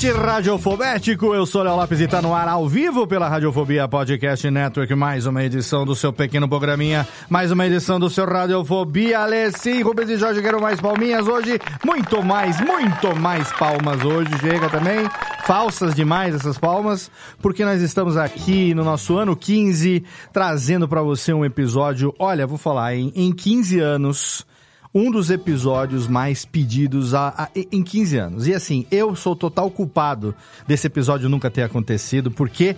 Ouvinte radiofobético. Eu sou Léo Lopes e tá no ar ao vivo pela Radiofobia Podcast Network. Mais uma edição do seu pequeno programinha. Mais uma edição do seu Radiofobia. Alessi, Rubens e Jorge, quero mais palminhas hoje. Muito mais, muito mais palmas hoje. Chega também. Falsas demais essas palmas, porque nós estamos aqui no nosso ano 15, trazendo para você um episódio. Olha, vou falar, em, em 15 anos um dos episódios mais pedidos a, a- em 15 anos. E assim, eu sou total culpado desse episódio nunca ter acontecido, porque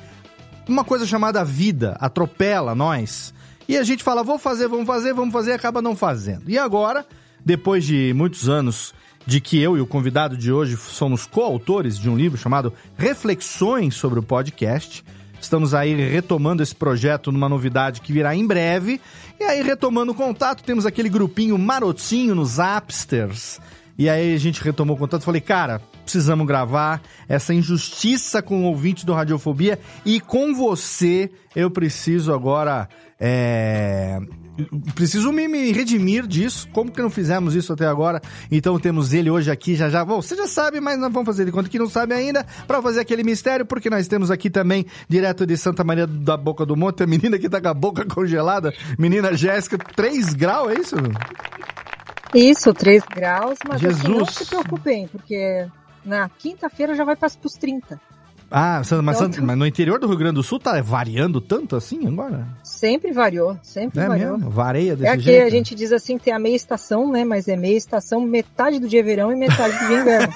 uma coisa chamada vida atropela nós. E a gente fala, vou fazer, vamos fazer, vamos fazer, e acaba não fazendo. E agora, depois de muitos anos de que eu e o convidado de hoje somos coautores de um livro chamado Reflexões sobre o Podcast, Estamos aí retomando esse projeto numa novidade que virá em breve. E aí, retomando o contato, temos aquele grupinho marotinho nos Appsters. E aí a gente retomou o contato e falei, cara, precisamos gravar essa injustiça com o ouvinte do Radiofobia. E com você, eu preciso agora. É... Preciso me, me redimir disso. Como que não fizemos isso até agora? Então temos ele hoje aqui, já já. Bom, você já sabe, mas nós vamos fazer de conta que não sabe ainda, para fazer aquele mistério, porque nós temos aqui também, direto de Santa Maria da Boca do Monte, a menina que tá com a boca congelada, menina Jéssica, 3 graus, é isso? Isso, 3 graus, mas assim, não Jesus. se preocupem, porque na quinta-feira já vai para os 30. Ah, mas, Então, mas no interior do Rio Grande do Sul tá variando tanto assim agora? Sempre variou, sempre É variou. mesmo? Vareia desse É que jeito? a gente diz assim que tem a meia estação, né? Mas é meia estação, metade do dia é verão e metade do dia é inverno.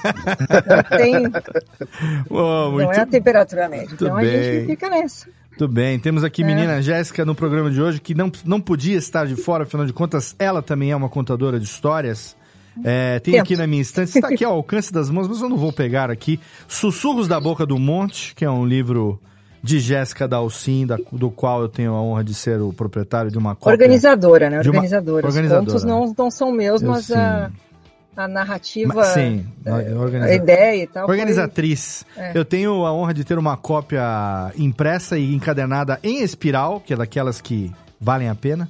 Não, tem, muito não é a temperatura média. muito Então a bem. gente fica nessa. Muito bem, temos aqui É. menina Jéssica no programa de hoje, que não, não podia estar de fora, afinal de contas, ela também é uma contadora de histórias. É, tem Tento. aqui na minha estante, está aqui ao alcance das mãos, mas eu não vou pegar aqui. Sussurros da Boca do Monte, que é um livro de Jéssica Dalcin, da- do qual eu tenho a honra de ser o proprietário de uma cópia. Organizadora, né? De uma- Organizadora. Os organizadora. pontos não, não são meus, Eu mas a, a narrativa, Mas, sim, a organiza- ideia e tal. foi- Organizatriz. É. Eu tenho a honra de ter uma cópia impressa e encadenada em espiral, que é daquelas que valem a pena.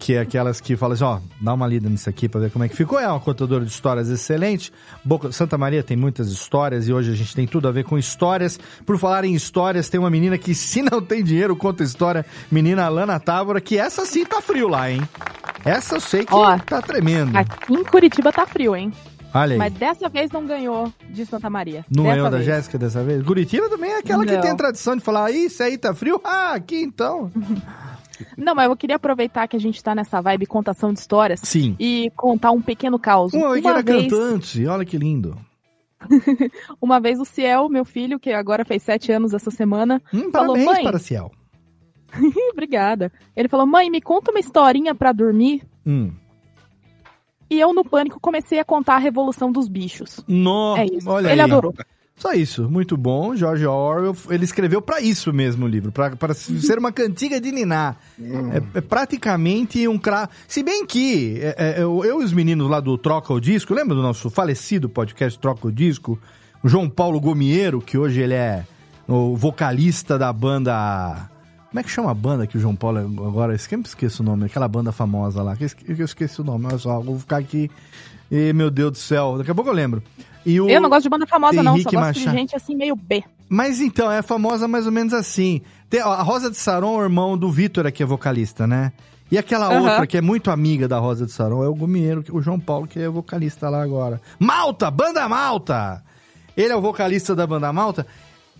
Que é aquelas que falam assim, ó, dá uma lida nisso aqui pra ver como é que ficou. É uma contadora de histórias excelente. Boca- Santa Maria tem muitas histórias e hoje a gente tem tudo a ver com histórias. Por falar em histórias, tem uma menina que se não tem dinheiro, conta história. Menina Alana Távora, que essa sim tá frio lá, hein? Essa eu sei que Ó, tá tremendo. Aqui em Curitiba tá frio, hein? Olha aí. Mas dessa vez não ganhou de Santa Maria. Não ganhou da. Jéssica dessa vez? Curitiba também é aquela que Não. tem tradição de falar, "Ih, isso aí tá frio? Ah, aqui então. Não, mas eu queria aproveitar que a gente tá nessa vibe contação de histórias Sim. e contar um pequeno caos. Uma, Uma era vez, cantante, olha que lindo. uma vez o Ciel, meu filho, que agora fez sete anos essa semana, Hum, Falou, mãe. para Ciel. obrigada. Ele falou: mãe, me conta uma historinha pra dormir. Hum. E eu, no pânico, comecei a contar a Revolução dos Bichos. No, É isso. olha Ele aí. adorou. Só isso, muito bom. George Orwell, ele escreveu pra isso mesmo o livro, pra ser uma cantiga de niná. É, é praticamente um cra... Se bem que é, é, eu, eu e os meninos lá do Troca o Disco, lembra do nosso falecido podcast Troca o Disco? O João Paulo Gomiero, que hoje ele é o vocalista da banda Como é que chama a banda que o João Paulo agora? Eu sempre esqueço o nome, aquela banda famosa lá. eu esqueci o nome, olha só, vou ficar aqui. E, meu Deus do céu, daqui a pouco eu lembro. E o... Eu não gosto de banda famosa, não. Só Henrique gosto Machado. de gente assim, meio B. Mas então, é famosa mais ou menos assim. Tem, ó, a Rosa de Saron, o irmão do Vitor, aqui é vocalista, né? E aquela Aham. outra que é muito amiga da Rosa de Saron é o Gumieiro, que- o João Paulo, que é vocalista lá agora. Malta! Banda Malta! Ele é o vocalista da Banda Malta.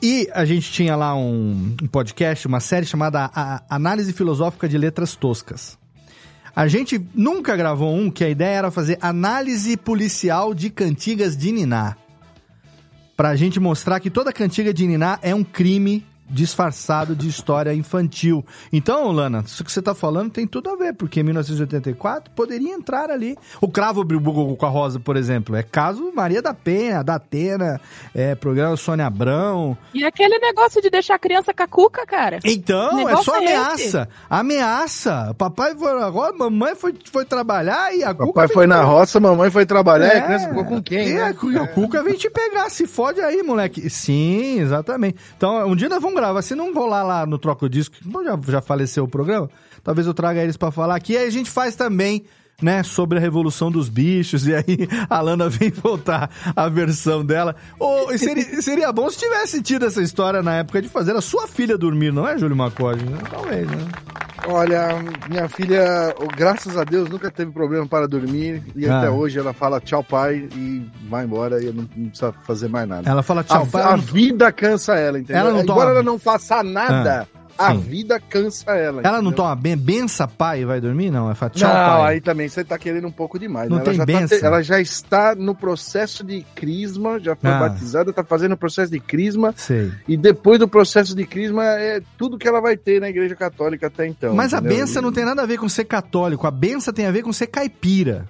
E a gente tinha lá um, um podcast, uma série chamada A- Análise Filosófica de Letras Toscas. A gente nunca gravou um que a ideia era fazer análise policial de cantigas de Niná. Pra gente mostrar que toda cantiga de Niná é um crime disfarçado de história infantil. Então, Lana, isso que você tá falando tem tudo a ver, porque em 1984 poderia entrar ali. O Cravo Bribugo com a Rosa, por exemplo, é caso Maria da Penha, da Atena, é programa Sônia Abrão. E aquele negócio de deixar a criança com a cuca, cara. Então, é só é ameaça. Ameaça. Papai foi agora, mamãe foi, foi trabalhar e a Cuca Papai foi na roça, mamãe foi trabalhar, e É. a criança ficou com quem, E né? a, Cu- a Cuca vem te pegar, se fode aí, moleque. Sim, exatamente. Então, um dia nós vamos gravar. Se não rolar lá no Troco Disco, já, já faleceu o programa, talvez eu traga eles pra falar aqui. E aí a gente faz também, né, sobre a Revolução dos Bichos. E aí a Lana vem voltar a versão dela. Ou, seria, seria bom se tivesse tido essa história na época de fazer a sua filha dormir, não é, Júlio Macode? Né? Talvez, né? Olha, minha filha, oh, graças a Deus, nunca teve problema para dormir. E Ah. até hoje ela fala tchau, pai, e vai embora e não, não precisa fazer mais nada. Ela fala tchau, a, pai. a não- vida cansa ela, entendeu? Ela não Embora toma- ela não faça nada, a vida cansa ela. Ela não entendeu? toma ben, bença pai e vai dormir? Não, é fala tchau, Não, pai. aí também você tá querendo um pouco demais. Não né? tem ela, já tá benção. te- ela já está no processo de crisma, já foi Ah. batizada, tá fazendo o processo de crisma, Sei. e depois do processo de crisma é tudo que ela vai ter na igreja católica até então. Mas a entendeu? benção não tem nada a ver com ser católico. A benção tem a ver com ser caipira.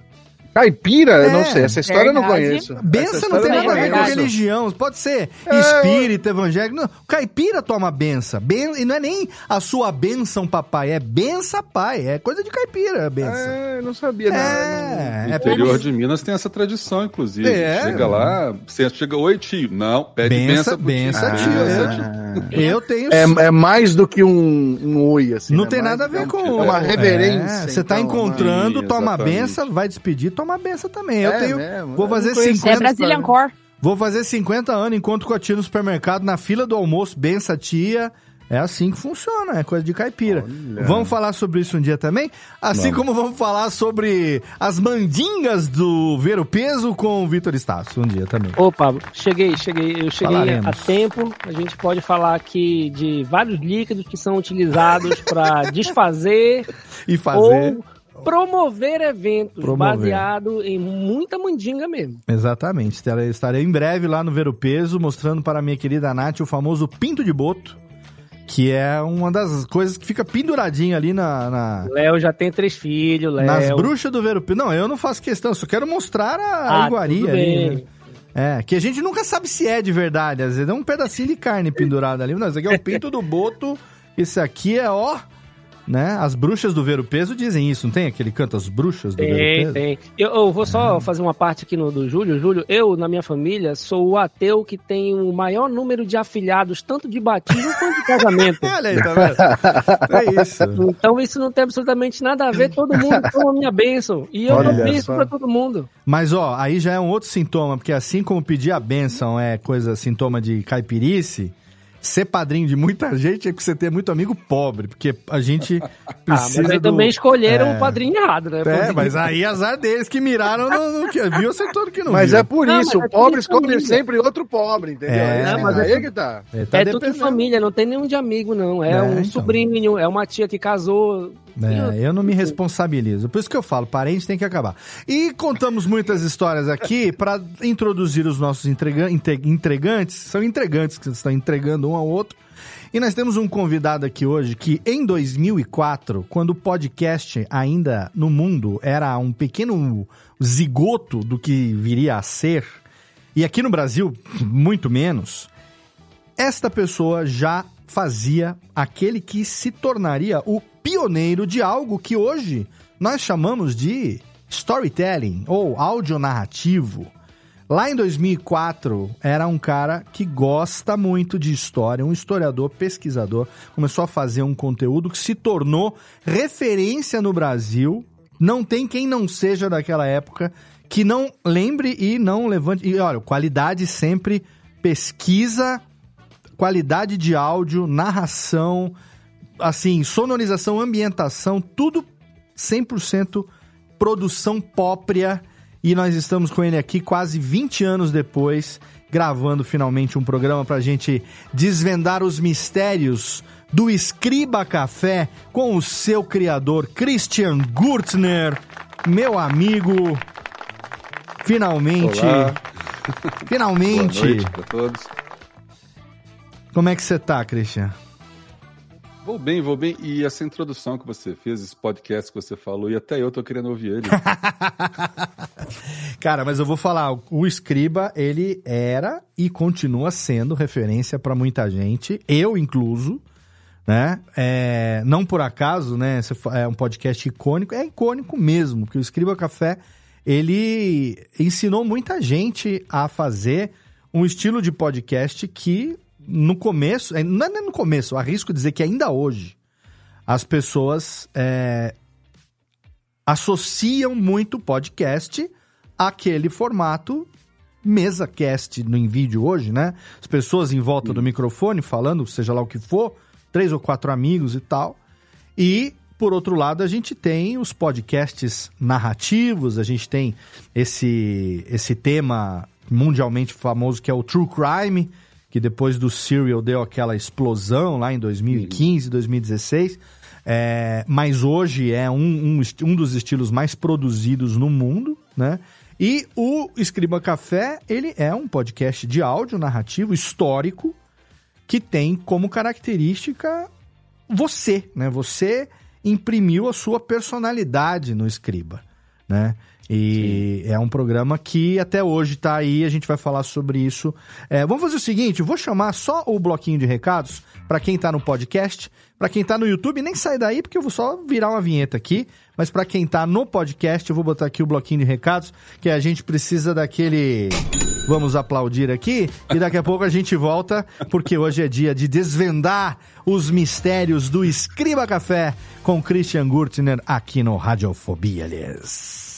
Caipira? Eu É, não sei, essa história eu não conheço. Benção não tem nada a ver com religião. Pode ser É, espírita, evangélico. Não, caipira toma benção. Ben... E não é nem a sua benção, papai. É benção, pai. É coisa de caipira, a benção. É, eu não sabia. não. É, No é interior de Minas tem essa tradição, inclusive. É. Chega lá, você chega, oi tio. Não, pede Benção, benção benção, tio. tio. Benção, tio. Eu tenho. É, é mais do que um, um oi, assim. Não né? tem Mais- nada a ver é com. É uma reverência. É, você tá então, encontrando, toma benção, vai despedir, toma a benção também. Eu É tenho. mesmo? Vou Eu fazer não conheço 50. É Brazilian Core. Vou fazer 50 anos, encontro com a tia no supermercado, na fila do almoço, bença tia. É assim que funciona, é coisa de caipira. Vamos falar sobre isso um dia também? Assim como vamos falar sobre as mandingas do Ver o Peso com o Vitor Estácio um dia também. Opa, cheguei, cheguei. Eu cheguei Falaremos. a tempo. A gente pode falar aqui de vários líquidos que são utilizados para desfazer E fazer. ou promover eventos Promover. baseado em muita mandinga mesmo. Exatamente. Estarei, estarei em breve lá no Ver o Peso, mostrando para a minha querida Nath o famoso pinto de boto, que é uma das coisas que fica penduradinho ali na, na- Léo já tem três filhos, Léo. nas bruxas do Ver. Não, eu não faço questão, só quero mostrar a, Ah, iguaria ali. né? É, que a gente nunca sabe se é de verdade. Às vezes é um pedacinho de carne pendurado ali. Não, esse aqui é o pinto do boto. Esse aqui é, ó. Né? As bruxas do Ver o Peso dizem isso, não tem aquele canto As Bruxas do Ver o Tem, Peso? tem. Eu, eu vou só fazer uma parte aqui no do Júlio. Júlio, eu, na minha família, sou o ateu que tem o maior número de afilhados, tanto de batismo quanto de casamento. Olha aí, tá vendo? É isso. Então isso não tem absolutamente nada a ver, todo mundo toma a minha bênção. E eu Olha dou bênção só. pra todo mundo. Mas, ó, aí já é um outro sintoma, porque assim como pedir a bênção é coisa, sintoma de caipirice, ser padrinho de muita gente é que você tem muito amigo pobre, porque a gente Ah, precisa mas aí do... também escolheram É. o padrinho errado, né? É, mas aí azar deles que miraram no, no que viu, acertou no que não Mas viu. é por Não, isso, mas é o pobre escolhe família. sempre outro pobre, entendeu? É, que mas é aí que tá. É, tá é tudo dependendo. família, não tem nenhum de amigo, não. É, É, um então. sobrinho, é uma tia que casou. É, eu não me responsabilizo. Por isso que eu falo, parente tem que acabar. E contamos muitas histórias aqui para introduzir os nossos entrega- entregantes. São entregantes que estão entregando um ao outro. E nós temos um convidado aqui hoje que em 2004, quando o podcast ainda no mundo era um pequeno zigoto do que viria a ser, e aqui no Brasil muito menos, esta pessoa já fazia aquele que se tornaria o pioneiro de algo que hoje nós chamamos de storytelling ou áudio narrativo. Lá em 2004, era um cara que gosta muito de história, um historiador, pesquisador, começou a fazer um conteúdo que se tornou referência no Brasil. Não tem quem não seja daquela época que não lembre e não levante. E olha, qualidade sempre, pesquisa, qualidade de áudio, narração, assim, sonorização, ambientação, tudo 100% produção própria. E nós estamos com ele aqui quase 20 anos depois, gravando finalmente um programa pra gente desvendar os mistérios do Escriba Café com o seu criador, Christian Gurtner, meu amigo. Finalmente. Olá. Finalmente. Boa noite pra todos. Como é que você tá, Christian? Vou bem, vou bem. E essa introdução que você fez, esse podcast que você falou, e até eu tô querendo ouvir ele. Cara, mas eu vou falar, o Escriba, ele era e continua sendo referência pra muita gente, eu incluso, né? É, não por acaso, né? É um podcast icônico, é icônico mesmo, porque o Escriba Café, ele ensinou muita gente a fazer um estilo de podcast que no começo, é, não é nem no começo, eu arrisco dizer que ainda hoje as pessoas é, associam muito podcast àquele formato mesa cast no vídeo hoje, né? As pessoas em volta do microfone falando, seja lá o que for, três ou quatro amigos e tal. E por outro lado, a gente tem os podcasts narrativos, a gente tem esse esse tema mundialmente famoso que é o true crime, que depois do Serial deu aquela explosão lá em 2015, 2016. É, mas hoje é um, um, um dos estilos mais produzidos no mundo, né? E o Escriba Café, ele é um podcast de áudio narrativo histórico que tem como característica você, né? Você imprimiu a sua personalidade no Escriba, né? E é um programa que até hoje tá aí, a gente vai falar sobre isso. É, vamos fazer o seguinte, eu vou chamar só o bloquinho de recados para quem tá no podcast, para quem tá no YouTube, nem sai daí porque eu vou só virar uma vinheta aqui, mas para quem tá no podcast, eu vou botar aqui o bloquinho de recados, que a gente precisa daquele Vamos aplaudir aqui e daqui a pouco a gente volta, porque hoje é dia de desvendar os mistérios do Escriba Café com Christian Gurtner aqui no Radiofobia, aliás.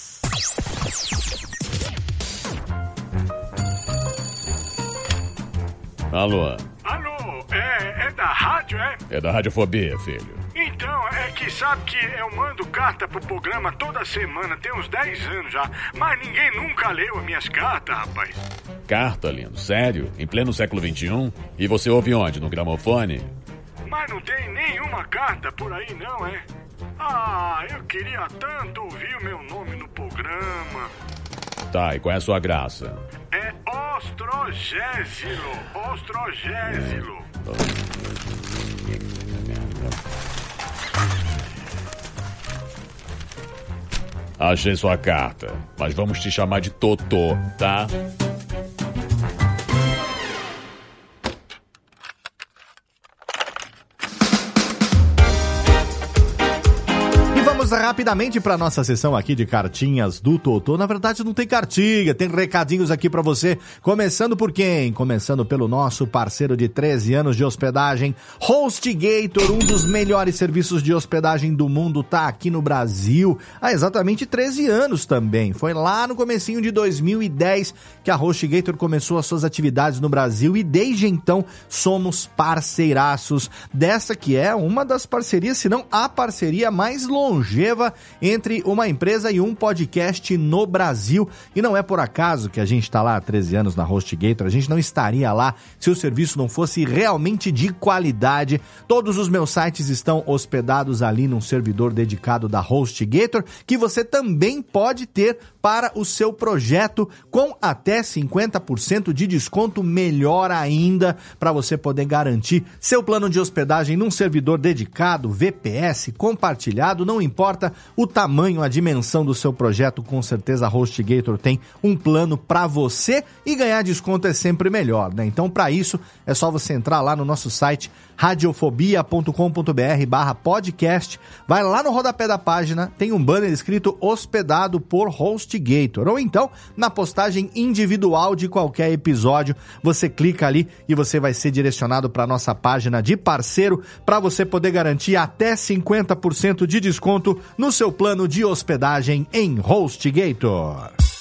Alô, Alô, é, é da rádio, é? é da Radiofobia, filho. Então, é que sabe que eu mando carta pro programa toda semana, tem uns 10 anos já, mas ninguém nunca leu as minhas cartas, rapaz. Carta, lindo, sério? Em pleno século XXI? E você ouve onde? No gramofone? Mas não tem nenhuma carta por aí, não, é? Ah, eu queria tanto ouvir o meu nome no programa. Tá, e qual é a sua graça? É Ostrogésilo, Ostrogésilo. Achei sua carta, mas vamos te chamar de Totô, tá? Rapidamente para nossa sessão aqui de cartinhas do Totô. Na verdade, não tem cartinha, tem recadinhos aqui para você. Começando por quem? Começando pelo nosso parceiro de 13 anos de hospedagem, HostGator, um dos melhores serviços de hospedagem do mundo, tá aqui no Brasil há exatamente 13 anos também. Foi lá no comecinho de 2010 que a HostGator começou as suas atividades no Brasil e desde então somos parceiraços dessa que é uma das parcerias, se não a parceria mais longeva entre uma empresa e um podcast no Brasil. E não é por acaso que a gente está lá há 13 anos na HostGator, a gente não estaria lá se o serviço não fosse realmente de qualidade. Todos os meus sites estão hospedados ali num servidor dedicado da HostGator, que você também pode ter para o seu projeto com até 50% de desconto, melhor ainda, para você poder garantir seu plano de hospedagem num servidor dedicado, VPS, compartilhado, não importa o tamanho, a dimensão do seu projeto, com certeza a HostGator tem um plano para você e ganhar desconto é sempre melhor, né? Então, para isso, é só você entrar lá no nosso site radiofobia.com.br barra podcast. Vai lá no rodapé da página, tem um banner escrito hospedado por HostGator. Ou então, na postagem individual de qualquer episódio, você clica ali e você vai ser direcionado para nossa página de parceiro para você poder garantir até 50% de desconto no seu plano de hospedagem em HostGator.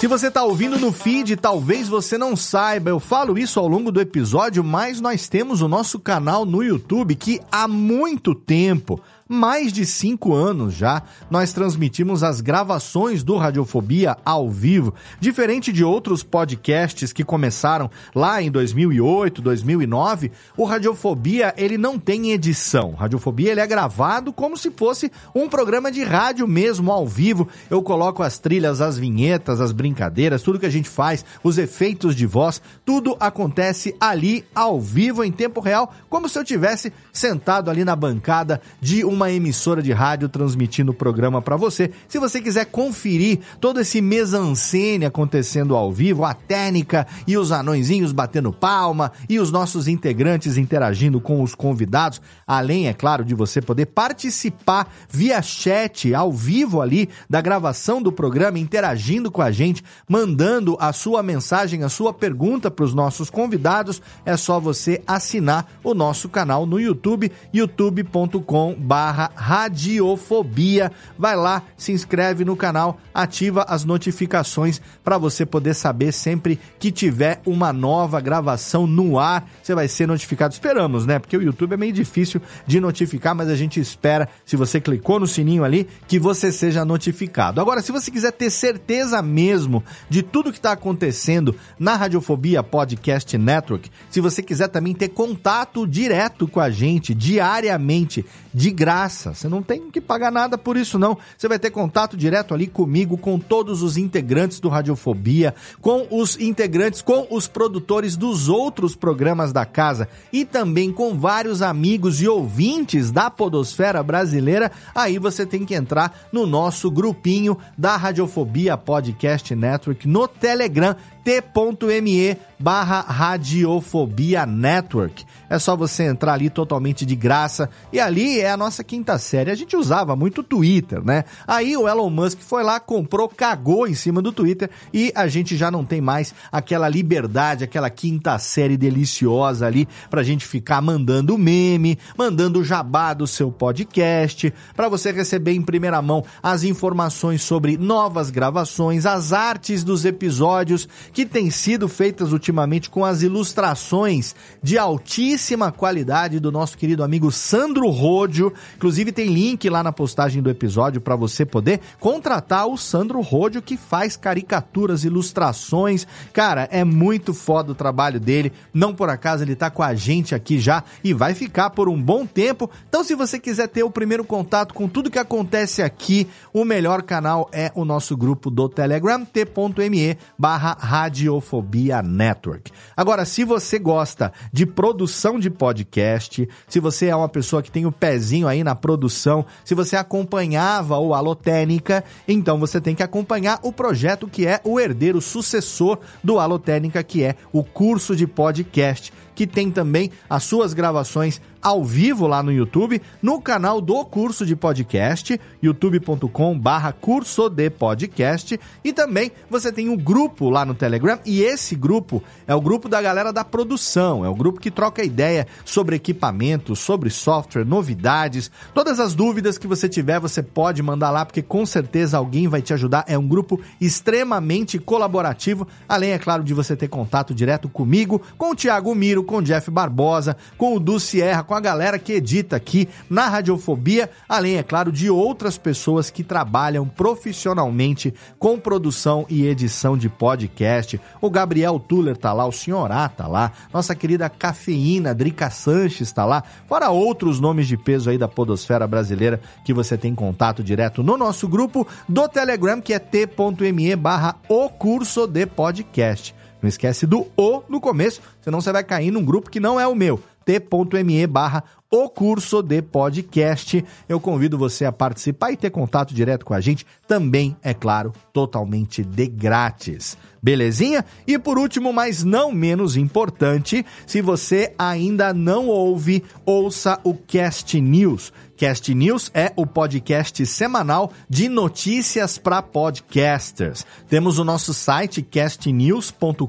Se você está ouvindo no feed, talvez você não saiba, eu falo isso ao longo do episódio, mas nós temos o nosso canal no YouTube que há muito tempo mais de cinco anos já, nós transmitimos as gravações do Radiofobia ao vivo, diferente de outros podcasts que começaram lá em 2008, 2009. O Radiofobia ele não tem edição. Radiofobia ele é gravado como se fosse um programa de rádio mesmo ao vivo. Eu coloco as trilhas, as vinhetas, as brincadeiras, tudo que a gente faz, os efeitos de voz, tudo acontece ali ao vivo em tempo real, como se eu tivesse sentado ali na bancada de uma uma emissora de rádio transmitindo o programa para você. Se você quiser conferir todo esse mesancene acontecendo ao vivo, a técnica e os anõezinhos batendo palma e os nossos integrantes interagindo com os convidados, além, é claro, de você poder participar via chat ao vivo ali da gravação do programa, interagindo com a gente, mandando a sua mensagem, a sua pergunta para os nossos convidados, é só você assinar o nosso canal no YouTube, youtube.com/barra barra radiofobia. Vai lá, se inscreve no canal, ativa as notificações para você poder saber sempre que tiver uma nova gravação no ar, você vai ser notificado. Esperamos, né? Porque o YouTube é meio difícil de notificar, mas a gente espera, se você clicou no sininho ali, que você seja notificado. Agora, se você quiser ter certeza mesmo de tudo que está acontecendo na Radiofobia Podcast Network, se você quiser também ter contato direto com a gente diariamente, de graça, graça. Você não tem que pagar nada por isso, não. Você vai ter contato direto ali comigo, com todos os integrantes do Radiofobia, com os integrantes, com os produtores dos outros programas da casa e também com vários amigos e ouvintes da Podosfera Brasileira. Aí você tem que entrar no nosso grupinho da Radiofobia Podcast Network no Telegram t.me barra Radiofobia Network. É só você entrar ali totalmente de graça. E ali é a nossa quinta série. A gente usava muito Twitter, né? Aí o Elon Musk foi lá, comprou, cagou em cima do Twitter e a gente já não tem mais aquela liberdade, aquela quinta série deliciosa ali pra gente ficar mandando meme, mandando jabá do seu podcast, para você receber em primeira mão as informações sobre novas gravações, as artes dos episódios que têm sido feitas ultimamente com as ilustrações de altíssima qualidade do nosso querido amigo Sandro Rodio. Inclusive tem link lá na postagem do episódio para você poder contratar o Sandro Rodio que faz caricaturas, ilustrações. Cara, é muito foda o trabalho dele. Não por acaso ele tá com a gente aqui já e vai ficar por um bom tempo. Então se você quiser ter o primeiro contato com tudo que acontece aqui, o melhor canal é o nosso grupo do Telegram, t.me barra Radiofobia Network. Agora, se você gosta de produção de podcast, se você é uma pessoa que tem o pezinho aí na produção, se você acompanhava o Alotênica, então você tem que acompanhar o projeto que é o herdeiro sucessor do Alotênica, que é o curso de podcast que tem também as suas gravações ao vivo lá no YouTube, no canal do curso de podcast, youtube.com barra curso de podcast, e também você tem um grupo lá no Telegram, e esse grupo é o grupo da galera da produção, é o grupo que troca ideia sobre equipamento, sobre software, novidades, todas as dúvidas que você tiver, você pode mandar lá, porque com certeza alguém vai te ajudar, é um grupo extremamente colaborativo, além, é claro, de você ter contato direto comigo, com o Thiago Miro, com o Jeff Barbosa, com o Du Sierra, com a galera que edita aqui na Radiofobia, além, é claro, de outras pessoas que trabalham profissionalmente com produção e edição de podcast. O Gabriel Tuller tá lá, o Senhorá tá lá, nossa querida Cafeína, Drica Sanches tá lá, fora outros nomes de peso aí da podosfera brasileira que você tem contato direto no nosso grupo do Telegram, que é t.me barra o curso de podcast. Não esquece do O no começo, senão você vai cair num grupo que não é o meu t.me barra o curso de podcast. Eu convido você a participar e ter contato direto com a gente, também, é claro, totalmente de grátis. Belezinha? E por último, mas não menos importante, se você ainda não ouve, ouça o Cast News. Cast News é o podcast semanal de notícias para podcasters. Temos o nosso site castnews.com.br.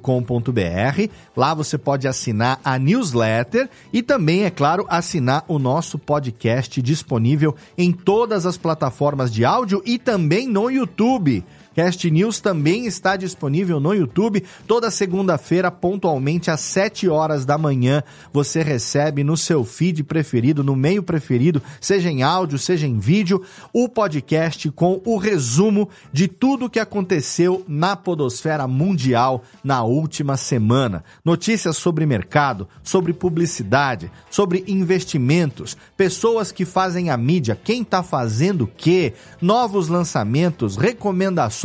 Lá você pode assinar a newsletter e também, é claro, assinar o nosso podcast disponível em todas as plataformas de áudio e também no YouTube. Cast News também está disponível no YouTube. Toda segunda-feira, pontualmente às 7 horas da manhã, você recebe no seu feed preferido, no meio preferido, seja em áudio, seja em vídeo, o podcast com o resumo de tudo que aconteceu na Podosfera Mundial na última semana. Notícias sobre mercado, sobre publicidade, sobre investimentos, pessoas que fazem a mídia, quem está fazendo o quê, novos lançamentos, recomendações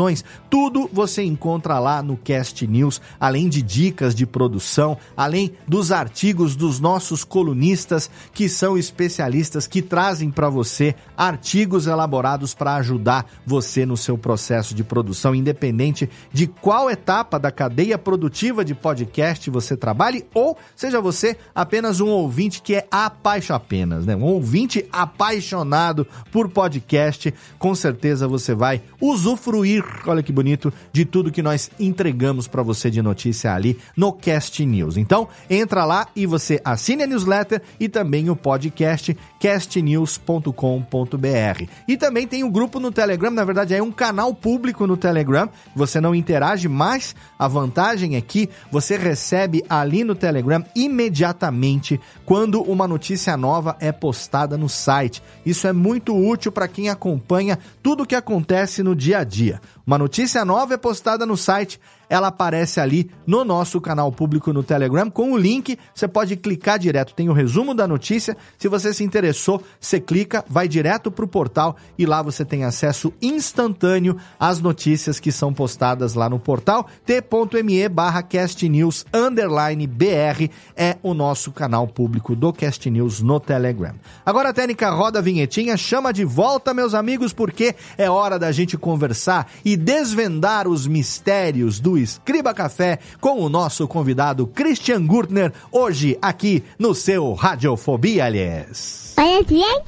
tudo você encontra lá no Cast News, além de dicas de produção, além dos artigos dos nossos colunistas, que são especialistas que trazem para você artigos elaborados para ajudar você no seu processo de produção, independente de qual etapa da cadeia produtiva de podcast você trabalhe ou seja você apenas um ouvinte que é apaixonado apenas, né? Um ouvinte apaixonado por podcast, com certeza você vai usufruir olha que bonito, de tudo que nós entregamos para você de notícia ali no Cast News. Então, entra lá e você assine a newsletter e também o podcast castnews.com.br. E também tem um grupo no Telegram, na verdade é um canal público no Telegram. Você não interage, mas a vantagem é que você recebe ali no Telegram imediatamente quando uma notícia nova é postada no site. Isso é muito útil para quem acompanha tudo o que acontece no dia a dia. Uma notícia nova é postada no site, ela aparece ali no nosso canal público no Telegram com o link. Você pode clicar direto, tem o resumo da notícia. Se você se interessou, você clica, vai direto para o portal e lá você tem acesso instantâneo às notícias que são postadas lá no portal. t.me barra castnews underline br é o nosso canal público do Cast News no Telegram. Agora a técnica roda a vinhetinha, chama de volta, meus amigos, porque é hora da gente conversar e desvendar os mistérios do Escriba Café com o nosso convidado Christian Gurtner, hoje aqui no seu Radiofobia, aliás. Olha bem,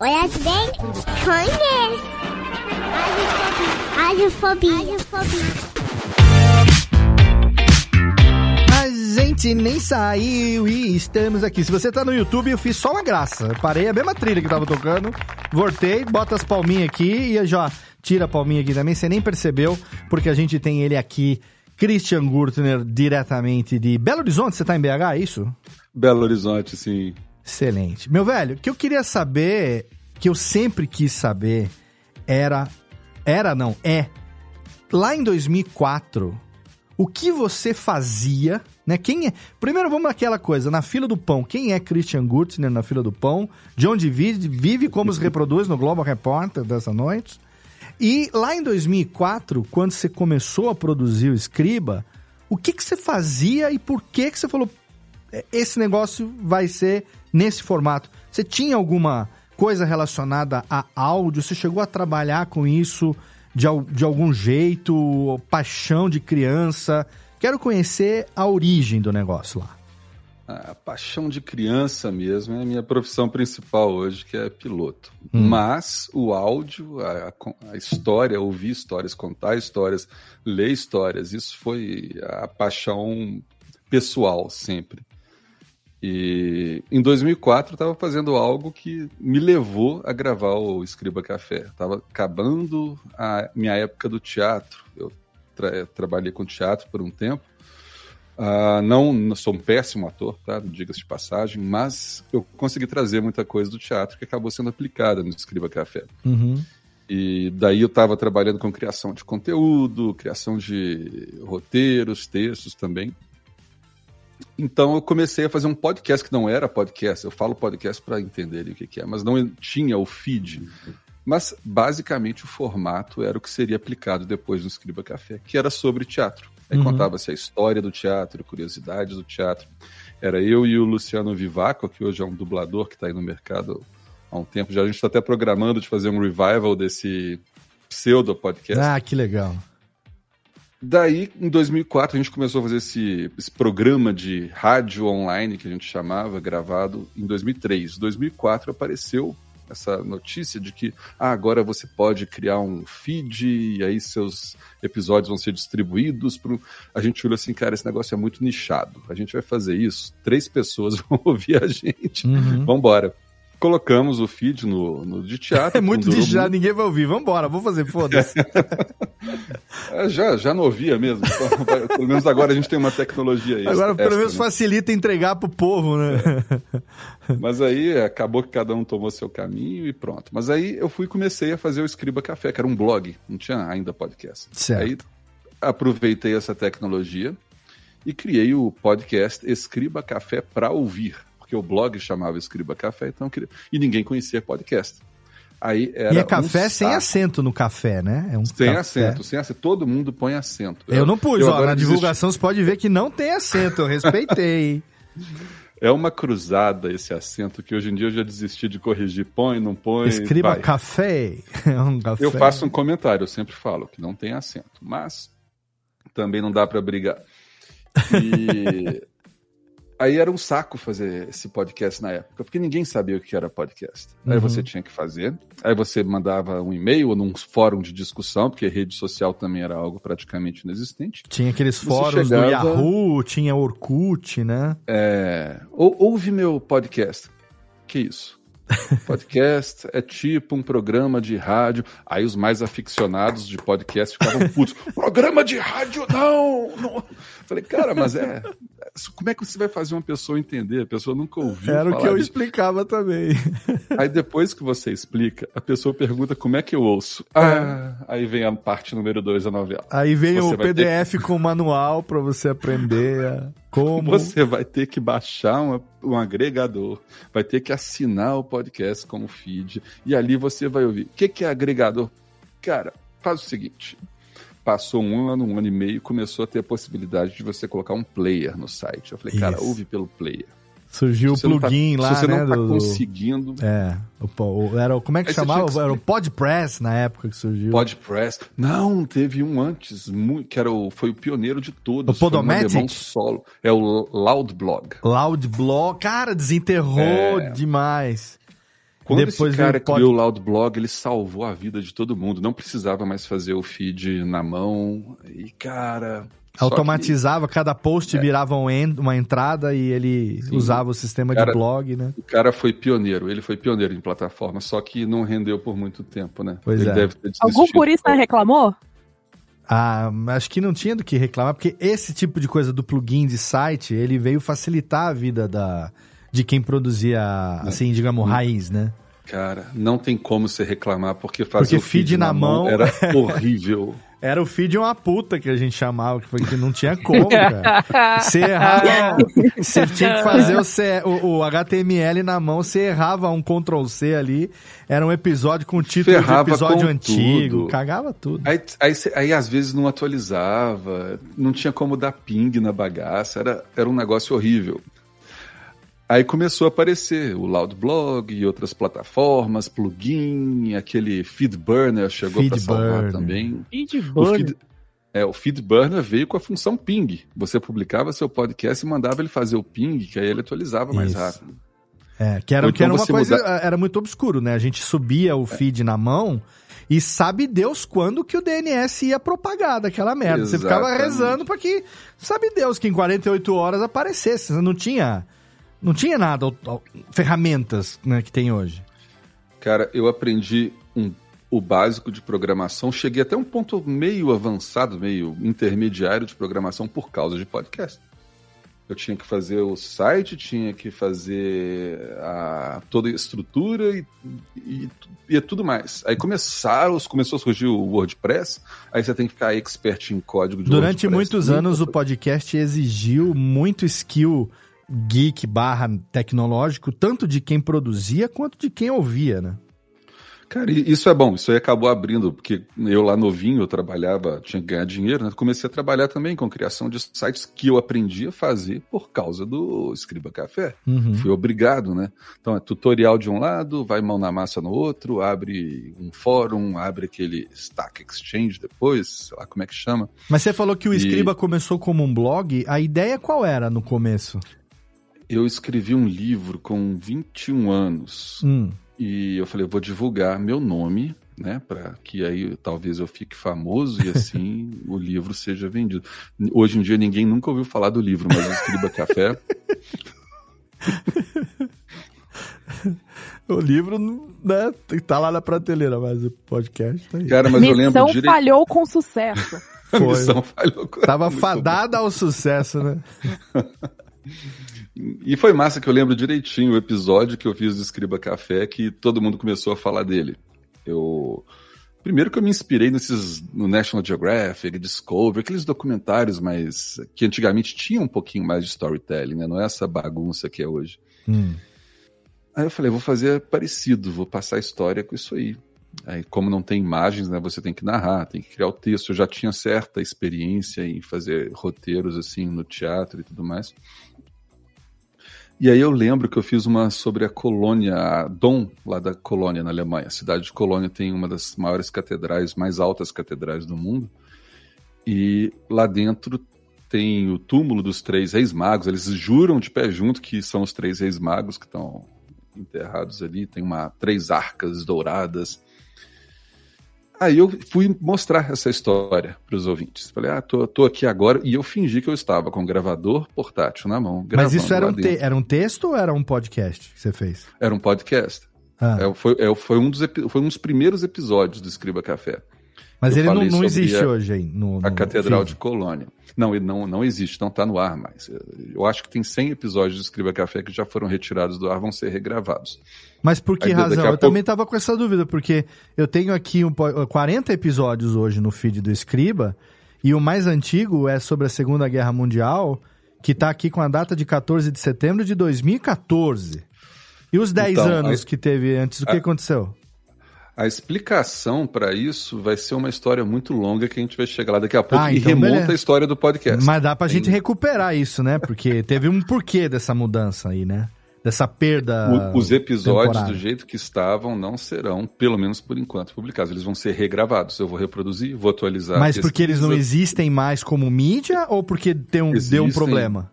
olha bem, conhece. Radiofobia. Radiofobia. Gente nem saiu e estamos aqui. Se você tá no YouTube, eu fiz só uma graça. Eu parei a mesma trilha que tava tocando, voltei, bota as palminhas aqui e já tira a palminha aqui também. Você nem percebeu, porque a gente tem ele aqui, Christian Gurtner, diretamente de Belo Horizonte. Você tá em BH, é isso? Belo Horizonte, sim. Excelente. Meu velho, o que eu queria saber, que eu sempre quis saber, era. Era, não, é. Lá em 2004, o que você fazia, né? Quem é? Primeiro vamos naquela coisa, na fila do pão. Quem é Christian Gurtner na fila do pão? De onde vive, vive como se reproduz no Global Repórter dessa noite? E lá em 2004, quando você começou a produzir o Escriba, o que, que você fazia e por que, que você falou esse negócio vai ser nesse formato? Você tinha alguma coisa relacionada a áudio? Você chegou a trabalhar com isso de, de algum jeito? Paixão de criança? Quero conhecer a origem do negócio lá. A paixão de criança mesmo é a minha profissão principal hoje, que é piloto. Hum. Mas o áudio, a, a, história, ouvir histórias, contar histórias, ler histórias, isso foi a paixão pessoal sempre. E em 2004 eu estava fazendo algo que me levou a gravar o Escriba Café. Estava acabando a minha época do teatro. Eu tra trabalhei com teatro por um tempo. Uh, não sou um péssimo ator, tá? Diga-se de passagem, mas eu consegui trazer muita coisa do teatro que acabou sendo aplicada no Escriba Café. Uhum. E daí eu estava trabalhando com criação de conteúdo, criação de roteiros, textos também. Então eu comecei a fazer um podcast que não era podcast. Eu falo podcast para entenderem o que, que é, mas não tinha o feed. Mas basicamente o formato era o que seria aplicado depois no Escriba Café, que era sobre teatro. Aí uhum. contava-se a história do teatro, curiosidades do teatro. Era eu e o Luciano Vivaco, que hoje é um dublador que está aí no mercado há um tempo. Já a gente está até programando de fazer um revival desse pseudo podcast. Ah, que legal. Daí, em 2004, a gente começou a fazer esse, esse programa de rádio online, que a gente chamava, gravado em 2003. Em 2004 apareceu essa notícia de que ah, agora você pode criar um feed e aí seus episódios vão ser distribuídos. Pro... A gente olhou assim, cara, esse negócio é muito nichado. A gente vai fazer isso, três pessoas vão ouvir a gente. Uhum. Vamos embora. Colocamos o feed no, no de teatro. É muito durou nichado, ninguém vai ouvir. Vambora, vou fazer, foda-se. É, já, já não ouvia mesmo. Então, pelo menos agora a gente tem uma tecnologia aí. Agora, pelo menos né? facilita entregar pro povo, né? Mas aí acabou que cada um tomou seu caminho e pronto. Mas aí eu fui e comecei a fazer o Escriba Café, que era um blog, não tinha ainda podcast. Certo. Aí aproveitei essa tecnologia e criei o podcast Escriba Café para ouvir, porque o blog chamava Escriba Café, então eu queria... e ninguém conhecia podcast. Aí era e é um café sem saco. acento no café, né? É um Sem café. acento, sem acento. Todo mundo põe acento. Eu não pus, eu ó. Na desisti. divulgação você pode ver que não tem acento, eu respeitei. É uma cruzada esse acento que hoje em dia eu já desisti de corrigir. Põe, não põe. Escriba vai. café. É um café. Eu faço um comentário, eu sempre falo que não tem acento, mas também não dá para brigar. E aí era um saco fazer esse podcast na época, porque ninguém sabia o que era podcast. Aí Uhum. você tinha que fazer, aí você mandava um e-mail ou num fórum de discussão, porque rede social também era algo praticamente inexistente. Tinha aqueles Você fóruns chegava- do Yahoo, tinha Orkut, né? É, ou, ouve meu podcast. Que isso? Podcast é tipo um programa de rádio. Aí os mais aficionados de podcast ficavam putos. programa de rádio, não, não! Falei, cara, mas é. Como é que você vai fazer uma pessoa entender? A pessoa nunca ouviu. Era o que eu disso. explicava também. Aí depois que você explica, a pessoa pergunta como é que eu ouço. Ah, aí vem a parte número dois da novela. Aí vem Você o vai ter PDF com o manual pra você aprender a- como. Você vai ter que baixar uma- um agregador, vai ter que assinar o podcast como feed, e ali você vai ouvir. O que, que é agregador? Cara, faz o seguinte. Passou um ano, um ano e meio, começou a ter a possibilidade de você colocar um player no site. Eu falei, cara, Isso. ouve pelo player. Surgiu o não tá- plugin lá, Se você né? não tá do- do- conseguindo, É. O, o- era, como é que Aí chamava? que Era o Podpress na época que surgiu. Podpress. Não, teve um antes, muito, que era o, foi o pioneiro de todos. O foi um Podomatic? solo. É o Loudblog. Loudblog. Cara, desenterrou É. demais. Quando Depois esse cara o criou o Loudblog, ele salvou a vida de todo mundo. Não precisava mais fazer o feed na mão. E, cara. Automatizava, cada post É. virava um en- uma entrada e ele Sim. usava o sistema Cara, de blog, né? que O cara foi pioneiro, ele foi pioneiro em plataforma, só que não rendeu por muito tempo, né? Pois ele é. deve ter Algum purista reclamou? Ah, acho que não tinha do que reclamar, porque esse tipo de coisa do plugin de site, ele veio facilitar a vida da, de quem produzia, assim, digamos, raiz, né? Cara, não tem como você reclamar, porque fazer Porque o feed, feed na mão- era horrível. Era o feed uma puta que a gente chamava, que, foi que não tinha como, cara. Você errava, você tinha que fazer o, C- o- o HTML na mão, você errava um Ctrl C ali, era um episódio com título Ferrava de episódio antigo, tudo. cagava tudo. Aí, aí, cê- aí, às vezes não atualizava, não tinha como dar ping na bagaça, era, era um negócio horrível. Aí começou a aparecer o Loudblog e outras plataformas, plugin, aquele Feedburner chegou para salvar Feedburner. também. O Feedburner. feed, é, o Feedburner veio com a função ping. Você publicava seu podcast e mandava ele fazer o ping, que aí ele atualizava mais Isso. rápido. É, que era, Ou que era então uma você coisa, mudar- era muito obscuro, né? A gente subia o feed na mão e sabe Deus quando que o DNS ia propagar daquela merda. Você ficava Exatamente. rezando pra que, sabe Deus, que em 48 horas aparecesse. Não tinha, não tinha nada, ferramentas né, que tem hoje. Cara, eu aprendi um- o básico de programação, cheguei até um ponto meio avançado, meio intermediário de programação por causa de podcast. Eu tinha que fazer o site, tinha que fazer a, toda a estrutura e, e, e tudo mais. Aí começaram, começou a surgir o WordPress, aí você tem que ficar expert em código de Durante WordPress. muitos anos o podcast exigiu muito skill geek barra tecnológico, tanto de quem produzia quanto de quem ouvia, né? Cara, e isso é bom, isso aí acabou abrindo, porque eu lá novinho, eu trabalhava, tinha que ganhar dinheiro, né? Comecei a trabalhar também com criação de sites que eu aprendi a fazer por causa do Escriba Café. Uhum. Fui obrigado, né? Então é tutorial de um lado, vai mão na massa no outro, abre um fórum, abre aquele Stack Exchange depois, sei lá como é que chama. Mas você falou que o E- Escriba começou como um blog. A ideia qual era no começo? Eu escrevi um livro com 21 anos. Hum. E eu falei, eu vou divulgar meu nome, né, para que aí talvez eu fique famoso e assim o livro seja vendido. Hoje em dia ninguém nunca ouviu falar do livro, mas o Escriba Café, O livro, né, tá lá na prateleira, mas o podcast tá aí. cara, mas eu lembro Missão direito. falhou com sucesso. A Foi. missão falhou. Tava Muito fadada ao sucesso, né? E foi massa que eu lembro direitinho o episódio que eu fiz do Escriba Café que todo mundo começou a falar dele. Eu primeiro que eu me inspirei nesses no National Geographic, Discovery, aqueles documentários mais que antigamente tinham um pouquinho mais de storytelling, né? Não é essa bagunça que é hoje. Hum. Aí eu falei, vou fazer parecido, vou passar a história com isso aí. Aí, como não tem imagens, né, você tem que narrar, tem que criar o texto. Eu já tinha certa experiência em fazer roteiros assim no teatro e tudo mais. E aí eu lembro que eu fiz uma sobre a colônia a Dom, lá da Colônia, na Alemanha. A cidade de Colônia tem uma das maiores catedrais, mais altas catedrais do mundo. E lá dentro tem o túmulo dos três reis magos. Eles juram de pé junto que são os três reis magos que estão enterrados ali. Tem uma três arcas douradas. Aí eu fui mostrar essa história para os ouvintes. Falei, ah, tô, tô aqui agora. E eu fingi que eu estava com o gravador portátil na mão. Mas isso era um, te- era um texto ou era um podcast que você fez? Era um podcast. Ah. É, foi, é, foi, um dos, foi um dos primeiros episódios do Escriba Café. Mas Eu ele não, não existe a- hoje aí. No, A no Catedral feed. de Colônia. Não, ele não, não existe, não está no ar mais. Eu acho que tem 100 episódios do Escriba Café que já foram retirados do ar, vão ser regravados. Mas por que Aí, razão? a Eu pouco- também tava com essa dúvida, porque eu tenho aqui um, po- 40 episódios hoje no feed do Escriba, e o mais antigo é sobre a Segunda Guerra Mundial, que tá aqui com a data de 14 de setembro de 2014. E os 10 Então, anos aí- que teve antes, o que a- aconteceu? A explicação para isso vai ser uma história muito longa que a gente vai chegar lá daqui a pouco Ah, e então remonta beleza. a história do podcast. Mas dá pra Tem- gente recuperar isso, né? Porque teve um porquê dessa mudança aí, né? Dessa perda. O- os episódios temporária. do jeito que estavam não serão, pelo menos por enquanto, publicados. Eles vão ser regravados. Eu vou reproduzir, vou atualizar. Mas porque eles não existem mais como mídia ou porque tem um, deu um problema?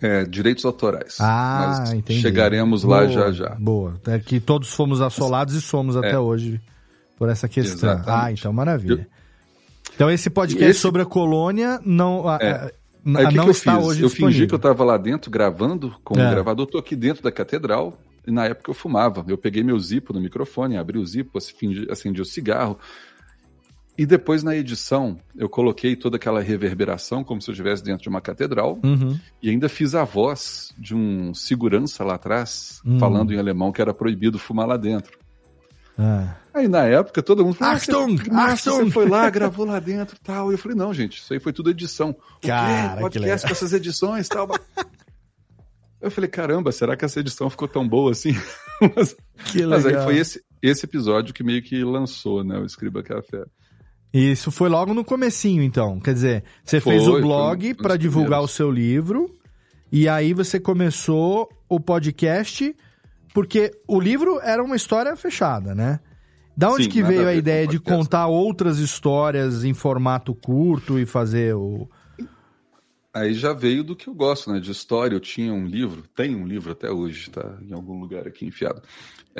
É, direitos autorais. Ah, Mas entendi. chegaremos lá Boa, já já. Boa. É que todos fomos assolados e somos até É. hoje por essa questão. Exatamente. Ah, então maravilha. Então esse podcast Esse- sobre a colônia não, a- É. a- Aí, a- o que não que eu está fiz? hoje Eu fingi disponível. que eu estava lá dentro gravando com É. o gravador. Tô aqui dentro da catedral e na época eu fumava. Eu peguei meu zipo no microfone, abri o zipo, fingi- acendi o cigarro. E depois na edição eu coloquei toda aquela reverberação como se eu estivesse dentro de uma catedral Uhum. e ainda fiz a voz de um segurança lá atrás Hum. falando em alemão que era proibido fumar lá dentro. Ah. Aí na época todo mundo falou: Achtung, ah, você, massa, Achtung." você foi lá, gravou lá dentro e tal. E eu falei: não, gente, isso aí foi tudo edição. O Cara, quê? que Podcast legal. com essas edições e tal. Eu falei: caramba, será que essa edição ficou tão boa assim? mas, Que mas aí legal. foi esse, esse episódio que meio que lançou, né, o Escriba Café. Isso foi logo no comecinho, então. Quer dizer, você Foi, fez o blog para divulgar o seu livro e aí você começou o podcast porque o livro era uma história fechada, né? Da onde Sim, que veio a a ideia de contar outras histórias em formato curto e fazer o Aí já veio do que eu gosto, né? De história. Eu tinha um livro, tem um livro até hoje, tá em algum lugar aqui enfiado.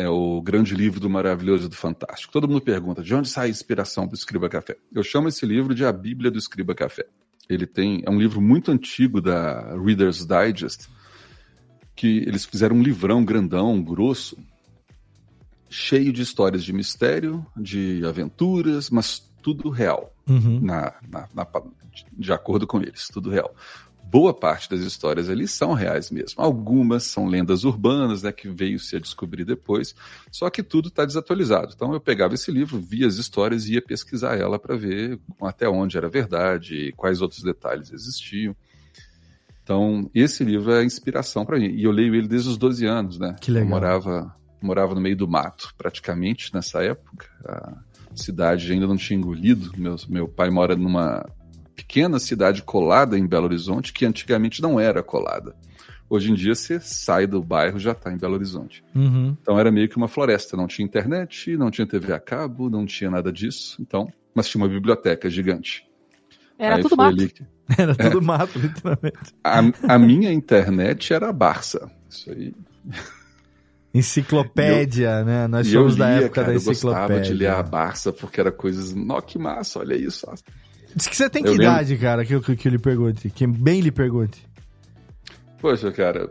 É o grande livro do maravilhoso e do fantástico. Todo mundo pergunta de onde sai a inspiração do Escriba Café. Eu chamo esse livro de A Bíblia do Escriba Café. Ele tem é um livro muito antigo da Reader's Digest, que eles fizeram um livrão grandão, grosso, cheio de histórias de mistério, de aventuras, mas tudo real Uhum. na, na- na- de acordo com eles, tudo real. Boa parte das histórias ali são reais mesmo. Algumas são lendas urbanas, né, que veio se a descobrir depois. Só que tudo está desatualizado. Então eu pegava esse livro, via as histórias e ia pesquisar ela para ver até onde era verdade, quais outros detalhes existiam. Então esse livro é inspiração para mim. E eu leio ele desde os 12 anos, né? Que legal. Eu morava morava no meio do mato, praticamente, nessa época. A cidade ainda não tinha engolido. Meu, meu pai mora numa pequena cidade colada em Belo Horizonte, que antigamente não era colada. Hoje em dia, você sai do bairro já está em Belo Horizonte. Uhum. Então era meio que uma floresta. Não tinha internet, não tinha TV a cabo, não tinha nada disso. Então, mas tinha uma biblioteca gigante. Era Aí tudo mato. que- Era É. tudo mato, literalmente. A, a minha internet era a Barça. Isso aí. Enciclopédia, né? Nós somos eu da época cara, da eu gostava enciclopédia. de ler a Barça porque era coisas. Nó, que massa, olha isso. Diz que você tem que Eu lembro- idade, cara, que, que, que eu lhe pergunte. Que bem lhe pergunte. Poxa, cara,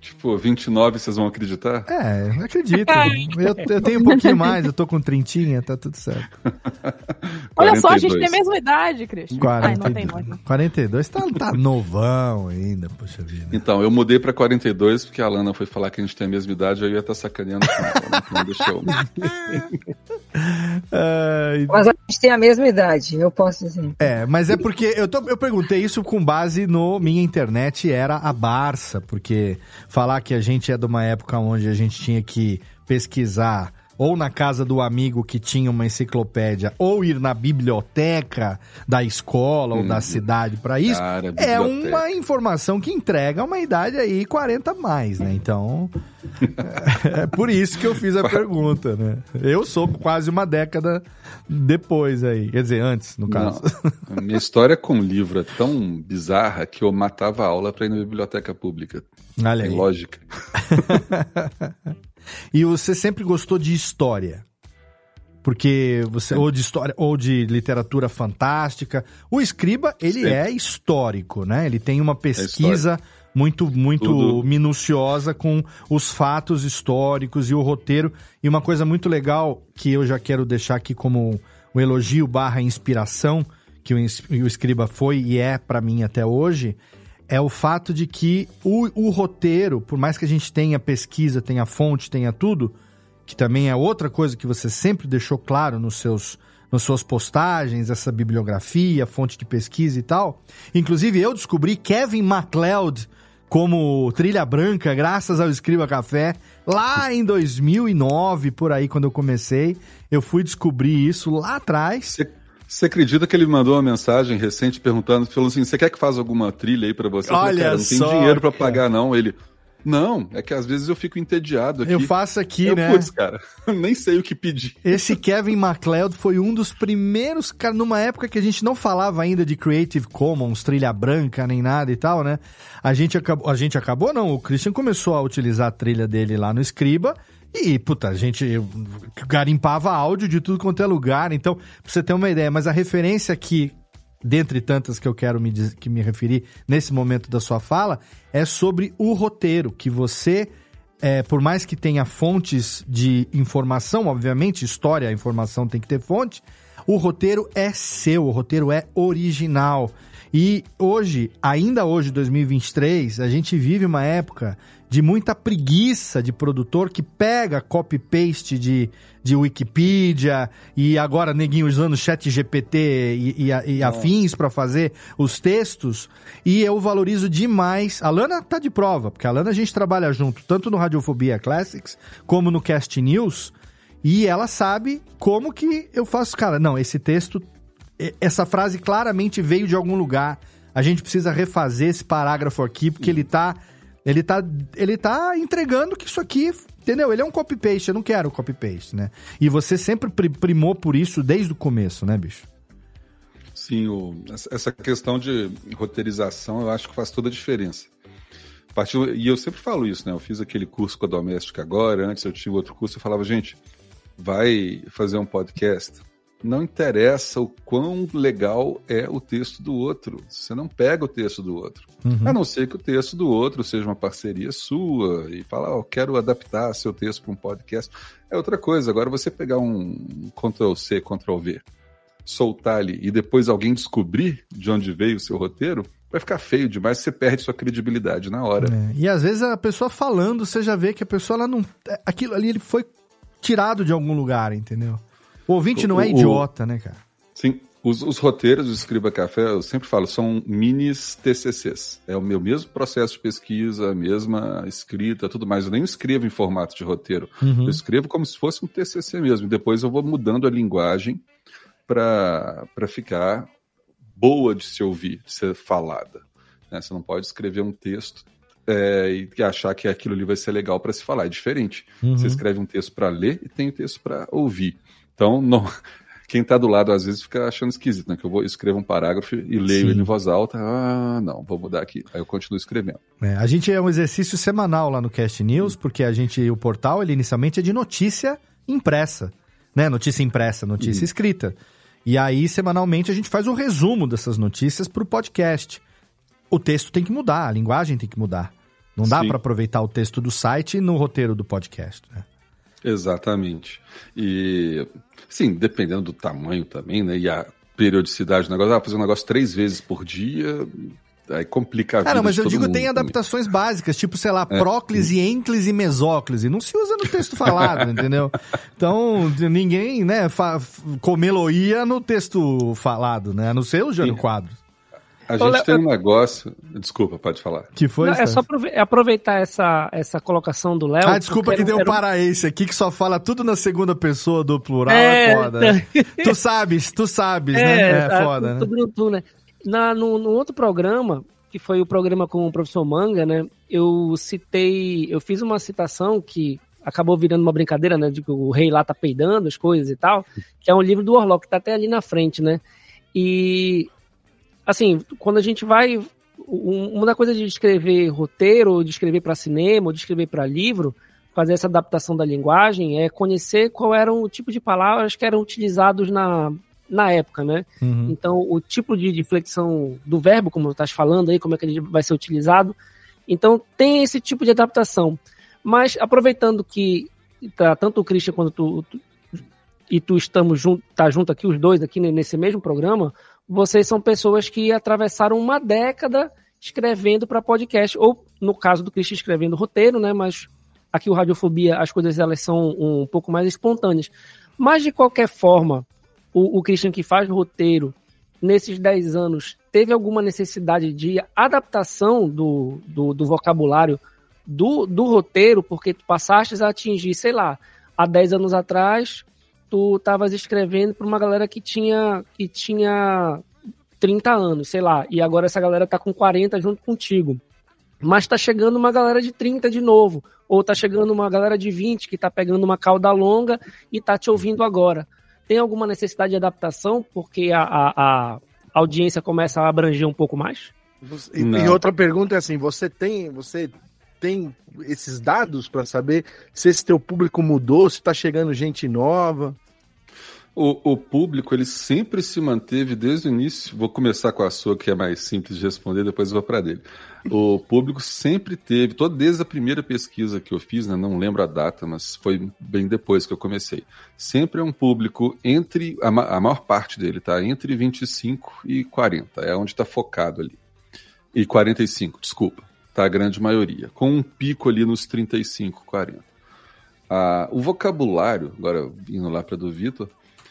tipo, 29 vocês vão acreditar? É, não acredito. eu, eu tenho um pouquinho mais, eu tô com trintinha, tá tudo certo. Olha só, a gente 42. tem a mesma idade, Christian. Ai, não tem 42. mais. 42 tá, tá novão ainda, poxa vida. Então, eu mudei pra 42 porque a Alana foi falar que a gente tem a mesma idade, eu ia estar sacaneando com ela. Eu... Ai, Mas a gente tem a mesma idade, eu posso dizer. É, mas é porque eu, tô- eu perguntei isso com base no minha internet era a Barça, porque falar que a gente é de uma época onde a gente tinha que pesquisar ou na casa do amigo que tinha uma enciclopédia, ou ir na biblioteca da escola ou da cidade para isso, Cara, é uma informação que entrega uma idade aí 40 a mais, né? Então, é por isso que eu fiz a pergunta, né? Eu sou quase uma década depois aí, quer dizer, antes, no caso. Não, a minha história com livro é tão bizarra que eu matava a aula pra ir na biblioteca pública. Olha Tem aí. lógica. E você sempre gostou de história? Porque você ou de história ou de literatura fantástica. O Escriba, ele Sempre. é histórico, né? Ele tem uma pesquisa muito muito Tudo. minuciosa com os fatos históricos e o roteiro. E uma coisa muito legal que eu já quero deixar aqui como um elogio barra inspiração que o, Escriba foi e é pra mim até hoje, é o fato de que o, o roteiro, por mais que a gente tenha pesquisa, tenha fonte, tenha tudo, que também é outra coisa que você sempre deixou claro nos seus nas suas postagens, essa bibliografia, fonte de pesquisa e tal. Inclusive, eu descobri Kevin MacLeod como trilha branca, graças ao Escriba Café, lá em 2009, por aí, quando eu comecei. Eu fui descobrir isso lá atrás. Você, você acredita que ele me mandou uma mensagem recente perguntando, falou assim, você quer que faça alguma trilha aí pra você? Eu falei, Olha cara, não tem só, dinheiro pra cara. pagar não. Ele, não, é que às vezes eu fico entediado aqui. Eu faço aqui, Eu, né? Putz, cara, nem sei o que pedir. Esse Kevin MacLeod foi um dos primeiros, cara, numa época que a gente não falava ainda de Creative Commons, trilha branca, nem nada e tal, né? A gente acabou, a gente acabou não, o Christian começou a utilizar a trilha dele lá no Scriba e, puta, a gente garimpava áudio de tudo quanto é lugar, então, pra você ter uma ideia, mas a referência aqui, dentre tantas que eu quero me, que me referir nesse momento da sua fala, é sobre o roteiro, que você é, por mais que tenha fontes de informação, obviamente, história, informação tem que ter fonte, o roteiro é seu, o roteiro é original. E hoje, ainda hoje, 2023, a gente vive uma época de muita preguiça de produtor que pega copy-paste de, de Wikipedia e agora neguinho usando chat GPT e, e, e afins para fazer os textos. E eu valorizo demais. A Lana tá de prova, porque a Lana a gente trabalha junto, tanto no Radiofobia Classics como no Cast News. E ela sabe como que eu faço. Cara, não, esse texto essa frase claramente veio de algum lugar. A gente precisa refazer esse parágrafo aqui, porque ele tá. Ele tá, ele tá entregando que isso aqui, entendeu? Ele é um copy-paste, eu não quero copy-paste, né? E você sempre pri- primou por isso desde o começo, né, bicho? Sim, o- essa- questão de roteirização eu acho que faz toda a diferença. A partir- e eu sempre falo isso, né? Eu fiz aquele curso com a Doméstica agora, antes eu tinha outro curso, eu falava, gente, vai fazer um podcast. Não interessa o quão legal é o texto do outro. Você não pega o texto do outro. Uhum. A não ser que o texto do outro seja uma parceria sua e falar, oh, quero adaptar seu texto para um podcast. É outra coisa. Agora você pegar um Ctrl C, Ctrl V, soltar ali e depois alguém descobrir de onde veio o seu roteiro, vai ficar feio demais, você perde sua credibilidade na hora. É, E às vezes a pessoa falando, você já vê que a pessoa ela não. é, Aquilo ali ele foi tirado de algum lugar, entendeu? O ouvinte não é O- o- idiota, né, cara? Sim, o Os, os roteiros do Escriba Café, eu sempre falo, são minis TCCs. É o meu mesmo processo de pesquisa, a mesma escrita, tudo mais. Eu nem escrevo em formato de roteiro. Uhum. Eu escrevo como se fosse um TCC mesmo. E depois eu vou mudando a linguagem para ficar boa de se ouvir, de ser falada. né? Você não pode escrever um texto é, e achar que aquilo ali vai ser legal para se falar. É diferente. Uhum. Você escreve um texto para ler e tem um texto para ouvir. Então, não- quem está do lado às vezes fica achando esquisito, né? Que eu vou escrevo um parágrafo e leio Sim. ele em voz alta. Ah, não, vou mudar aqui. Aí eu continuo escrevendo. É, a gente é um exercício semanal lá no Cast News, porque a gente, o portal, ele inicialmente é de notícia impressa, né? Notícia impressa, notícia Uhum. escrita. E aí, semanalmente, a gente faz um resumo dessas notícias pro podcast. O texto tem que mudar, a linguagem tem que mudar. Não dá Sim. para aproveitar o texto do site no roteiro do podcast, né? Exatamente. E, sim, dependendo do tamanho também, né? E a periodicidade do negócio, ah, fazer um negócio três vezes por dia, aí complica a vida Cara, mas eu digo, tem também. adaptações básicas, tipo, sei lá, É. próclise, ênclise e mesóclise. Não se usa no texto falado, entendeu? Então, ninguém, né, fa comeloia no texto falado, né? A não ser o Jânio Quadros. A Ô, gente Léo, tem um negócio. Desculpa, pode falar. Que foi, Não, é só é aproveitar essa, essa colocação do Léo. Ah, desculpa que deu um- paraense aqui, que só fala tudo na segunda pessoa do plural, É, é, foda. né? tu sabes, tu sabes, né? É tá, foda, né? tudo no tu, né? Na, no, no outro programa, que foi o programa com o professor Manga, né? Eu citei, eu fiz uma citação que acabou virando uma brincadeira, né? De que o rei lá tá peidando as coisas e tal, que é um livro do Orlok, que tá até ali na frente, né? E, assim, quando a gente vai. um- Uma coisa de escrever roteiro, ou de escrever para cinema, ou de escrever para livro, fazer essa adaptação da linguagem, é conhecer qual era o tipo de palavras que eram utilizados na, na época, né? Uhum. Então, o tipo de, de flexão do verbo, como estás falando aí, como é que ele vai ser utilizado. Então, tem esse tipo de adaptação. Mas, aproveitando que tá, tanto o Christian quanto tu, tu- e tu estamos junto, tá junto aqui, os dois aqui ne- nesse mesmo programa, vocês são pessoas que atravessaram uma década escrevendo para podcast, ou no caso do Christian escrevendo roteiro, né? Mas aqui o Radiofobia, as coisas elas são um pouco mais espontâneas. Mas de qualquer forma, o, o Christian que faz roteiro, nesses 10 anos, teve alguma necessidade de adaptação do, do, do vocabulário do, do roteiro, porque tu passaste a atingir, sei lá, há 10 anos atrás, tu estavas escrevendo para uma galera que tinha, que tinha 30 anos, sei lá, e agora essa galera tá com 40 junto contigo. Mas tá chegando uma galera de 30 de novo, ou tá chegando uma galera de 20 que tá pegando uma cauda longa e tá te ouvindo agora. Tem alguma necessidade de adaptação porque a, a, a audiência começa a abranger um pouco mais? E, e outra pergunta é assim, você tem, você tem esses dados para saber se esse teu público mudou, se tá chegando gente nova? O, o público, ele sempre se manteve desde o início. Vou começar com a sua, que é mais simples de responder, depois vou para dele. O público sempre teve, todo, desde a primeira pesquisa que eu fiz, né, não lembro a data, mas foi bem depois que eu comecei. Sempre é um público entre, a, a maior parte dele, tá? Entre 25 e 40, é onde está focado ali. E 45, desculpa, tá? A grande maioria. Com um pico ali nos 35, 40. Ah, o vocabulário, agora indo lá para do Vitor,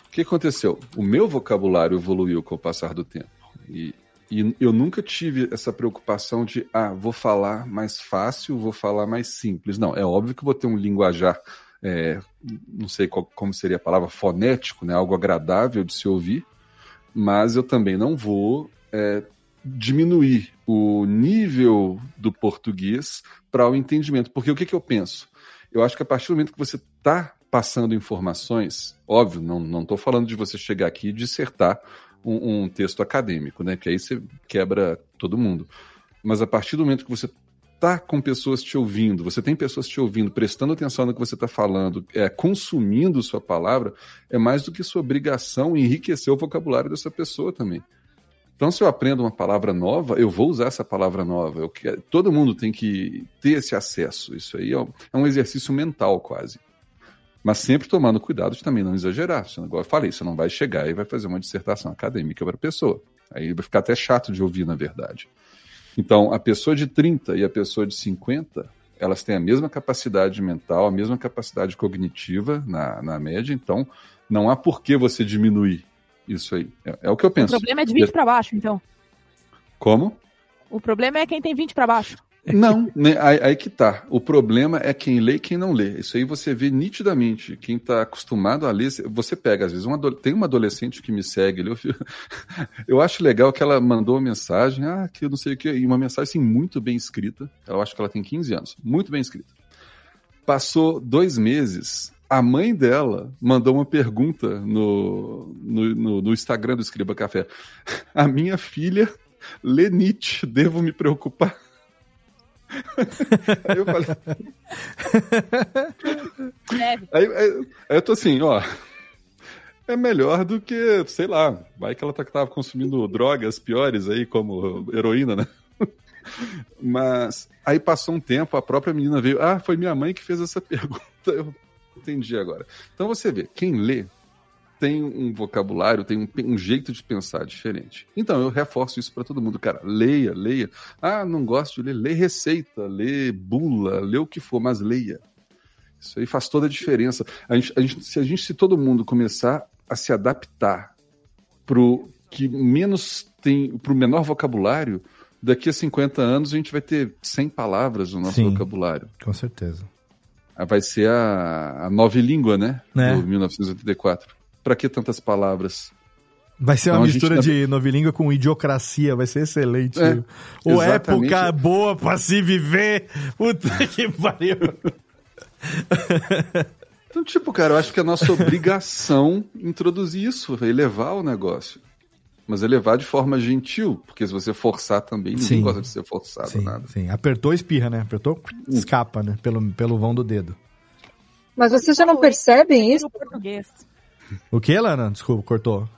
o que aconteceu? O meu vocabulário evoluiu com o passar do tempo. E, e eu nunca tive essa preocupação de, ah, vou falar mais fácil, vou falar mais simples. Não, é óbvio que vou ter um linguajar, é, não sei qual- como seria a palavra, fonético, né? algo agradável de se ouvir, mas eu também não vou é, diminuir o nível do português para o entendimento. Porque o que, que eu penso? Eu acho que a partir do momento que você está passando informações, óbvio, não estou falando de você chegar aqui e dissertar um, um texto acadêmico, né? Que aí você quebra todo mundo. Mas a partir do momento que você está com pessoas te ouvindo, você tem pessoas te ouvindo, prestando atenção no que você está falando, é, consumindo sua palavra, é mais do que sua obrigação enriquecer o vocabulário dessa pessoa também. Então, se eu aprendo uma palavra nova, eu vou usar essa palavra nova. Eu todo mundo tem que ter esse acesso. Isso aí é um, é um exercício mental, quase. Mas sempre tomando cuidado de também não exagerar. Senão, igual eu falei, você não vai chegar e vai fazer uma dissertação acadêmica para a pessoa. Aí vai ficar até chato de ouvir, na verdade. Então, a pessoa de 30 e a pessoa de 50, elas têm a mesma capacidade mental, a mesma capacidade cognitiva na, na média. Então, não há por que você diminuir Isso aí. É, é o que eu O penso. problema é de 20 pra baixo, então. Como? O problema é quem tem 20 pra baixo. Não, né, aí, aí que tá. O problema é quem lê e quem não lê. Isso aí você vê nitidamente. Quem tá acostumado a ler, você pega, às vezes, uma, tem uma adolescente que me segue ali, eu, eu acho legal que ela mandou uma mensagem, ah, que eu não sei o que, e uma mensagem assim, muito bem escrita. Eu acho que ela tem 15 anos, muito bem escrita. Passou dois meses, a mãe dela mandou uma pergunta no, no, no- no Instagram do Escriba Café. A minha filha lê Nietzsche, devo me preocupar? Aí eu falei. Aí, aí- aí eu tô assim, ó. É melhor do que, sei lá, vai que ela tá, tava consumindo drogas piores aí, como heroína, né? Mas aí passou um tempo, a própria menina veio, ah, foi minha mãe que fez essa pergunta. Eu entendi agora. Então você vê, quem lê tem um vocabulário, tem um, um jeito de pensar diferente. Então eu reforço isso para todo mundo, cara. Leia, leia. Ah, não gosto de ler, lê receita, lê bula, lê o que for, mas leia. Isso aí faz toda a diferença. A gente, a gente- se a gente, se todo mundo começar a se adaptar pro que menos tem, pro menor vocabulário, daqui a 50 anos a gente vai ter 100 palavras no nosso Sim. vocabulário. Com certeza. Ah, Vai ser a, a nova língua, né? É. Do 1984. Pra que tantas palavras? Vai ser uma Então, a gente mistura tá- de novilíngua com idiocracia, vai ser excelente. É, Ou exatamente. época boa pra se viver. Puta que pariu. Então, tipo, cara, eu acho que é nossa obrigação introduzir isso, elevar o negócio. Mas elevar de forma gentil, porque se você forçar também, ninguém Sim. gosta de ser forçado, Sim, nada. sim. Apertou, espirra, né? Apertou, escapa, né? Pelo, pelo vão do dedo. Mas vocês já não percebem isso? Português. O que, Lana? Desculpa, cortou.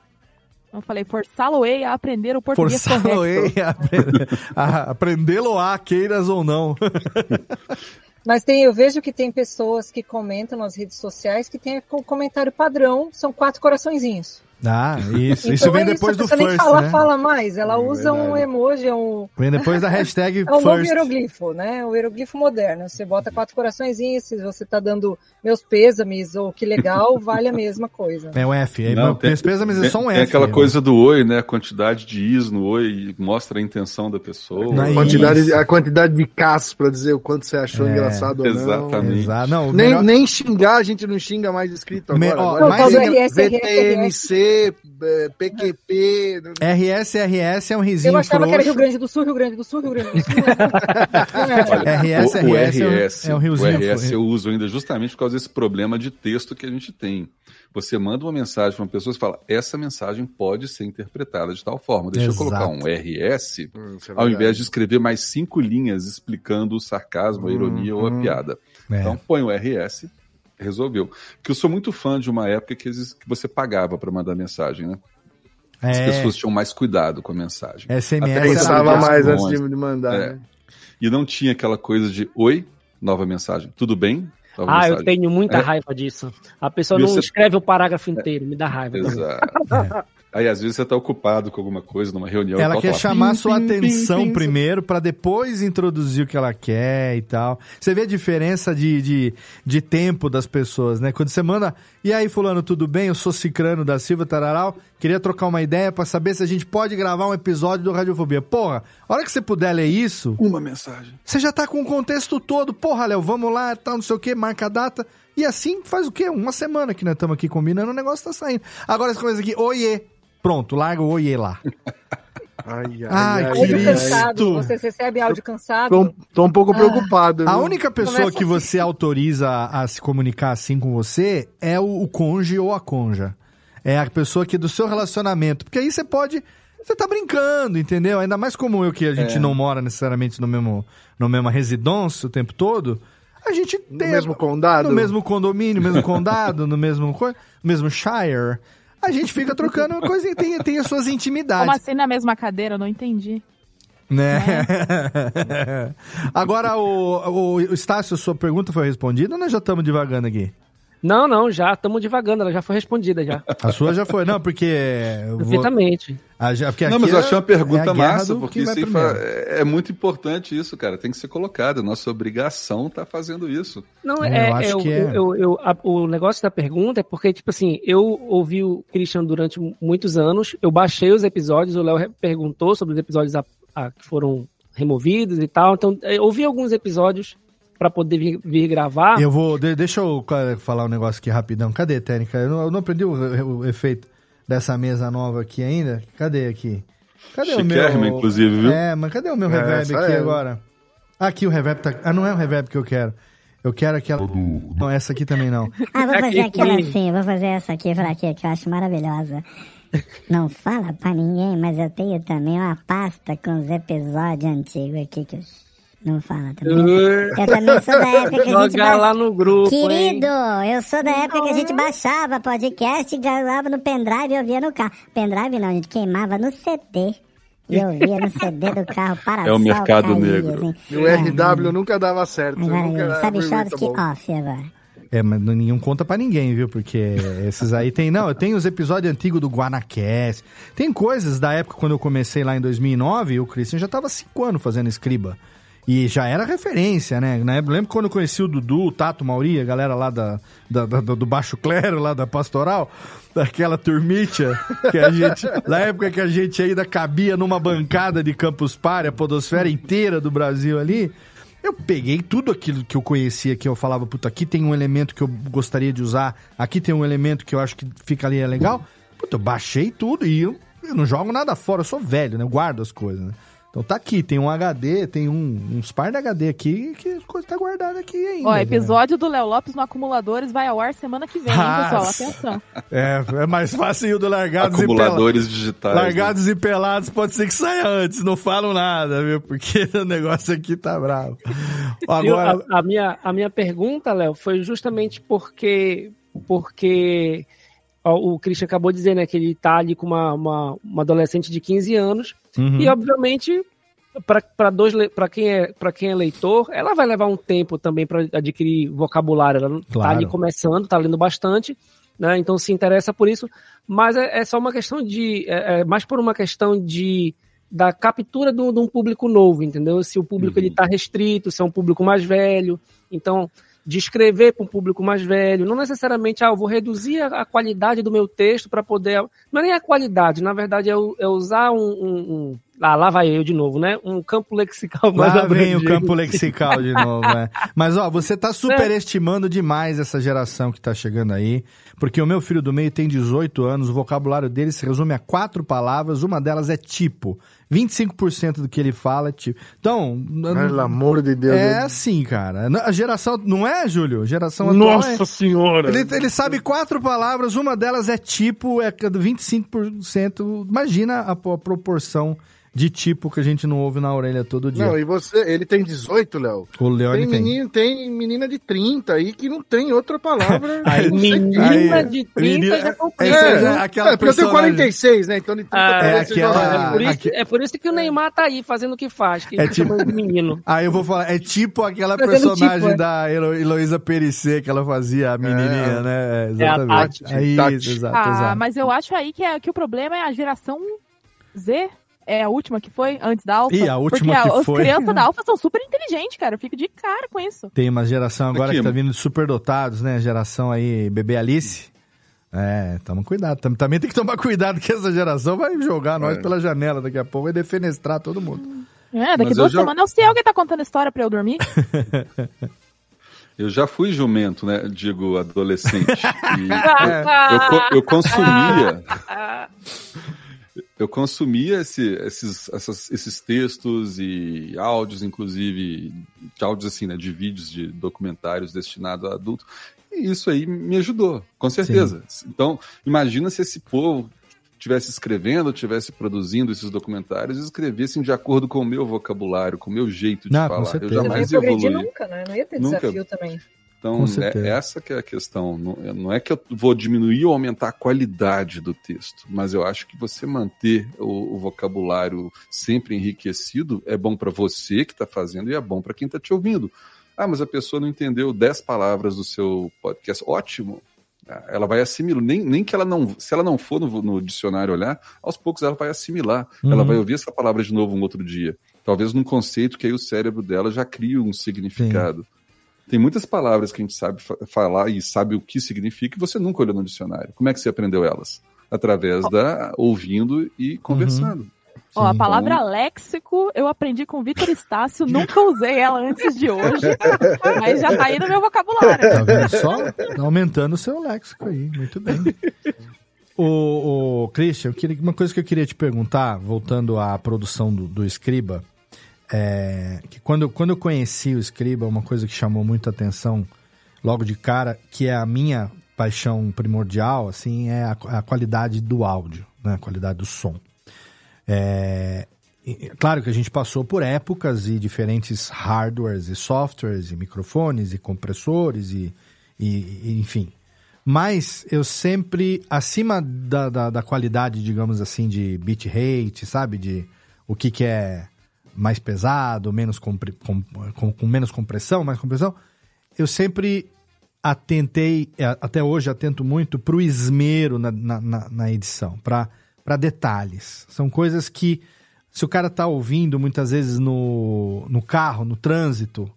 Eu falei, forçá-lo-ei a aprender o português Forçá-lo correto. a aprender- a aprendê-lo a, queiras ou não. Mas tem, eu vejo que tem pessoas que comentam nas redes sociais que tem o comentário padrão, são quatro coraçõezinhos. Ah, isso. Então isso vem é depois a do pessoa nem first, fala, né? fala mais, ela usa um emoji, é um, Vem depois da hashtag é um novo first. hieroglifo, né? O hieroglifo moderno. Você bota quatro coraçõezinhos, se você tá dando meus pêsames ou que legal, vale a mesma coisa. É um F. É, Não, tem- pesa, mas é tem- só um tem F. aquela né? coisa do oi, né? A quantidade de is no oi mostra a intenção da pessoa. Não é A quantidade, Isso. a quantidade de casos pra dizer o quanto você achou É, engraçado ou não. exatamente. Exato. Não, o Nem, melhor- nem xingar, a gente não xinga mais escrito Me- agora. ó, agora RS, VTNC, eh, PQP. RS, RS é um risinho Eu achava que era Rio frouxo. Grande do Sul, Rio Grande do Sul, Rio Grande do Sul. Olha, RS, o, o RS é um- é um o riozinho RS frouxo. eu uso ainda justamente por causa desse problema de texto que a gente tem. Você manda uma mensagem para uma pessoa e fala: essa mensagem pode ser interpretada de tal forma. Deixa Exato. eu colocar um RS, Hum, é ao invés de escrever mais cinco linhas explicando o sarcasmo, a ironia ou a Uhum. piada. É. Então põe o RS, resolveu. Porque eu sou muito fã de uma época que, que você pagava para mandar mensagem, né? As É. pessoas tinham mais cuidado com a mensagem. SMS Até Pensava mais antes de mandar. É. né? E não tinha aquela coisa de oi, nova mensagem. Tudo bem? Nova Ah, eu mensagem. tenho muita É. raiva disso. A pessoa E não você- escreve o parágrafo inteiro, me dá raiva. Exato. Aí às vezes você tá ocupado com alguma coisa numa reunião. Ela quer fala, chamar pim, sua pim, atenção pim, primeiro pra depois introduzir o que ela quer e tal. Você vê a diferença de, de, de tempo das pessoas, né? Quando você manda, e aí fulano, tudo bem? Eu sou Cicrano da Silva Tararal, queria trocar uma ideia pra saber se a gente pode gravar um episódio do Radiofobia. Porra, a hora que você puder ler isso, Uma mensagem. você já tá com o contexto todo. Porra, Léo, vamos lá, tal, não sei o que, marca a data. E assim faz o quê? Uma semana que nós estamos aqui combinando, o negócio tá saindo. Agora essa coisa aqui, oiê. Pronto, larga o oiê lá. Ai, ai, Ai, Cristo. cansado, vocês recebem áudio cansado? Tô, tô um pouco preocupado. A viu? única pessoa Começa que assim. você autoriza a, a se comunicar assim com você é o, o cônjuge ou a conja. É a pessoa que é do seu relacionamento. Porque aí você pode. Você tá brincando, entendeu? Ainda mais como eu, que a gente É. não mora necessariamente no mesmo, no mesma residência o tempo todo. A gente No tem. mesmo condado? No mesmo condomínio, no mesmo condado, no mesmo, no mesmo Shire. A gente fica trocando coisa e tem, tem as suas Como intimidades. assim na mesma cadeira? Eu não entendi. Né? Agora, o, o, o Estácio, sua pergunta foi respondida ou nós já estamos devagando aqui? Não, não, já estamos divagando, ela já foi respondida já. A sua já foi, não, porque. vou- Perfeitamente. Ah, já- porque Não, aqui mas eu é- achei uma é a pergunta guerra massa, porque isso é, é muito importante isso, cara. Tem que ser colocado. Nossa obrigação tá fazendo isso. Não, É, é, eu acho eu- que é. eu- eu- a- o negócio da pergunta é porque, tipo assim, eu ouvi o Christian durante muitos anos, eu baixei os episódios, o Léo perguntou sobre os episódios a- a- que foram removidos e tal, então eu ouvi alguns episódios para poder vir, vir gravar. Eu vou. de- deixa eu falar um negócio aqui rapidão. Cadê, técnica? Eu não, eu não aprendi o, o efeito dessa mesa nova aqui ainda. Cadê aqui? Cadê o meu. Inclusive, viu? É, mas cadê o meu É, reverb aqui é. agora? Aqui o reverb tá. Ah, não é o reverb que eu quero. Eu quero aquela. Não, essa aqui também não. Ah, vou fazer aquela assim, vou fazer essa aqui pra quê? Que eu acho maravilhosa. Não fala pra ninguém, mas eu tenho também uma pasta com os episódios antigos aqui que eu... Não fala também. Eu também sou da época que a gente Jogar ba- lá no grupo. hein? Querido, eu sou da época que a gente baixava podcast gravava no pendrive e ouvia no carro. Pendrive não, a gente queimava no CD. E ouvia no CD do carro para É o mercado cair, negro. assim. E o RW nunca dava certo. Agora, nunca sabe Chovsky bom. off agora. É, mas nenhum conta pra ninguém, viu? Porque esses aí tem. Não, eu tenho os episódios antigos do Guanacast. Tem coisas da época quando eu comecei lá em 2009, e o Christian já tava cinco anos fazendo escriba. E já era referência, né? Na época- lembro quando eu conheci o Dudu, o Tato, Mauri, a galera lá da, da- da- do Baixo Clero, lá da Pastoral, daquela turmitia que a gente. na época que a gente ainda cabia numa bancada de Campus Party, a podosfera inteira do Brasil ali. Eu peguei tudo aquilo que eu conhecia, que eu falava, puta, aqui tem um elemento que eu gostaria de usar, aqui tem um elemento que eu acho que ficaria legal. Puta, eu baixei tudo e eu, eu não jogo nada fora, eu sou velho, né? Eu guardo as coisas, né? Então tá aqui, tem um HD, tem um, uns par de HD aqui que as coisas tá guardada aqui ainda. Ó, né? episódio do Léo Lopes no Acumuladores vai ao ar semana que vem, hein, pessoal? Nossa. Atenção. É, é mais fácil o do Largados e Pelados. Acumuladores digitais. né? Largados e Pelados pode ser que saia antes, não falam nada, viu? Porque o negócio aqui tá bravo. Agora, A, a minha, a minha pergunta, Léo, foi justamente porque, porque o Christian acabou dizer né, que ele tá ali com uma, uma, uma adolescente de 15 anos Uhum. e, obviamente, para quem, é, quem é leitor, ela vai levar um tempo também para adquirir vocabulário. Ela tá Claro. ali começando, tá lendo bastante, né? Então se interessa por isso. Mas é, é só uma questão de. É, é mais por uma questão de da captura de um público novo, entendeu? Se o público ele tá restrito, se é um público mais velho. Então, de escrever para um público mais velho, não necessariamente, ah, eu vou reduzir a, qualidade do meu texto para poder. Não é nem a qualidade, na verdade, é, é usar um, um- um- Ah, lá vai eu de novo, né? Um campo lexical mais Lá vem o campo lexical de novo, né? Mas, ó, você tá superestimando demais essa geração que tá chegando aí, porque o meu filho do meio tem 18 anos, o vocabulário dele se resume a quatro palavras, uma delas é tipo. 25% do que ele fala é tipo. Então... Pelo amor de Deus. É assim, cara. A geração... Não é, Júlio? Geração atual Nossa é... senhora. Ele, ele sabe quatro palavras, uma delas é tipo, é 25%. Imagina a, a proporção de tipo que a gente não ouve na orelha todo dia. Não, e você, ele tem 18, Léo. O Leone Tem, tem. menino, tem menina de 30 aí que não tem outra palavra. Aí, menina quem. de 30 menina- já é, complica. é, É, aquela é, porque eu tenho personagem- 46, né? Então de 30 Ah, é aquela- É por, isso, aqui- é por isso que o Neymar tá aí fazendo o que faz, que É é tipo- de menino. Aí eu vou falar, é tipo aquela Fazendo personagem tipo, é. da Helo- Heloísa Perissé que ela fazia, a menininha, né? É, Exatamente. Tati, É isso, Tati. exato, Ah, exato. mas eu acho aí que, é, que o problema é a geração Z. É a última que foi, antes da Alfa. Ih, a última Porque que as foi. crianças da Alfa são super inteligentes, cara. Eu fico de cara com isso. Tem uma geração agora Aqui, que tá vindo de superdotados, né? Geração aí, bebê Alice. É, toma cuidado. Tam- Também tem que tomar cuidado que essa geração vai jogar nós É. pela janela daqui a pouco, vai defenestrar todo mundo. É, daqui Mas duas eu já- semanas é o Ciel que tá contando história pra eu dormir. Eu já fui jumento, né? Digo, adolescente. E eu, eu eu consumia. Eu consumia esse- esses, essas- esses textos e áudios, inclusive, de áudios assim, né? De vídeos de documentários destinados a adulto. E isso aí me ajudou, com certeza. Então, imagina se esse povo estivesse escrevendo, estivesse produzindo esses documentários e escrevessem de acordo com o meu vocabulário, com o meu jeito de Não, com falar. Eu certeza. Eu não ia jamais progredir evoluí. nunca, né? Não ia ter Nunca. desafio também. Então, é essa que é a questão. Não, não é que eu vou diminuir ou aumentar a qualidade do texto, mas eu acho que você manter o, o vocabulário sempre enriquecido é bom para você que está fazendo e é bom para quem está te ouvindo. Ah, mas a pessoa não entendeu 10 palavras do seu podcast. Ótimo. Ela vai assimilar, nem, nem que ela não, se ela não for no, no dicionário olhar, aos poucos ela vai assimilar. Uhum. Ela vai ouvir essa palavra de novo um outro dia. Talvez num conceito que aí o cérebro dela já cria um significado. Tem muitas palavras que a gente sabe fa- falar e sabe o que significa e você nunca olhou no dicionário. Como é que você aprendeu elas? Através da ouvindo e conversando. Ó, a palavra léxico eu aprendi com o Vitor Estácio, nunca usei ela antes de hoje, mas já tá aí no meu vocabulário. Tá vendo só? Tá aumentando o seu léxico aí. Muito bem. O, o Christian, uma coisa que eu queria te perguntar, voltando à produção do, do Scriba, é que quando, eu- quando eu conheci o Scriba, uma coisa que chamou muita atenção logo de cara, que é a minha paixão primordial, assim, é a, a qualidade do áudio, né? A qualidade do som. É, claro que a gente passou por épocas e diferentes hardwares e softwares e microfones e compressores e, e- e, enfim. Mas eu sempre, acima da, da, da qualidade, digamos assim, de bitrate, sabe? De o que, que é mais pesado, menos compre- com, com, com menos compressão, mais compressão, eu sempre atentei, é, até hoje atento muito para o esmero na, na- na edição, para detalhes. São coisas que, se o cara tá ouvindo muitas vezes no, no carro, no trânsito,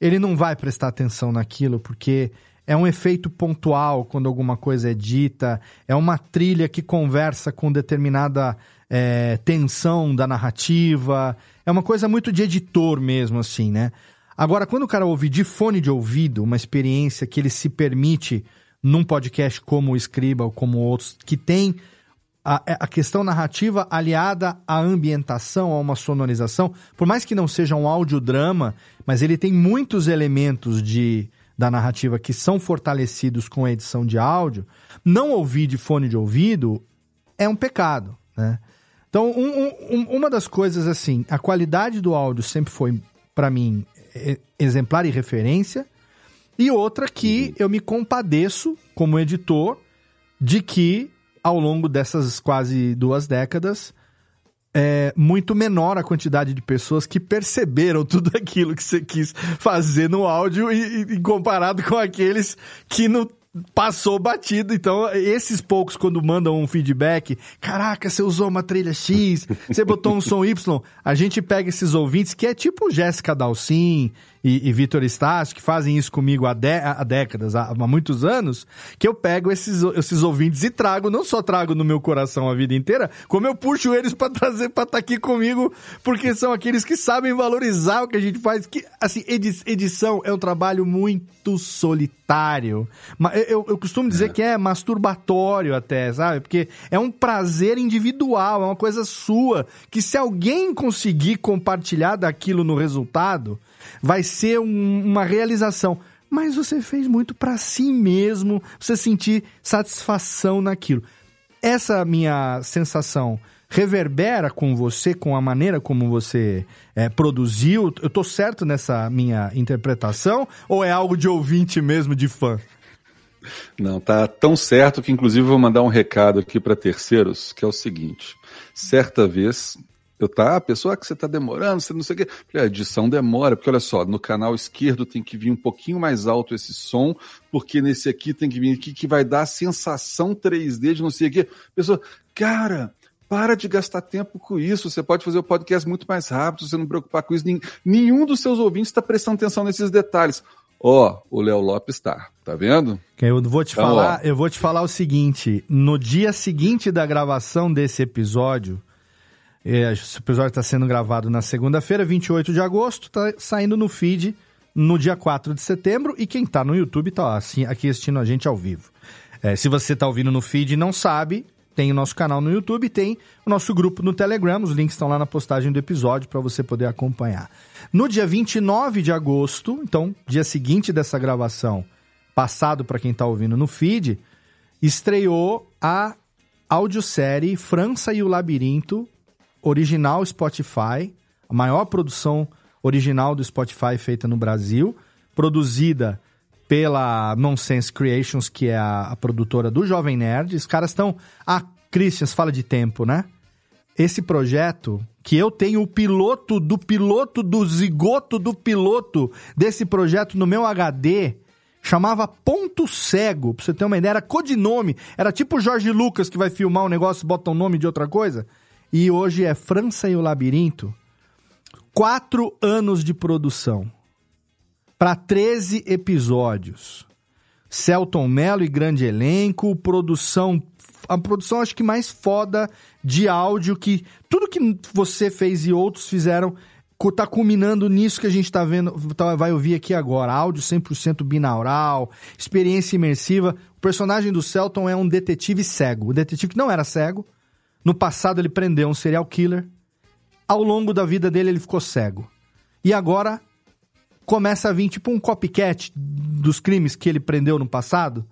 ele não vai prestar atenção naquilo, porque é um efeito pontual quando alguma coisa é dita, é uma trilha que conversa com determinada é, tensão da narrativa, é uma coisa muito de editor mesmo, assim, né? Agora, quando o cara ouve de fone de ouvido, uma experiência que ele se permite num podcast como o Scriba ou como outros, que tem a, a questão narrativa aliada à ambientação, a uma sonorização, por mais que não seja um audiodrama, mas ele tem muitos elementos de, da narrativa que são fortalecidos com a edição de áudio, não ouvir de fone de ouvido é um pecado, né? Então, um- um- um- uma das coisas, assim, a qualidade do áudio sempre foi, para mim, exemplar e referência, e outra que eu me compadeço, como editor, de que ao longo dessas quase duas décadas é muito menor a quantidade de pessoas que perceberam tudo aquilo que você quis fazer no áudio e, e- comparado com aqueles que não passou batido. Então, esses poucos, quando mandam um feedback, caraca, você usou uma trilha X, você botou um som Y, a gente pega esses ouvintes, que é tipo Jéssica Dalcin e, e Vitor Estácio, que fazem isso comigo há, dé- há décadas, há, há muitos anos, que eu pego esses, esses ouvintes e trago, não só trago no meu coração a vida inteira, como eu puxo eles pra trazer pra estar aqui comigo, porque são aqueles que sabem valorizar o que a gente faz. Que, assim, edi- edição é um trabalho muito solitário. Eu, eu costumo dizer que é masturbatório até, sabe? Porque é um prazer individual, é uma coisa sua, que se alguém conseguir compartilhar daquilo no resultado, vai ser um- uma realização. Mas você fez muito pra si mesmo, você sentir satisfação naquilo. Essa minha sensação reverbera com você, com a maneira como você é, produziu? Eu tô certo nessa minha interpretação? Ou é algo de ouvinte mesmo, de fã? Não, tá tão certo que inclusive vou mandar um recado aqui para terceiros, que é o seguinte: certa vez eu tá, a pessoa que você tá demorando, você não sei o quê. Falei, a edição demora, porque olha só, no canal esquerdo tem que vir um pouquinho mais alto esse som, porque nesse aqui tem que vir aqui que vai dar a sensação 3D de não sei o quê. Pessoa, cara, para de gastar tempo com isso. Você pode fazer o podcast muito mais rápido, se você não preocupar com isso. Nen- Nenhum dos seus ouvintes está prestando atenção nesses detalhes. Ó, o Léo Lopes tá, tá vendo? Eu vou te Então, falar, ó. eu vou te falar o seguinte, no dia seguinte da gravação desse episódio, esse episódio está sendo gravado na segunda-feira, 28 de agosto, tá saindo no feed no dia 4 de setembro e quem tá no YouTube tá assim, aqui assistindo a gente ao vivo. É, se você tá ouvindo no feed e não sabe, tem o nosso canal no YouTube, tem o nosso grupo no Telegram, os links estão lá na postagem do episódio para você poder acompanhar. No dia 29 de agosto, então, dia seguinte dessa gravação, passado para quem tá ouvindo no feed, estreou a audiosérie França e o Labirinto, original Spotify, a maior produção original do Spotify feita no Brasil, produzida pela Nonsense Creations, que é a, a produtora do Jovem Nerd. Os caras estão. Ah, Christians, fala de tempo, né? Esse projeto que eu tenho o piloto do piloto do zigoto do piloto desse projeto no meu HD. Chamava Ponto Cego, pra você ter uma ideia, era codinome. Era tipo Jorge Lucas que vai filmar um negócio e bota o nome de outra coisa. E hoje é França e o Labirinto. Quatro anos de produção. Para 13 episódios. Celton Mello e grande elenco, produção. A produção acho que mais foda de áudio que. Tudo que você fez e outros fizeram tá culminando nisso que a gente tá vendo, tá- vai ouvir aqui agora. Áudio 100% binaural, experiência imersiva. O personagem do Celton é um detetive cego. O detetive que não era cego. No passado ele prendeu um serial killer. Ao longo da vida dele ele ficou cego. E agora começa a vir tipo um copycat dos crimes que ele prendeu no passado.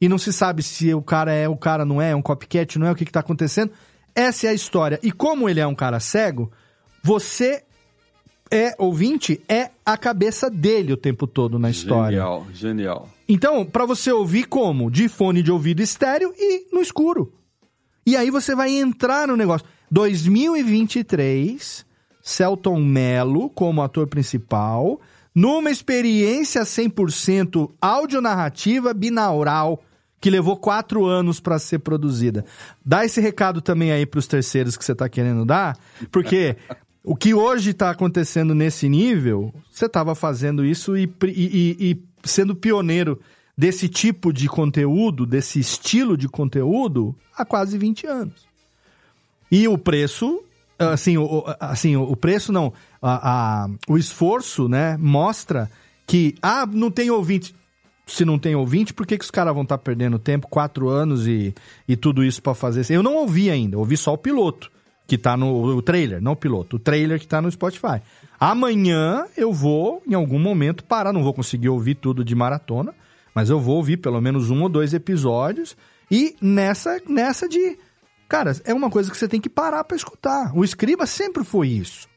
E não se sabe se o cara é, o cara não é, é um copycat, não é, o que, que tá acontecendo. Essa é a história. E como ele é um cara cego, você é ouvinte, é a cabeça dele o tempo todo na história. Genial, genial. Então, pra você ouvir como? De fone de ouvido estéreo e no escuro. E aí você vai entrar no negócio. 2023, Celton Mello como ator principal, numa experiência 100% audionarrativa binaural que levou quatro anos pra ser produzida. Dá esse recado também aí pros terceiros que você tá querendo dar, porque o que hoje tá acontecendo nesse nível, você tava fazendo isso e, e- e- e sendo pioneiro desse tipo de conteúdo, desse estilo de conteúdo, há quase 20 anos. E o preço, assim, o, assim, o preço não, a, a- o esforço, né, mostra que, ah, não tem ouvinte. Se não tem ouvinte, por que, que os caras vão estar perdendo tempo, quatro anos e, e tudo isso pra fazer? Eu não ouvi ainda, ouvi só o piloto, que tá no o trailer, não o piloto, o trailer que tá no Spotify. Amanhã eu vou, em algum momento, parar, não vou conseguir ouvir tudo de maratona, mas eu vou ouvir pelo menos um ou dois episódios e nessa, nessa de. Cara, é uma coisa que você tem que parar pra escutar. O escriba sempre foi isso.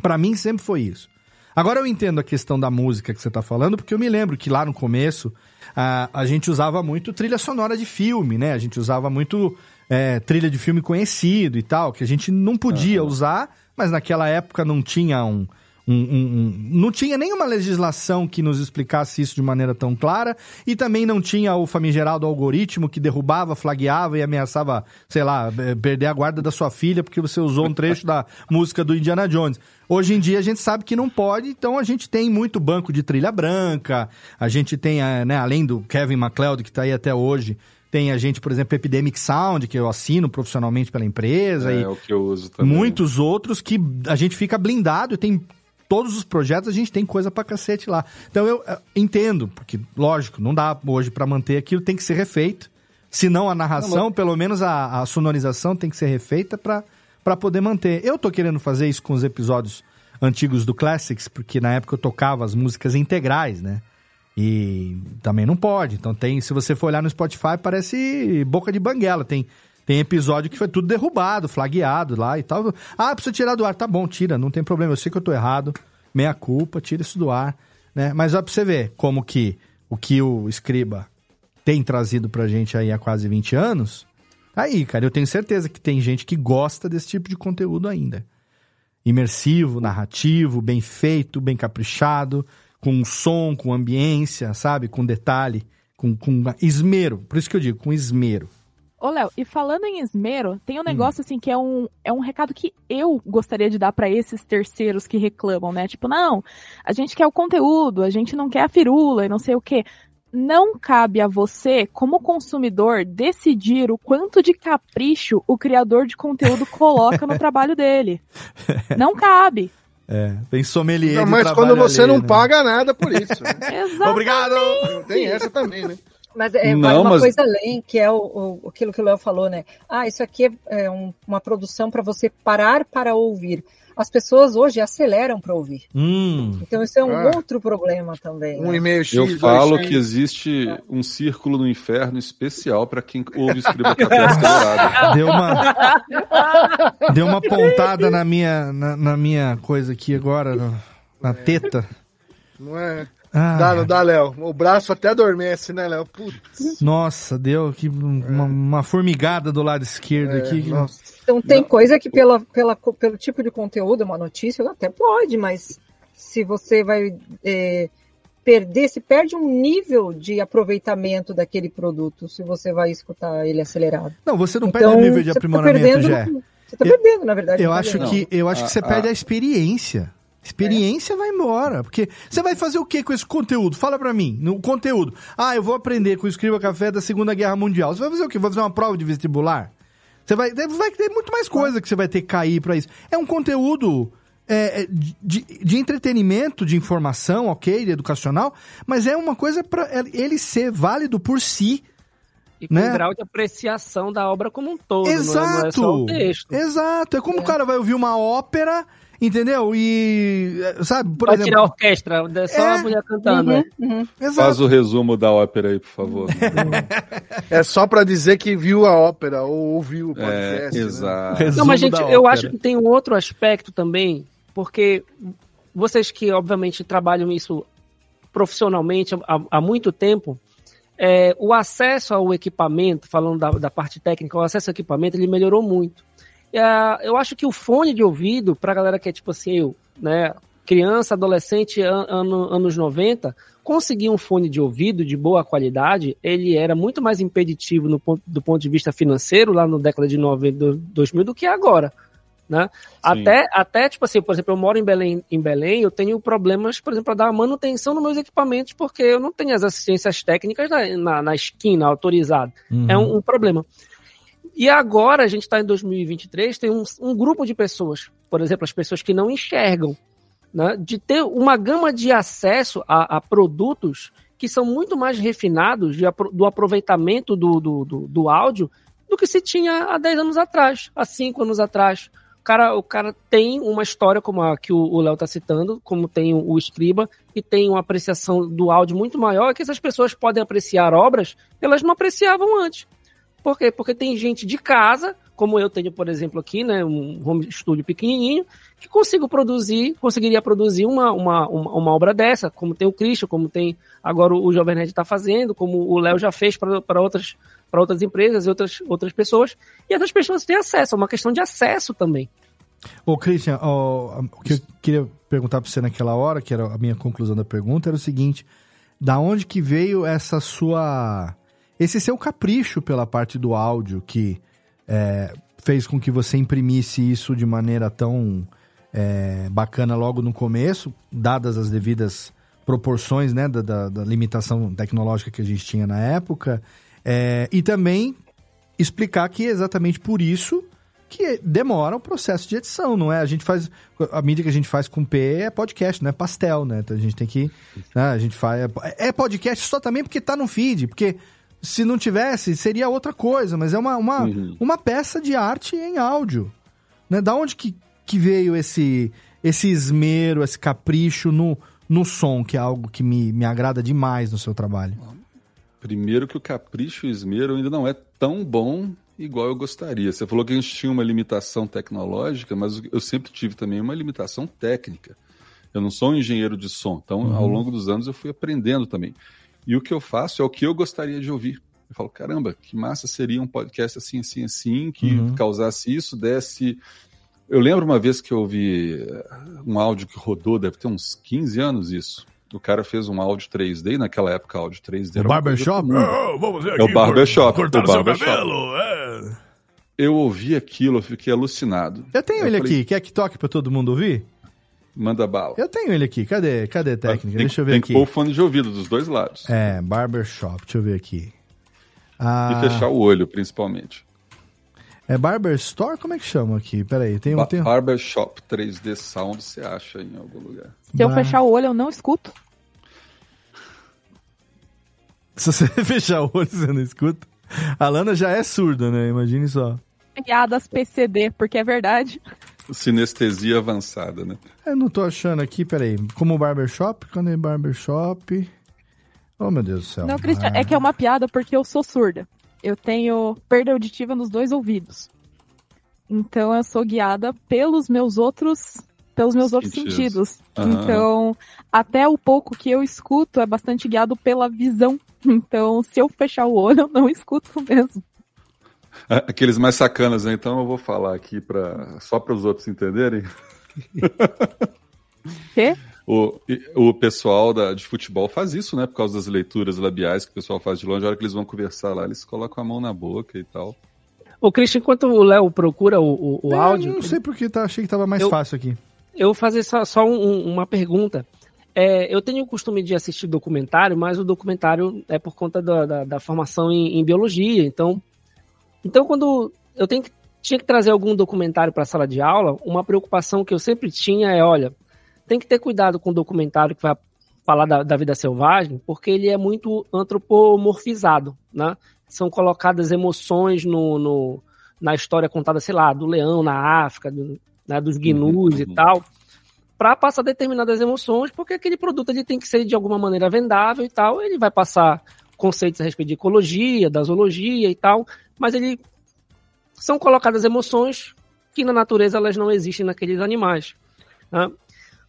Pra mim sempre foi isso. Agora eu entendo a questão da música que você tá falando, porque eu me lembro que lá no começo a, a gente usava muito trilha sonora de filme, né? A gente usava muito é, trilha de filme conhecido e tal, que a gente não podia usar, mas naquela época não tinha um, um- um- um- não tinha nenhuma legislação que nos explicasse isso de maneira tão clara e também não tinha o famigerado algoritmo que derrubava, flagueava e ameaçava, sei lá, eh, perder a guarda da sua filha porque você usou um trecho da música do Indiana Jones. Hoje em dia a gente sabe que não pode, então a gente tem muito banco de trilha branca, a gente tem, eh, né, além do Kevin MacLeod que está aí até hoje, tem a gente, por exemplo, Epidemic Sound, que eu assino profissionalmente pela empresa. É, e o que eu uso também. muitos outros que a gente fica blindado e tem todos os projetos a gente tem coisa pra cacete lá. Então eu eh, entendo, porque lógico, não dá hoje pra manter aquilo, tem que ser refeito. Se não a narração, Não, mas- pelo menos a, a sonorização tem que ser refeita pra para poder manter. Eu tô querendo fazer isso com os episódios antigos do Classics, porque na época eu tocava as músicas integrais, né? E também não pode. Então tem, se você for olhar no Spotify, parece boca de banguela. Tem tem episódio que foi tudo derrubado, flagueado lá e tal. Ah, precisa tirar do ar. Tá bom, tira, não tem problema. Eu sei que eu tô errado. Meia culpa, tira isso do ar, né? Mas ó pra você ver como que o que o Scriba tem trazido pra gente aí há quase 20 anos. Aí, cara, eu tenho certeza que tem gente que gosta desse tipo de conteúdo ainda. Imersivo, narrativo, bem feito, bem caprichado, com som, com ambiência, sabe? Com detalhe, com, com esmero. Por isso que eu digo, com esmero. Ô, Léo, e falando em esmero, tem um negócio assim que é um, é um recado que eu gostaria de dar pra esses terceiros que reclamam, né? Tipo, não, a gente quer o conteúdo, a gente não quer a firula e não sei o quê. Não cabe a você, como consumidor, decidir o quanto de capricho o criador de conteúdo coloca no trabalho dele. Não cabe. É, tem sommelier Não, mas quando você alheio, não né? paga nada por isso. né? Exatamente. Obrigado! Tem essa também, né? Mas é, Não, vai uma mas- coisa além, que é o, o- aquilo que o Léo falou, né? Ah, isso aqui é, é um- uma produção para você parar para ouvir. As pessoas hoje aceleram para ouvir. Hum. Então isso é um Ah. outro problema também. Um né? e meio X, Eu falo X. que existe um círculo no inferno especial para quem ouve escriba acelerado. Deu uma, deu uma pontada na minha, na, na minha coisa aqui agora, no- na teta. Não é? Ah, Dá, não dá, Léo. O braço até adormece, né, Léo? Putz. Nossa, deu que uma, uma formigada do lado esquerdo É, aqui. que- nossa. Então tem coisa que pela, pela, pelo tipo de conteúdo, uma notícia, até pode, mas se você vai é, perder, se perde um nível de aproveitamento daquele produto, se você vai escutar ele acelerado. Não, você não Então, perde o nível de tá aprimoramento, perdendo- Jé. Você tá Eu- perdendo, na verdade. Eu tá acho perdendo. que eu acho que você a- perde a- a experiência. Experiência vai embora, porque você vai fazer o que com esse conteúdo? Fala pra mim, no conteúdo. Ah, eu vou aprender com o Escriba Café da Segunda Guerra Mundial. Você vai fazer o quê? Vai fazer uma prova de vestibular? Você vai, vai ter muito mais coisa que você vai ter que cair pra isso. É um conteúdo é, é, de, de entretenimento, de informação, ok, de educacional, mas é uma coisa pra ele ser válido por si. E com Né? um grau de apreciação da obra como um todo, não é- Exato. não é só o texto. Exato. É como o cara vai ouvir uma ópera, entendeu? E, é, sabe, por Vai exemplo... tirar a orquestra, é só É. a mulher cantando. Uhum, né? uhum. Faz o resumo da ópera aí, por favor. É só pra dizer que viu a ópera ou ouviu o é, podcast. né? exato. Resumo Não, mas gente, eu acho que tem um outro aspecto também, porque vocês que obviamente trabalham isso profissionalmente há, há muito tempo, é, o acesso ao equipamento, falando da, da parte técnica, o acesso ao equipamento, ele melhorou muito. Ah, eu acho que o fone de ouvido, pra galera que é tipo assim, eu, né, criança, adolescente, an- ano- anos 90, conseguir um fone de ouvido de boa qualidade, ele era muito mais impeditivo no ponto- do ponto de vista financeiro, lá no década de 90, do- 2000, do que agora. Né? Até, até, tipo assim, por exemplo, eu moro em Belém, em Belém, eu tenho problemas, por exemplo, para dar manutenção nos meus equipamentos, porque eu não tenho as assistências técnicas na, na, na esquina autorizada. Uhum. É um, um problema. E agora, a gente está em 2023, tem um, um grupo de pessoas, por exemplo, as pessoas que não enxergam, né, de ter uma gama de acesso a, a produtos que são muito mais refinados de do aproveitamento do, do, do, do áudio do que se tinha há 10 anos atrás, há 5 anos atrás. O cara, o cara tem uma história como a que o Léo está citando, como tem o, o Escriba, e tem uma apreciação do áudio muito maior, que essas pessoas podem apreciar obras que elas não apreciavam antes. Por quê? Porque tem gente de casa, como eu tenho, por exemplo, aqui, né, um home studio pequenininho, que consigo produzir, conseguiria produzir uma, uma, uma, uma obra dessa, como tem o Christian, como tem agora o Jovem Nerd está fazendo, como o Léo já fez para outras, para outras empresas e outras, outras pessoas, e essas pessoas têm acesso, é uma questão de acesso também. Ô, Christian, ó, o que eu queria perguntar pra você naquela hora, que era a minha conclusão da pergunta, era o seguinte: da onde que veio essa sua. Esse seu capricho pela parte do áudio que é, fez com que você imprimisse isso de maneira tão é, bacana logo no começo, dadas as devidas proporções né, da, da- da limitação tecnológica que a gente tinha na época, é, e também explicar que é exatamente por isso que demora o processo de edição, não é? A gente faz. A mídia que a gente faz com P é podcast, não é pastel, né? Então a gente tem que. né, a gente faz. É podcast só também porque tá no feed, porque se não tivesse, seria outra coisa, mas é uma, uma, uma peça de arte em áudio. Né? Da onde que, que veio esse, esse esmero, esse capricho no, no som, que é algo que me, me agrada demais no seu trabalho? Primeiro que o capricho e o esmero ainda não é tão bom igual eu gostaria. Você falou que a gente tinha uma limitação tecnológica, mas eu sempre tive também uma limitação técnica. Eu não sou um engenheiro de som, então ao longo dos anos eu fui aprendendo também. E o que eu faço é o que eu gostaria de ouvir. Eu falo, caramba, que massa seria um podcast assim, assim, assim, que Uhum. causasse isso, desse. Eu lembro uma vez que eu ouvi eh, um áudio que rodou, deve ter uns 15 anos isso. O cara fez um áudio 3D, e naquela época áudio 3D era O barbershop? Ah, vamos ver É o aqui, barbershop. cortar o barbershop. cabelo, é. Eu ouvi aquilo, eu fiquei alucinado. Eu tenho Eu ele falei, aqui, quer que toque pra todo mundo ouvir? Manda bala. Eu tenho ele aqui, cadê? Cadê a técnica? Tem, Deixa eu ver tem aqui. que pôr o fone de ouvido dos dois lados. É, barbershop, deixa eu ver aqui. Ah, E fechar o olho, principalmente. É Barber Store? Como é que chama aqui? Peraí, tem um... Ba Tem... Barbershop 3D Sound você acha em algum lugar. Se eu Bah. fechar o olho, eu não escuto. Se você fechar o olho, você não escuta. A Lana já é surda, né? Imagine só. Piadas PCD, porque é verdade. Sinestesia avançada, né? Eu não tô achando aqui, peraí. Como barbershop? Quando é barbershop? Oh, meu Deus do céu. Não, Cristian, Ah. é que é uma piada porque eu sou surda. Eu tenho perda auditiva nos dois ouvidos. Então eu sou guiada pelos meus outros pelos meus outros Sentidos. sentidos. Aham. Então, até o pouco que eu escuto é bastante guiado pela visão. Então, se eu fechar o olho, eu não escuto mesmo. Aqueles mais sacanas, né? Então eu vou falar aqui pra, só para os outros entenderem. Quê? O, o pessoal da, de futebol faz isso, né? Por causa das leituras labiais que o pessoal faz de longe. A hora que eles vão conversar lá, eles colocam a mão na boca e tal. Ô, Christian, enquanto o Léo procura o, o, o É, áudio, Não sei porque tá, achei que tava mais Eu- fácil aqui. eu vou fazer só, só um- uma pergunta. É, eu tenho o costume de assistir documentário, mas o documentário é por conta da, da, da formação em, em biologia. Então, então quando eu tenho que, tinha que trazer algum documentário para a sala de aula, uma preocupação que eu sempre tinha é, olha, tem que ter cuidado com o documentário que vai falar da, da vida selvagem, porque ele é muito antropomorfizado, né? São colocadas emoções no, no- na história contada, sei lá, do leão na África, do- né, dos gnus e tal, para passar determinadas emoções, porque aquele produto ele tem que ser de alguma maneira vendável e tal, ele vai passar conceitos a respeito de ecologia, da zoologia e tal, mas ele são colocadas emoções que na natureza elas não existem naqueles animais. né?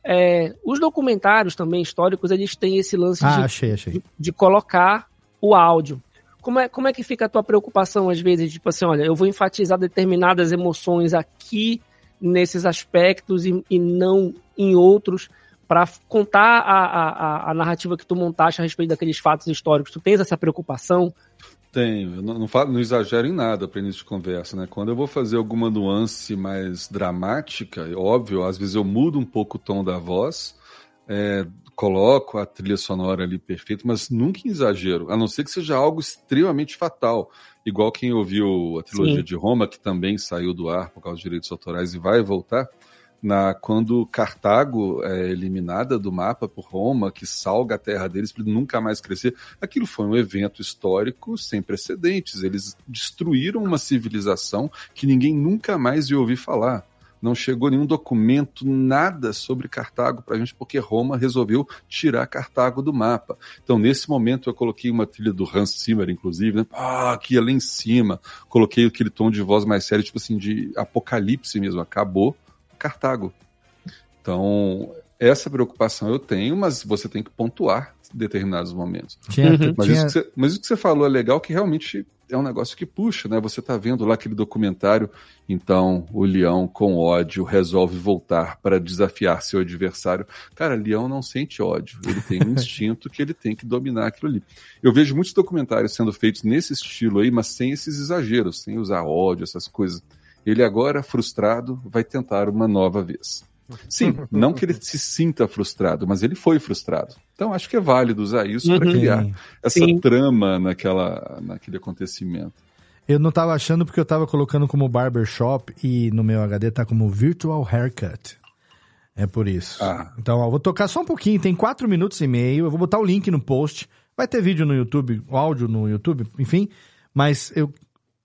É, os documentários também históricos eles têm esse lance Ah, de, achei, achei. de colocar o áudio. Como é, como é que fica a tua preocupação, às vezes, tipo assim, olha, eu vou enfatizar determinadas emoções aqui nesses aspectos e, e não em outros, para contar a, a, a- narrativa que tu montaste a respeito daqueles fatos históricos. Tu tens essa preocupação? Tenho, eu não, não, falo, não exagero em nada para início de conversa, né? Quando eu vou fazer alguma nuance mais dramática, é óbvio, às vezes eu mudo um pouco o tom da voz, é, coloco a trilha sonora ali perfeita, mas nunca em exagero, a não ser que seja algo extremamente fatal, igual quem ouviu a trilogia Sim. de Roma, que também saiu do ar por causa dos direitos autorais e vai voltar. Na, quando Cartago é eliminada do mapa por Roma, que salga a terra deles para nunca mais crescer, aquilo foi um evento histórico sem precedentes. Eles destruíram uma civilização que ninguém nunca mais ia ouvir falar. Não chegou nenhum documento, nada sobre Cartago para a gente, porque Roma resolveu tirar Cartago do mapa. Então, nesse momento, eu coloquei uma trilha do Hans Zimmer, inclusive, né? ah, aqui lá em cima. Coloquei aquele tom de voz mais sério, tipo assim, de apocalipse mesmo. Acabou Cartago. Então, essa preocupação eu tenho, mas você tem que pontuar determinados momentos. Tinha- Uhum. Mas, tinha- isso que você, mas isso que você falou é legal, que realmente é um negócio que puxa, né? Você tá vendo lá aquele documentário, então o leão com ódio resolve voltar para desafiar seu adversário. Cara, leão não sente ódio, ele tem um instinto que ele tem que dominar aquilo ali. Eu vejo muitos documentários sendo feitos nesse estilo aí, mas sem esses exageros, sem usar ódio, essas coisas. Ele agora, frustrado, vai tentar uma nova vez. Sim, não que ele se sinta frustrado, mas ele foi frustrado. Então acho que é válido usar isso para Uhum. criar Sim. essa Sim. trama naquela, naquele acontecimento. Eu não tava achando porque eu tava colocando como barbershop e no meu HD tá como virtual haircut. É por isso. Ah. Então, ó, vou tocar só um pouquinho, tem quatro minutos e meio. Eu vou botar o link no post. Vai ter vídeo no YouTube, o áudio no YouTube, enfim. Mas eu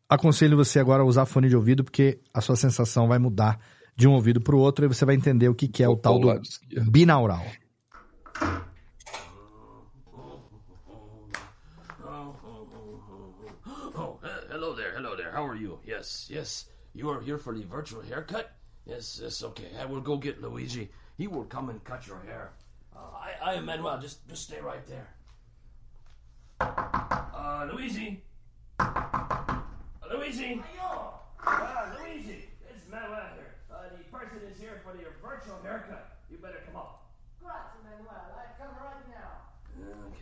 aconselho você agora a usar fone de ouvido, porque a sua sensação vai mudar de um ouvido pro outro e você vai entender o que, que é o tal do binaural. Hello there, hello there. How are you? Yes, yes. You are here for the virtual haircut? Yes, yes, okay. I will go get Luigi. He will come and cut your hair. Uh, I, I am Manuel. Just, just stay right there. Uh, Luigi. Luigi. Uh, Luigi. It's Manuel here. Uh, the person is here for your virtual haircut. You better come up. Grazie, Manuel. I come right now. Okay.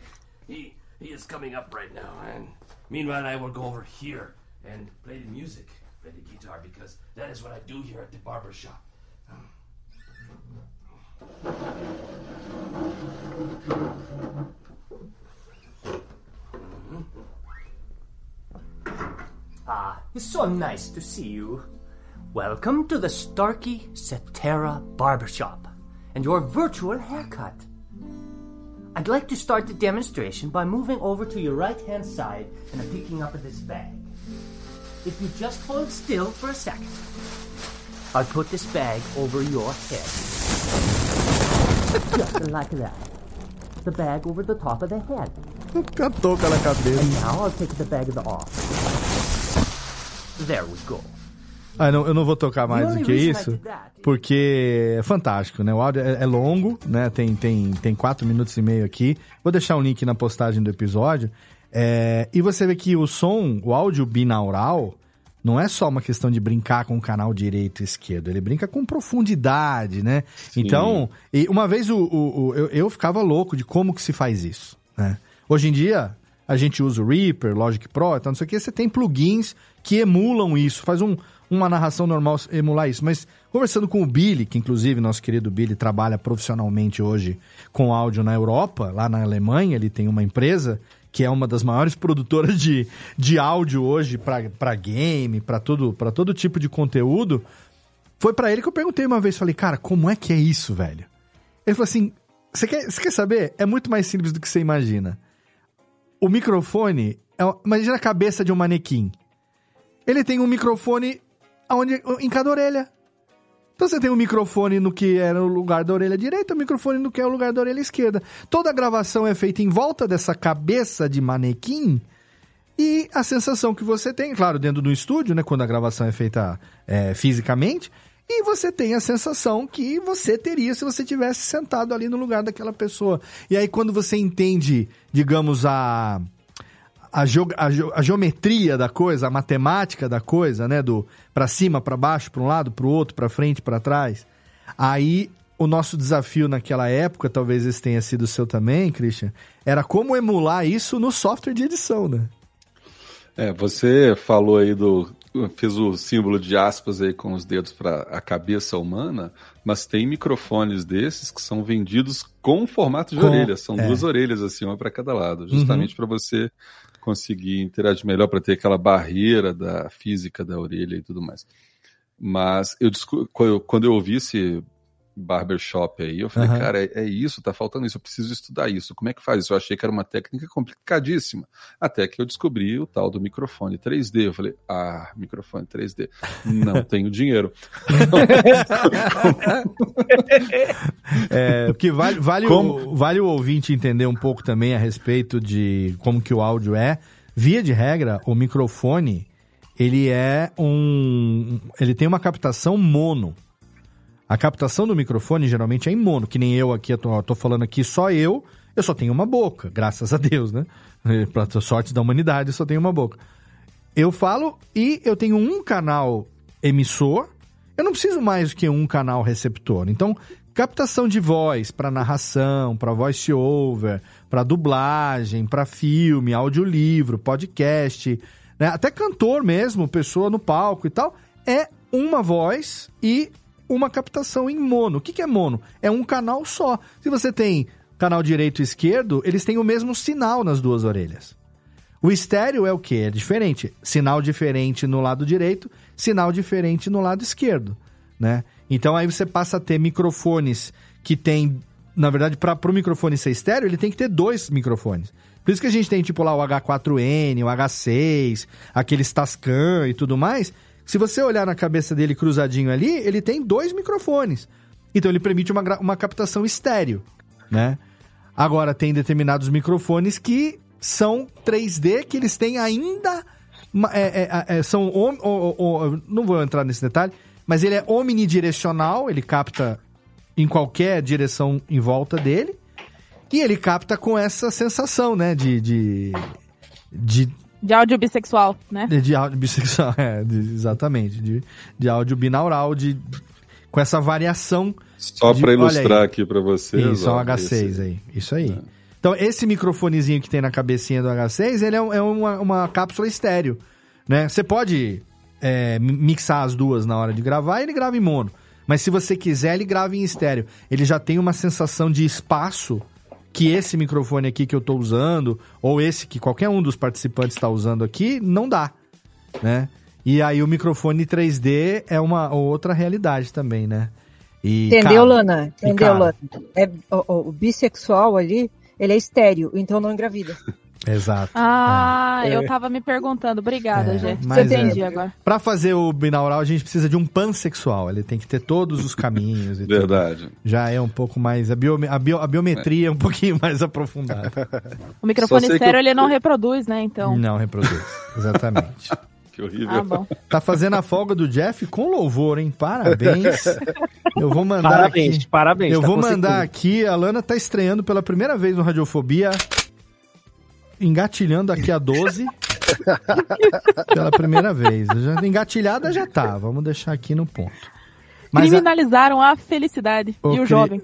He he is coming up right now, and meanwhile I will go over here and play the music, play the guitar, because that is what I do here at the barber shop. Ah, it's so nice to see you. Welcome to the Starkey Cetera Barbershop and your virtual haircut. I'd like to start the demonstration by moving over to your right hand side and picking up this bag. If you just hold still for a second, I'll put this bag over your head. Just like that. The bag over the top of the head. Com a touca na cabeça. And now I'll take the bag off. There we go. Ah, não, eu não vou tocar mais do que isso, porque é fantástico, né? O áudio é, é longo, né? Tem, tem, tem quatro minutos e meio aqui. Vou deixar um link na postagem do episódio. É, e você vê que o som, o áudio binaural, não é só uma questão de brincar com o canal direito e esquerdo, ele brinca com profundidade, né? Então, e uma vez o, o- o- eu, eu ficava louco de como que se faz isso, né? Hoje em dia, a gente usa o Reaper, Logic Pro, então não sei o que, você tem plugins que emulam isso, faz um, uma narração normal emular isso. Mas conversando com o Billy, que inclusive nosso querido Billy trabalha profissionalmente hoje com áudio na Europa, lá na Alemanha, ele tem uma empresa que é uma das maiores produtoras de, de áudio hoje para game, para todo, pra todo tipo de conteúdo. Foi para ele que eu perguntei uma vez, falei, cara, como é que é isso, velho? Ele falou assim, você quer, quer saber? É muito mais simples do que você imagina. O microfone, é, imagina a cabeça de um manequim. Ele tem um microfone aonde, em cada orelha. Então você tem um microfone no que era o lugar da orelha direita, um microfone no que é o lugar da orelha esquerda. Toda a gravação é feita em volta dessa cabeça de manequim e a sensação que você tem, claro, dentro do estúdio, né, quando a gravação é feita é, fisicamente, e você tem a sensação que você teria se você tivesse sentado ali no lugar daquela pessoa. E aí quando você entende, digamos, a a, a geo- a geometria da coisa, a matemática da coisa, né? Do para cima, para baixo, para um lado, para o outro, para frente, para trás. Aí o nosso desafio naquela época, talvez esse tenha sido o seu também, Christian, era como emular isso no software de edição, né? É, você falou aí do. Fez o símbolo de aspas aí com os dedos para a cabeça humana, mas tem microfones desses que são vendidos com formato de Com- orelha. São é. duas orelhas, assim, uma para cada lado, justamente para você conseguir interagir melhor, para ter aquela barreira da física da orelha e tudo mais. Mas eu descu- quando eu- quando eu ouvi esse barbershop aí, eu falei, Aham. cara, é, é isso, tá faltando isso, eu preciso estudar isso. Como é que faz isso? Eu achei que era uma técnica complicadíssima. Até que eu descobri o tal do microfone 3D. Eu falei, ah, microfone 3D. Não tenho dinheiro. É, porque vale, vale, Como- o, vale o ouvinte entender um pouco também a respeito de como que o áudio é. Via de regra, o microfone, ele é um... Ele tem uma captação mono. A captação do microfone geralmente é em mono, que nem eu aqui, eu tô, tô falando aqui só eu, eu só tenho uma boca, graças a Deus, né? Pra sorte da humanidade, eu só tenho uma boca. Eu falo e eu tenho um canal emissor, eu não preciso mais do que um canal receptor. Então, captação de voz para narração, para voice over, para dublagem, para filme, audiolivro, podcast, né? até cantor mesmo, pessoa no palco e tal, é uma voz e uma captação em mono. O que, que é mono? É um canal só. Se você tem canal direito e esquerdo, eles têm o mesmo sinal nas duas orelhas. O estéreo é o quê? É diferente. Sinal diferente no lado direito, sinal diferente no lado esquerdo, né? Então aí você passa a ter microfones que tem, na verdade, para o microfone ser estéreo, ele tem que ter dois microfones. Por isso que a gente tem tipo lá o H4N, o H6, aqueles Tascam e tudo mais. Se você olhar na cabeça dele cruzadinho ali, ele tem dois microfones. Então ele permite uma, uma captação estéreo, né? Agora, tem determinados microfones que são 3D, que eles têm ainda. ma- é, é, é, são. om- não vou entrar nesse detalhe, mas ele é omnidirecional, ele capta em qualquer direção em volta dele. E ele capta com essa sensação, né? De. de, de De áudio bissexual, né? de, de áudio bissexual, é, de- exatamente. De, de áudio binaural, de, com essa variação. Só para ilustrar aí. aqui para vocês. Isso, é um ó, H6 esse- aí. Isso aí. Então, esse microfonezinho que tem na cabecinha do H6, ele é, um- é uma, uma cápsula estéreo, né? Você pode é, mi- mixar as duas na hora de gravar e ele grava em mono. Mas se você quiser, ele grava em estéreo. Ele já tem uma sensação de espaço que esse microfone aqui que eu estou usando, ou esse que qualquer um dos participantes está usando aqui, não dá, né? E aí o microfone 3D é uma outra realidade também, né? E, Entendeu, cara, Lana? Entendeu, cara, Lana? É, o- o bissexual ali, ele é estéreo, então não engravida. Exato. Ah, É. eu tava me perguntando. Obrigada, É, gente. mas entendi é. agora. Pra fazer o binaural, a gente precisa de um pansexual. Ele tem que ter todos os caminhos. E tudo. Verdade. Já é um pouco mais. A, bio- a bio- a biometria é um pouquinho mais aprofundada. O microfone estéreo eu- ele não reproduz, né? Então. Não reproduz. Exatamente. Que horrível. Ah, bom. Tá fazendo a folga do Jeff com louvor, hein? Parabéns. Eu vou mandar Parabéns, aqui. parabéns, Eu tá vou mandar aqui. A Lana tá estreando pela primeira vez no Radiofobia. Engatilhando aqui a 12. pela primeira vez. Já, engatilhada já tá. Vamos deixar aqui no ponto. Mas a- Criminalizaram a felicidade Ô, e o cri- jovem.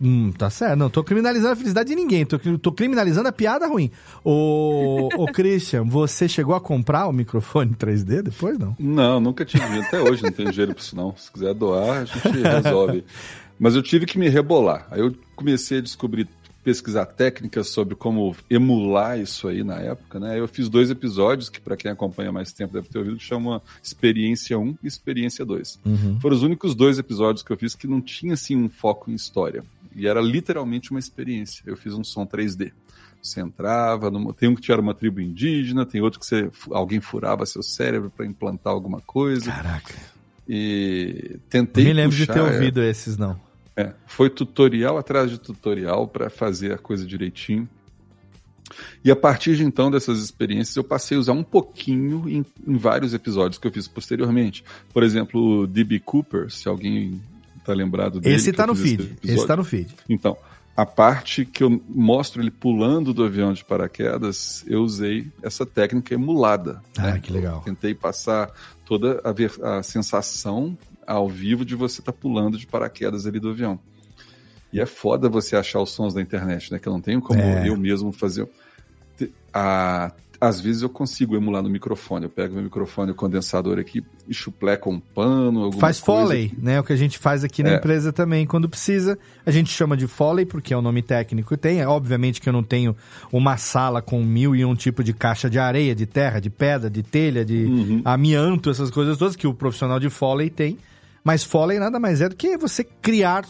Hum, tá certo. Não, tô criminalizando a felicidade de ninguém. Tô, tô criminalizando a piada ruim. Ô, ô Christian, você chegou a comprar o microfone 3D depois, não? Não, nunca tive. Até hoje não tenho dinheiro pra isso, não. Se quiser doar, a gente resolve. Mas eu tive que me rebolar. Aí eu comecei a descobrir, pesquisar técnicas sobre como emular isso aí na época, né? Eu fiz dois episódios que, para quem acompanha mais tempo, deve ter ouvido, que chama Experiência 1 e Experiência 2. Uhum. Foram os únicos dois episódios que eu fiz que não tinha, assim, um foco em história. E era literalmente uma experiência. Eu fiz um som 3D. Você entrava, numa... tem um que tinha uma tribo indígena, tem outro que você... alguém furava seu cérebro para implantar alguma coisa. Caraca. E tentei Nem lembro de puxar, ter é, ouvido esses, não. É, foi tutorial atrás de tutorial para fazer a coisa direitinho. E a partir de então dessas experiências eu passei a usar um pouquinho em, em vários episódios que eu fiz posteriormente. Por exemplo, o D.B. Cooper, se alguém tá lembrado dele. Esse tá eu no feed. episódio. Esse tá no feed. Então, a parte que eu mostro ele pulando do avião de paraquedas, eu usei essa técnica emulada. Ah, né? que legal. Tentei passar toda a, ver- a sensação ao vivo de você estar pulando de paraquedas ali do avião. E é foda você achar os sons da internet, né? Que eu não tenho como É. eu mesmo fazer. A, às vezes eu consigo emular no microfone. Eu pego meu microfone, o condensador aqui, e chupleco um pano, alguma Faz coisa. Foley, né? O que a gente faz aqui na É. empresa também. Quando precisa, a gente chama de Foley, porque é o nome técnico que tem. É, obviamente que eu não tenho uma sala com mil e um tipo de caixa de areia, de terra, de pedra, de telha, de Uhum. amianto, essas coisas todas que o profissional de Foley tem. Mas Foley nada mais é do que você criar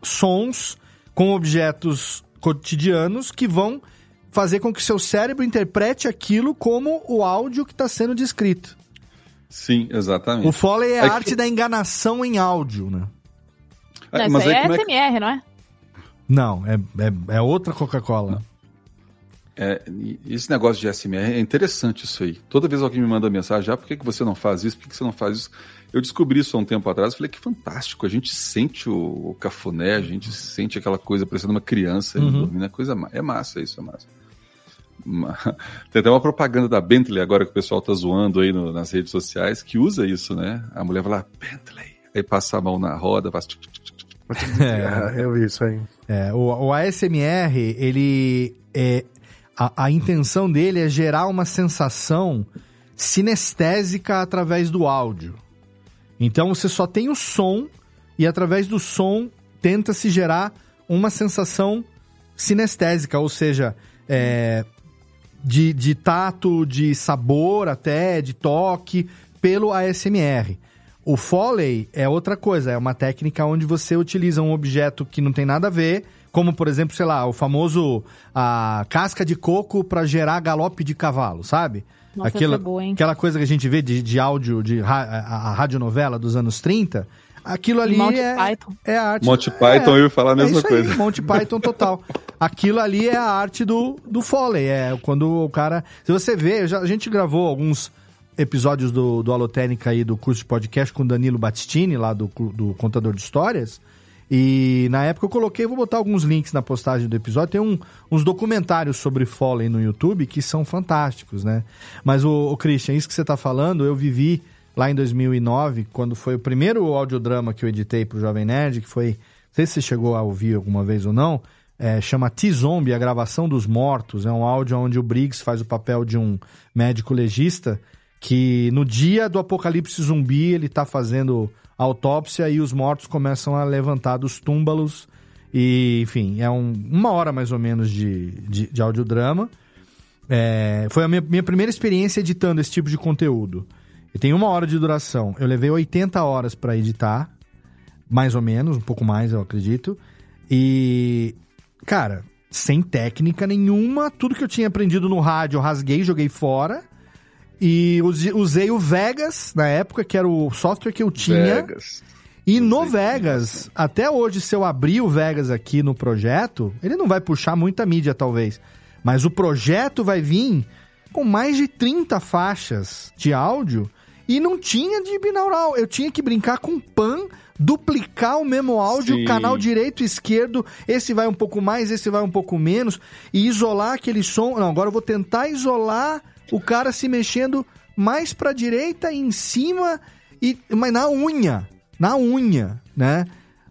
sons com objetos cotidianos que vão fazer com que seu cérebro interprete aquilo como o áudio que está sendo descrito. Sim, exatamente. O Foley é a É que- arte da enganação em áudio, né? É, Não, mas isso aí é é que- SMR, não é? Não, é, é, é outra Coca-Cola. É, esse negócio de SMR é interessante isso aí. Toda vez alguém me manda mensagem, ah, por que, que você não faz isso? Por que, que você não faz isso? Eu descobri isso há um tempo atrás, falei que fantástico, a gente sente o, o cafuné, a gente sente aquela coisa parecendo uma criança Uhum. dormindo, é coisa é massa isso, é massa. Ma- Tem até uma propaganda da Bentley agora que o pessoal tá zoando aí no- nas redes sociais que usa isso, né? A mulher vai lá, Bentley, aí passa a mão na roda, faz... É, eu vi isso aí. É, o, o ASMR, ele é a, a intenção dele é gerar uma sensação sinestésica através do áudio. Então você só tem o som e através do som tenta se gerar uma sensação sinestésica, ou seja, é, de, de tato, de sabor até, de toque, pelo ASMR. O Foley é outra coisa, é uma técnica onde você utiliza um objeto que não tem nada a ver, como por exemplo, sei lá, o famoso a casca de coco para gerar galope de cavalo, sabe? Nossa, Aquela, é boa, hein? aquela coisa que a gente vê de, de áudio, de ra, a, a radionovela dos anos 30, aquilo ali Monty é, Python. é a arte. Monty Python, eu ia falar a mesma é isso coisa. Aí, Monty Python total. Aquilo ali é a arte do, do Foley. É quando o cara. Se você vê, já, a gente gravou alguns episódios do, do Alotênica aí do curso de podcast com o Danilo Battistini, lá do, do Contador de Histórias. E na época eu coloquei, vou botar alguns links na postagem do episódio. Tem um- uns documentários sobre Foley no YouTube que são fantásticos, né? Mas o, o Christian, isso que você tá falando, eu vivi lá em 2009, quando foi o primeiro audiodrama que eu editei pro Jovem Nerd, que foi, não sei se você chegou a ouvir alguma vez ou não, é, chama T-Zombie, a gravação dos mortos. É um áudio onde o Briggs faz o papel de um médico legista que no dia do apocalipse zumbi ele tá fazendo autópsia e os mortos começam a levantar dos túmbalos. E, enfim, é um- uma hora mais ou menos de, de, de audiodrama. É, foi a minha, minha primeira experiência editando esse tipo de conteúdo. E tem uma hora de duração. Eu levei 80 horas para editar, mais ou menos, um pouco mais, eu acredito. E, cara, sem técnica nenhuma, tudo que eu tinha aprendido no rádio, eu rasguei, joguei fora. E use- usei o Vegas na época, que era o software que eu tinha. Vegas. E no Vegas, até hoje, se eu abrir o Vegas aqui no projeto, ele não vai puxar muita mídia, talvez. Mas o projeto vai vir com mais de 30 faixas de áudio e não tinha de binaural. Eu tinha que brincar com pan, duplicar o mesmo áudio, Sim. canal direito e esquerdo, esse vai um pouco mais, esse vai um pouco menos, e isolar aquele som. Não, agora eu vou tentar isolar o cara se mexendo mais pra direita em cima, e, mas na unha. Na unha, né?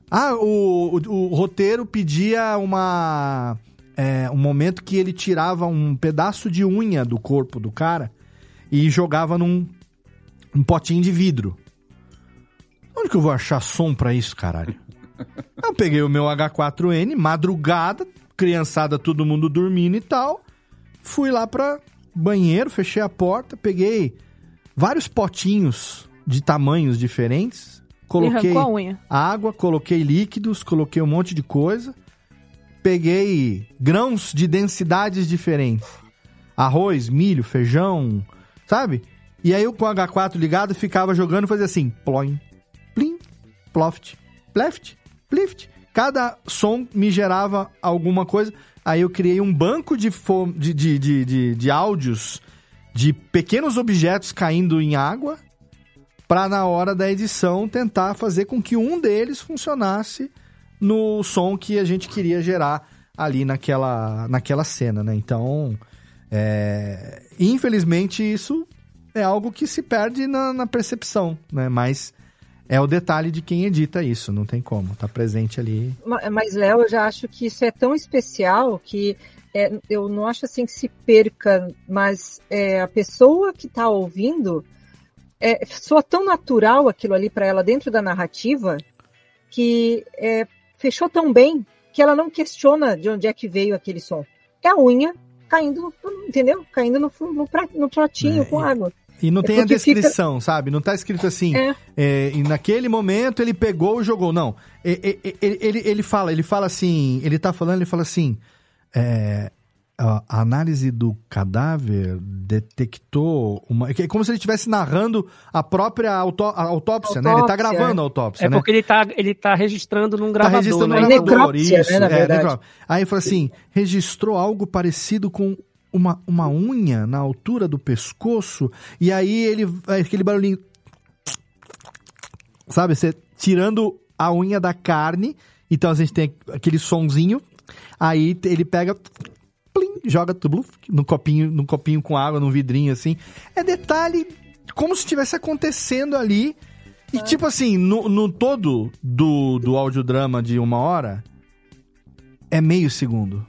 Ah, o, o, o roteiro pedia uma. é, um momento que ele tirava um pedaço de unha do corpo do cara e jogava num um potinho de vidro. Onde que eu vou achar som pra isso, caralho? eu peguei o meu H4N, madrugada, criançada, todo mundo dormindo e tal. Fui lá pra banheiro, fechei a porta, peguei vários potinhos de tamanhos diferentes. Coloquei água, coloquei líquidos, coloquei um monte de coisa. Peguei grãos de densidades diferentes. Arroz, milho, feijão, sabe? E aí eu com o H4 ligado ficava jogando e fazia assim, ploin, plim, ploft, pleft, plift. Cada som me gerava alguma coisa. Aí eu criei um banco de, de, de, de, de, de áudios de pequenos objetos caindo em água para na hora da edição tentar fazer com que um deles funcionasse no som que a gente queria gerar ali naquela, naquela cena, né? Então, é, infelizmente isso é algo que se perde na, na percepção, né? Mas é o detalhe de quem edita isso, não tem como, tá presente ali. Ma- Mas, Léo, eu já acho que isso é tão especial que é, eu não acho assim que se perca, mas é, a pessoa que está ouvindo é, soa tão natural aquilo ali para ela dentro da narrativa que é, fechou tão bem que ela não questiona de onde é que veio aquele som. É a unha caindo, entendeu? Caindo no, no pratinho É, com água. E não É tem a porque fica- descrição, sabe? Não tá escrito assim. É. é, e naquele momento ele pegou e jogou. Não. Ele, ele, ele fala, ele fala assim. Ele tá falando, ele fala assim. é, a análise do cadáver detectou uma. É como se ele estivesse narrando a própria autó- a autópsia, né? Ele tá Autópsia, gravando a é. autópsia, É né? porque ele tá, ele tá registrando num Tá gravador, registrando né? no gravador, isso. né, na é, verdade. Aí fala assim, registrou algo parecido com uma, uma unha na altura do pescoço, e aí ele aquele barulhinho. Sabe, você tirando a unha da carne, então a gente tem aquele sonzinho, aí ele pega, plim, joga tudo no copinho, no copinho com água, num vidrinho assim. É detalhe como se estivesse acontecendo ali. E tipo assim, no, no todo do, do audiodrama de uma hora, é meio segundo.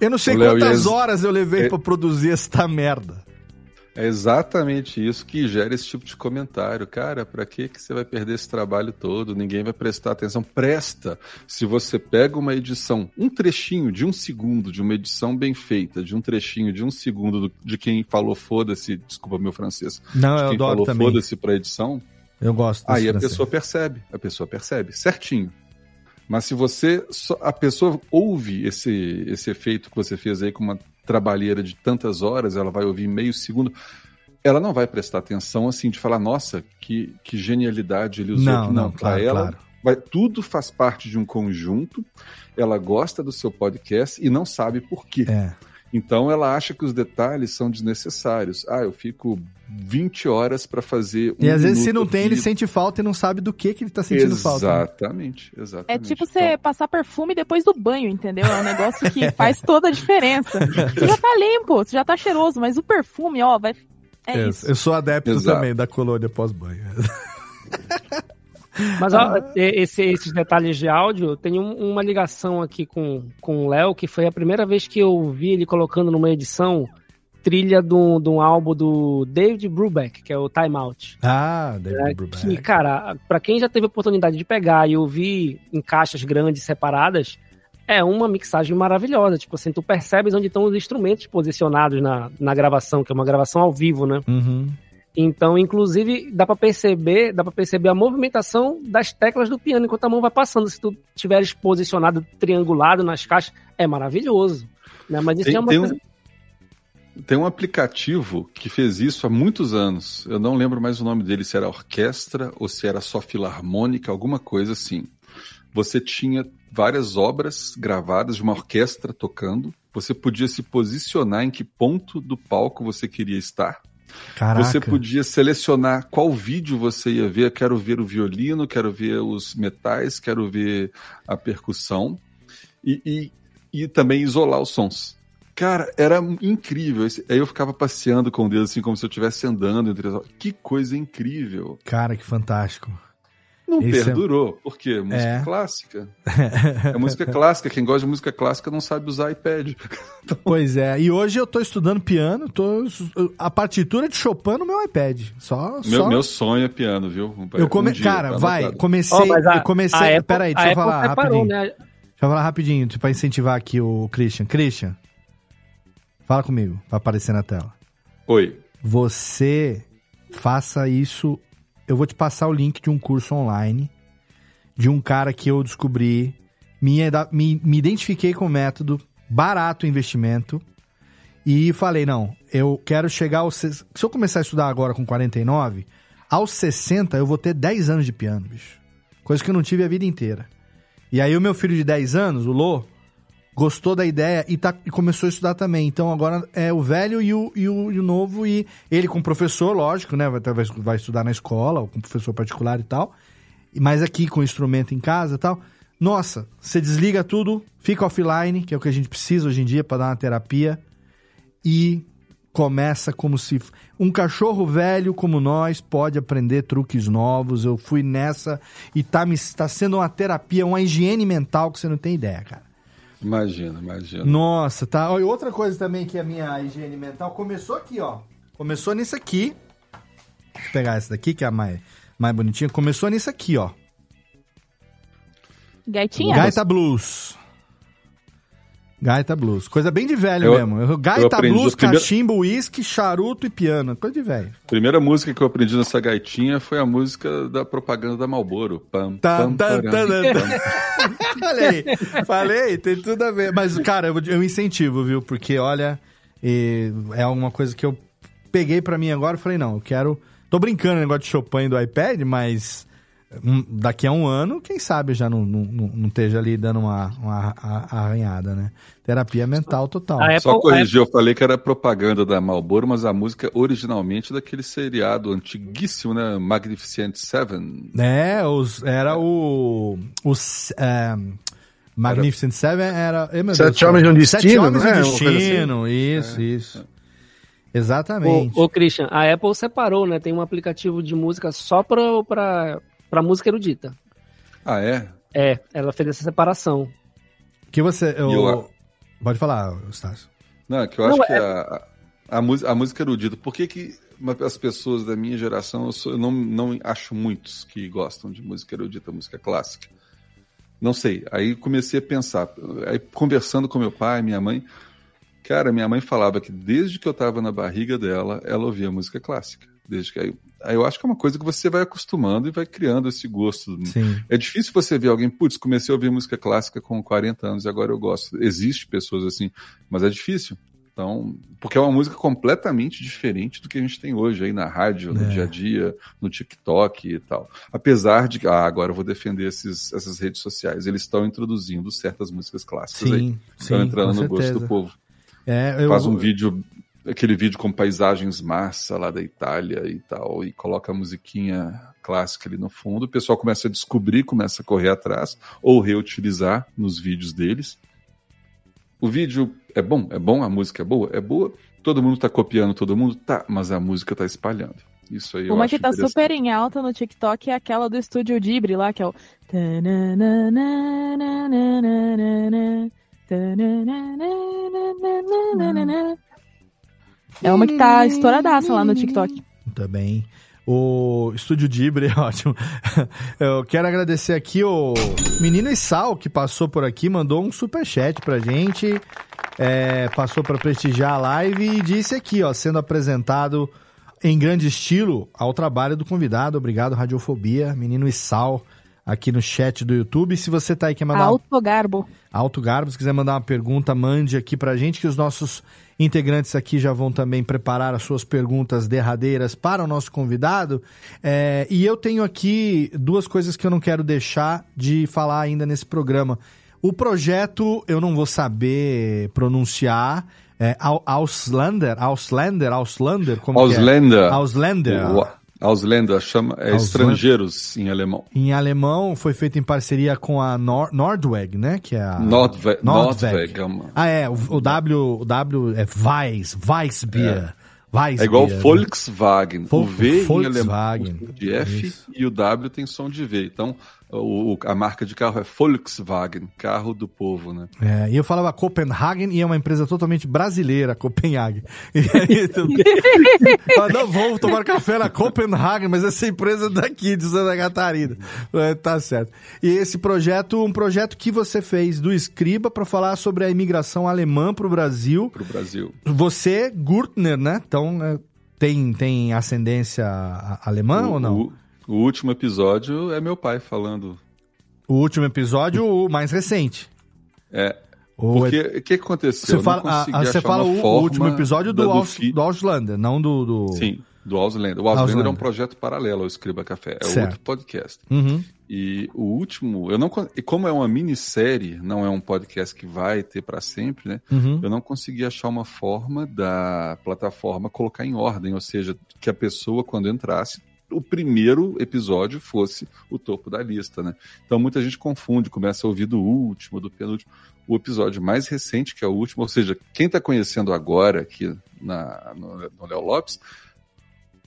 Eu não sei quantas as- horas eu levei é- pra produzir esta merda. É exatamente isso que gera esse tipo de comentário. Cara, pra que que você vai perder esse trabalho todo? Ninguém vai prestar atenção. Presta. Se você pega uma edição, um trechinho de um segundo de uma edição bem feita, de um trechinho de um segundo do- de quem falou foda-se, desculpa meu francês, Não, de eu quem adoro falou foda-se pra edição, Eu gosto Aí a francês. pessoa percebe, a pessoa percebe, certinho. Mas se você, só- a pessoa ouve esse, esse efeito que você fez aí com uma trabalheira de tantas horas, ela vai ouvir meio segundo, ela não vai prestar atenção assim de falar, nossa, que, que genialidade ele usou Não, aqui. não, pra claro, ela, claro. vai, tudo faz parte de um conjunto, ela gosta do seu podcast e não sabe por quê. É. Então ela acha que os detalhes são desnecessários. Ah, eu fico 20 horas para fazer um E às vezes, se não tem, ele sente falta e não sabe do que, que ele tá sentindo falta. né? Exatamente, exatamente. É tipo você passar perfume depois do banho, entendeu? É um negócio que faz toda a diferença. Você já tá limpo, você já tá cheiroso, mas o perfume, ó, vai. É É, isso. Eu sou adepto Exato. também da colônia pós-banho. Mas ó, esse- esses detalhes de áudio, tem um- uma ligação aqui com, com o Léo, que foi a primeira vez que eu vi ele colocando numa edição trilha de um, de um álbum do David Brubeck, que é o Time Out. Ah, David É, Brubeck. que, cara, pra quem já teve a oportunidade de pegar e ouvir em caixas grandes separadas, é uma mixagem maravilhosa. Tipo assim, tu percebes onde estão os instrumentos posicionados na, na gravação, que é uma gravação ao vivo, né? Uhum. Então, inclusive, dá pra perceber, dá para perceber a movimentação das teclas do piano enquanto a mão vai passando. Se tu tiveres posicionado triangulado nas caixas, é maravilhoso. Né? Mas isso Tem, é uma tem coisa. um, tem um aplicativo que fez isso há muitos anos. Eu não lembro mais o nome dele, se era orquestra ou se era só filarmônica, alguma coisa assim. Você tinha várias obras gravadas de uma orquestra tocando. Você podia se posicionar em que ponto do palco você queria estar. Caraca. Você podia selecionar qual vídeo você ia ver. Quero ver o violino, quero ver os metais, quero ver a percussão. E, e, e também isolar os sons. Cara, era incrível. Aí eu ficava passeando com o dedo, assim, como se eu estivesse andando entre as... Que coisa incrível. Cara, que fantástico. Não Esse é- perdurou. Por quê? Música É. clássica. É música clássica. Quem gosta de música clássica não sabe usar iPad. Pois é, e hoje eu tô estudando piano, tô a partitura de Chopin no meu iPad. Só, Meu, só... meu sonho é piano, viu? Eu come... Um dia, Cara, tá vai, comecei, mas a- eu comecei, a Apple- peraí, deixa eu falar preparou, rapidinho. né? Deixa eu falar rapidinho, pra incentivar aqui o Christian. Christian, fala comigo, pra aparecer na tela. Oi. Você faça isso, eu vou te passar o link de um curso online de um cara que eu descobri, me, me, me identifiquei com o método, barato investimento, e falei, não, eu quero chegar aos... Se eu começar a estudar agora com 49, aos 60 eu vou ter 10 anos de piano, bicho. Coisa que eu não tive a vida inteira. E aí o meu filho de 10 anos, o Lô, gostou da ideia e, tá, e começou a estudar também. Então agora é o velho e o, e o, e o novo, e ele com professor, lógico, né? Vai, talvez vai estudar na escola, ou com professor particular e tal. Mas aqui com instrumento em casa e tal. Nossa, você desliga tudo, fica offline, que é o que a gente precisa hoje em dia para dar uma terapia, e começa como se. Um cachorro velho como nós pode aprender truques novos. Eu fui nessa e tá, me, tá sendo uma terapia, uma higiene mental que você não tem ideia, cara. Imagina, imagina. Nossa, tá. Ó, E outra coisa também que a minha higiene mental começou aqui, ó. Começou nisso aqui. Deixa eu pegar essa daqui, que é a mais, mais bonitinha. Começou nisso aqui, ó. Gaitinha? Gaita Blues. Gaita Blues. Coisa bem de velho Eu- mesmo. Eu Gaita Blues, a primeira- cachimbo, uísque, charuto e piano. Coisa de velho. Primeira música que eu aprendi nessa gaitinha foi a música da propaganda da Malboro. Pam, Tá, pam, tá, param, tá, pam. Aí. Falei, tem tudo a ver. Mas, cara, eu, eu incentivo, viu? Porque, olha, é alguma coisa que eu peguei pra mim agora e falei, não, eu quero... Tô brincando no negócio de Chopin do iPad, mas hum, daqui a um ano, quem sabe já não, não, não, esteja ali dando uma, uma arranhada, né? Terapia mental total. Só corrigir, eu falei que era propaganda da Marlboro, mas a música originalmente daquele seriado antiguíssimo, né? Magnificent Seven. É, os, era o. Os, é, Magnificent Seven era. Ei, meu Sete Deus, Homens de um Sete Destino, Homens de é? um coisa Destino, assim? isso, É. isso. Exatamente. Ô, ô, Christian, a Apple separou, né? Tem um aplicativo de música só pra, pra música erudita. Ah, é? É, ela fez essa separação. Que você. Eu- eu- Pode falar, Stácio. Não, é que eu acho Não, que é- a, a, música, a música erudita, por que, que as pessoas da minha geração, eu, sou- eu não, não acho muitos que gostam de música erudita, música clássica? Não sei. Aí comecei a pensar, aí conversando com meu pai, minha mãe, cara, minha mãe falava que desde que eu estava na barriga dela, ela ouvia música clássica. Desde que aí, aí eu acho que é uma coisa que você vai acostumando e vai criando esse gosto. Sim. É difícil você ver alguém, putz, comecei a ouvir música clássica com 40 anos e agora eu gosto. Existe pessoas assim, mas é difícil. Então, porque é uma música completamente diferente do que a gente tem hoje aí na rádio, no É. dia a dia, no TikTok e tal. Apesar de que, ah, agora eu vou defender esses, essas redes sociais. Eles estão introduzindo certas músicas clássicas Sim, aí. Estão entrando no gosto do povo. É, eu- Faz um vídeo, aquele vídeo com paisagens massa lá da Itália e tal, e coloca a musiquinha clássica ali no fundo. O pessoal começa a descobrir, começa a correr atrás, ou reutilizar nos vídeos deles. O vídeo é bom, é bom, a música é boa, é boa. Todo mundo tá copiando todo mundo, tá, mas a música tá espalhando. Isso aí eu Uma acho que tá super em alta no TikTok é aquela do Estúdio Ghibli lá, que é o... É uma que tá estouradaça lá no TikTok. Também. O Estúdio Dibre é ótimo. Eu quero agradecer aqui o Menino Sal que passou por aqui, mandou um superchat pra gente, é, passou pra prestigiar a live e disse aqui, ó, sendo apresentado em grande estilo ao trabalho do convidado. Obrigado, Radiofobia, Menino Sal aqui no chat do YouTube. Se você tá aí quer mandar Alto Garbo. Alto Garbo, se quiser mandar uma pergunta, mande aqui pra gente, que os nossos integrantes aqui já vão também preparar as suas perguntas derradeiras para o nosso convidado. É, e eu tenho aqui duas coisas que eu não quero deixar de falar ainda nesse programa. O projeto, eu não vou saber pronunciar. É Au- Auslander, Auslander, Auslander, como que é? Ausländer. Auslander. Ausländer chama é Ausländer. estrangeiros em alemão. Em alemão, foi feito em parceria com a Nor Nordweg, né? Que é a... Nordweg. Nordweg. Nordweg é Ah, é. O, o W, o w é Weiss, Weissbier. Weissbier. É igual né? Volkswagen. Vol- o V Volkswagen. em alemão de F e o W tem som de V. Então, o, o- a marca de carro é Volkswagen, carro do povo, né? É, e eu falava Copenhagen e é uma empresa totalmente brasileira, Copenhagen. E aí, também, Fala, não, vamos tomar café na Copenhagen, mas essa empresa é daqui, de Santa Catarina. É, tá certo. E esse projeto, um projeto que você fez do Escriba para falar sobre a imigração alemã para o Brasil. Pro Brasil. Você, Gurtner, né? Então, é, tem, tem ascendência alemã o, ou não? O, o último episódio é meu pai falando. O último episódio, o mais recente. É. O- Porque o que, aconteceu? Você fala, ah, você fala o, último episódio do, Aus, fi- do Auslander, não do. do... Sim, do Auslander. O Auslander é Auslander. um projeto paralelo ao Escriba Café. É Certo. outro podcast. Uhum. E o último, eu não e como é uma minissérie, não é um podcast que vai ter para sempre, né? Uhum. Eu não consegui achar uma forma da plataforma colocar em ordem, ou seja, que a pessoa quando entrasse o primeiro episódio fosse o topo da lista, né? Então muita gente confunde, começa a ouvir do último, do penúltimo. O episódio mais recente, que é o último, ou seja, quem está conhecendo agora aqui na, no, no Léo Lopes,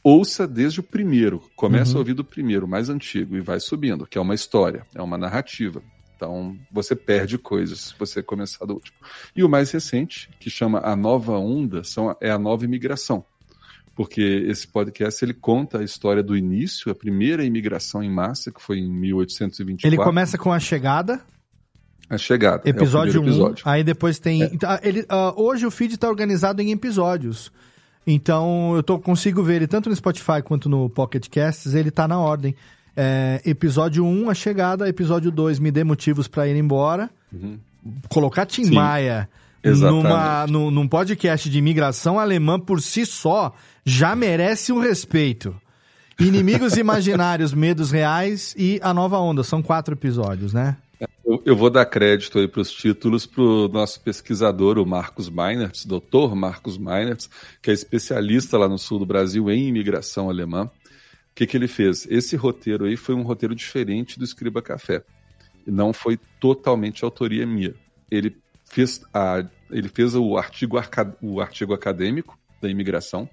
ouça desde o primeiro. Começa Uhum. a ouvir do primeiro, mais antigo, e vai subindo, que é uma história, é uma narrativa. Então você perde coisas se você começar do último. E o mais recente, que chama A Nova Onda, são, é a nova imigração. Porque esse podcast ele conta a história do início, a primeira imigração em massa, que foi em 1824. Ele começa com a chegada, A chegada. é episódio 1, primeiro episódio. aí depois tem. Então, ah, ele, ah, hoje o feed está organizado em episódios. Então eu tô, consigo ver ele tanto no Spotify quanto no Pocket Casts, ele tá na ordem. É, episódio 1, a chegada, episódio 2, me dê motivos para ir embora. Uhum. Colocar Tim Sim, Maia exatamente. numa, num, num podcast de imigração alemã por si só já merece um respeito. Inimigos imaginários, medos reais e a nova onda. São quatro episódios, né? Eu, eu vou dar crédito aí para os títulos para o nosso pesquisador, o Marcos Meinertz, doutor Marcos Meinertz, que é especialista lá no sul do Brasil em imigração alemã. O que, que ele fez? Esse roteiro aí foi um roteiro diferente do Escriba Café. Não foi totalmente autoria minha. Ele fez, a, ele fez o, artigo, arca- o artigo acadêmico da imigração,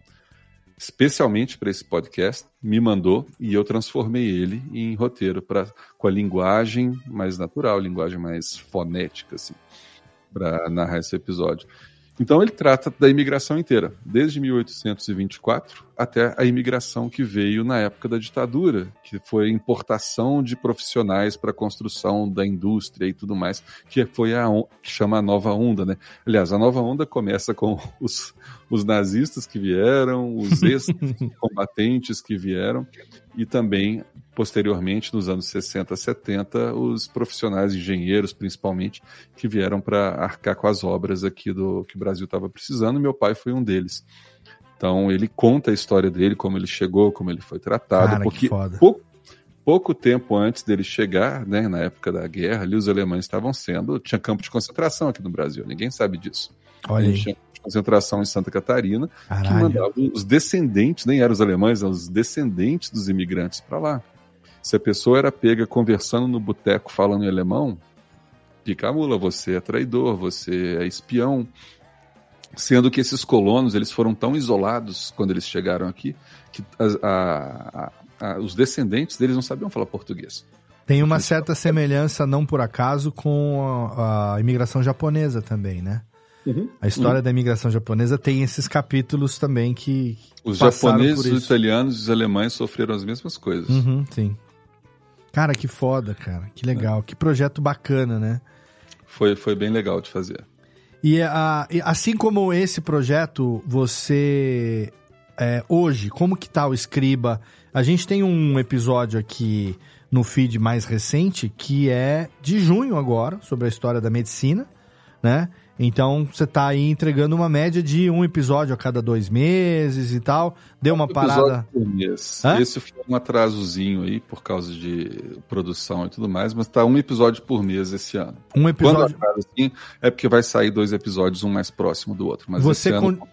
especialmente para esse podcast, me mandou e eu transformei ele em roteiro para com a linguagem mais natural, linguagem mais fonética assim, para narrar esse episódio. Então ele trata da imigração inteira, desde 1824 até a imigração que veio na época da ditadura, que foi a importação de profissionais para a construção da indústria e tudo mais, que foi a que chama a nova onda, né? Aliás, a nova onda começa com os, os nazistas que vieram, os ex-combatentes que vieram e também posteriormente nos anos 60, 70, os profissionais engenheiros principalmente que vieram para arcar com as obras aqui do que o Brasil estava precisando. Meu pai foi um deles. Então ele conta a história dele, como ele chegou, como ele foi tratado, Cara, que porque foda. pouco, pouco tempo antes dele chegar, né, na época da guerra, ali os alemães estavam sendo tinha campo de concentração aqui no Brasil. Ninguém sabe disso. Olha aí. tinha campo de concentração em Santa Catarina que Caralho. mandavam os descendentes, nem eram os alemães, eram os descendentes dos imigrantes para lá. Se a pessoa era pega conversando no boteco falando em alemão, pica a mula, você é traidor, você é espião. Sendo que esses colonos eles foram tão isolados quando eles chegaram aqui que a- a- a- os descendentes deles não sabiam falar português. Tem uma certa semelhança, não por acaso, com a, a imigração japonesa também, né? Uhum. A história Uhum. da imigração japonesa tem esses capítulos também que Os japoneses, por os italianos e os alemães sofreram as mesmas coisas. Uhum, sim. Cara, que foda, cara. Que legal. Que projeto bacana, né? Foi, foi bem legal de fazer. E, a- assim como esse projeto, você é, hoje, como que tá o Escriba? A gente tem um episódio aqui no feed mais recente que é de junho agora, sobre a história da medicina, né? Então você tá aí entregando uma média de um episódio a cada dois meses e tal. Deu uma parada. por mês. Esse foi um atrasozinho aí por causa de produção e tudo mais, mas tá um episódio por mês esse ano. Um episódio. Quando assim, é porque vai sair dois episódios, um mais próximo do outro. Mas Você esse ano, con-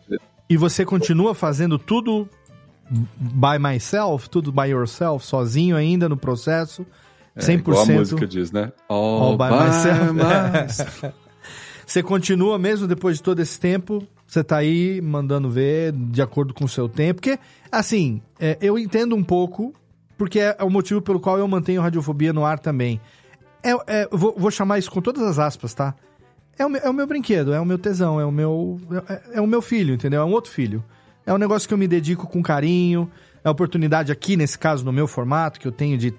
E você continua fazendo tudo by myself, tudo by yourself, sozinho ainda no processo? é, 100%. igual a música diz, né? All All, by by myself. myself. Você continua mesmo depois de todo esse tempo? Você tá aí mandando ver de acordo com o seu tempo? Porque, assim, é, eu entendo um pouco, porque é, é o motivo pelo qual eu mantenho Radiofobia no ar também. É, é, vou, vou chamar isso com todas as aspas, tá? É o, meu, é o meu brinquedo, é o meu tesão, é o meu, é, é o meu filho, entendeu? É um outro filho. É um negócio que eu me dedico com carinho, é a oportunidade aqui, nesse caso, no meu formato, que eu tenho de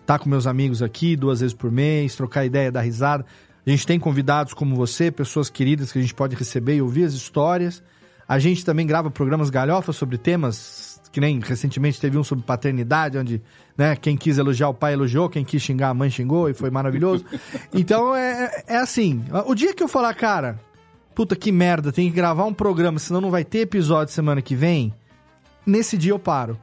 estar com meus amigos aqui duas vezes por mês, trocar ideia, dar risada. A gente tem convidados como você, pessoas queridas que a gente pode receber e ouvir as histórias. A gente também grava programas galhofas sobre temas, que nem recentemente teve um sobre paternidade, onde né, quem quis elogiar o pai elogiou, quem quis xingar a mãe xingou e foi maravilhoso. Então é, é assim, o dia que eu falar, cara, puta que merda, tem que gravar um programa, senão não vai ter episódio semana que vem, nesse dia eu paro.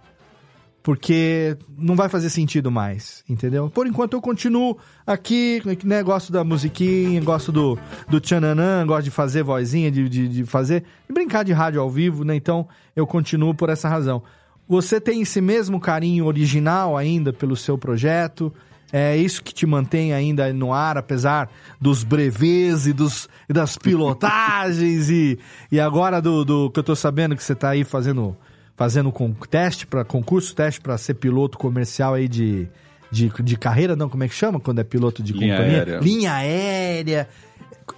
Porque não vai fazer sentido mais, entendeu? Por enquanto eu continuo aqui, né? Gosto da musiquinha, gosto do, do tchananã, gosto de fazer vozinha, de, de, de fazer. de brincar de rádio ao vivo, né? Então eu continuo por essa razão. Você tem esse mesmo carinho original ainda pelo seu projeto? É isso que te mantém ainda no ar, apesar dos brevês e, dos, das pilotagens e, e agora do, do que eu tô sabendo que você tá aí fazendo fazendo com teste para concurso, teste para ser piloto comercial aí de, de, de carreira, não, como é que chama quando é piloto de Linha companhia? aérea. Linha aérea.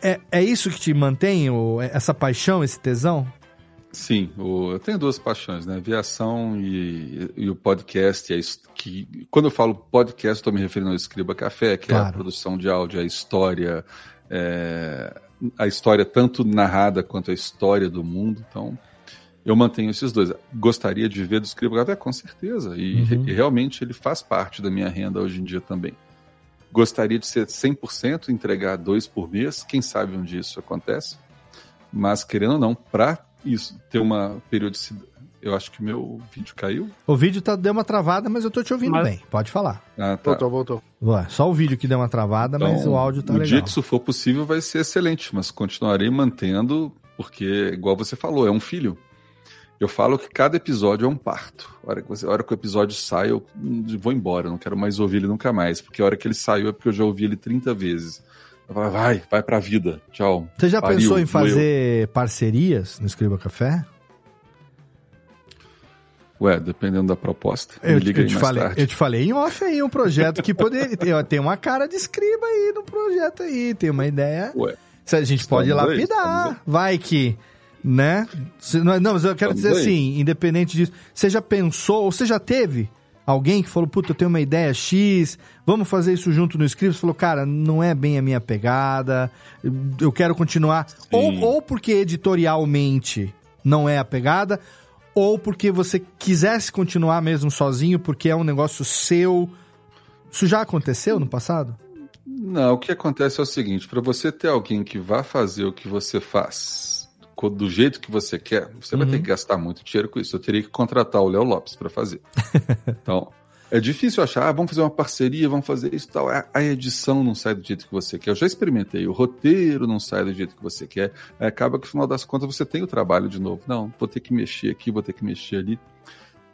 É, é isso que te mantém, o- essa paixão, esse tesão? Sim, o- eu tenho duas paixões, né? Aviação e, e o podcast. e a his- que, quando eu falo podcast, estou me referindo ao Escriba Café, que é a Claro. produção de áudio, a história, é, a história tanto narrada quanto a história do mundo. Então, eu mantenho esses dois. Gostaria de viver do Escriba Café? Com certeza. E, Uhum. e realmente ele faz parte da minha renda hoje em dia também. Gostaria de ser 100%, entregar dois por mês. Quem sabe dia isso acontece. Mas, querendo ou não, para isso ter uma periodicidade. Eu acho que o meu vídeo caiu. O vídeo tá, deu uma travada, mas eu tô te ouvindo Mas- bem. Pode falar. Ah, tá. Voltou, voltou. Ué, só o vídeo que deu uma travada, mas Então, o áudio tá no legal. dia que isso for possível vai ser excelente, mas continuarei mantendo, porque, igual você falou, é um filho. Eu falo que cada episódio é um parto. A hora que, você, a hora que o episódio sai, eu vou embora, eu não quero mais ouvir ele nunca mais. Porque a hora que ele saiu é porque eu já ouvi ele 30 vezes. Eu falo, vai, vai pra vida. Tchau. Você já Pariu, pensou em fazer parcerias no Escriba Café? Ué, dependendo da proposta. Eu, me liga eu te falei, tarde. eu te falei em off aí um projeto que poderia. Tem uma cara de escriba aí no projeto aí, tem uma ideia. Ué, Se a gente pode lapidar. Vai que. Né? Não, mas eu quero dizer assim, independente disso, você já pensou, ou você já teve alguém que falou, puta, eu tenho uma ideia X, vamos fazer isso junto no script? Você falou, cara, não é bem a minha pegada, eu quero continuar. Ou, ou porque editorialmente não é a pegada, ou porque você quisesse continuar mesmo sozinho, porque é um negócio seu. Isso já aconteceu no passado? Não, o que acontece é o seguinte: para você ter alguém que vá fazer o que você faz do jeito que você quer, você vai Uhum. ter que gastar muito dinheiro com isso. Eu teria que contratar o Léo Lopes para fazer. então, é difícil achar, ah, vamos fazer uma parceria, vamos fazer isso e tal. A, a edição não sai do jeito que você quer. Eu já experimentei, o roteiro não sai do jeito que você quer. Acaba que, no final das contas, você tem o trabalho de novo. Não, vou ter que mexer aqui, vou ter que mexer ali.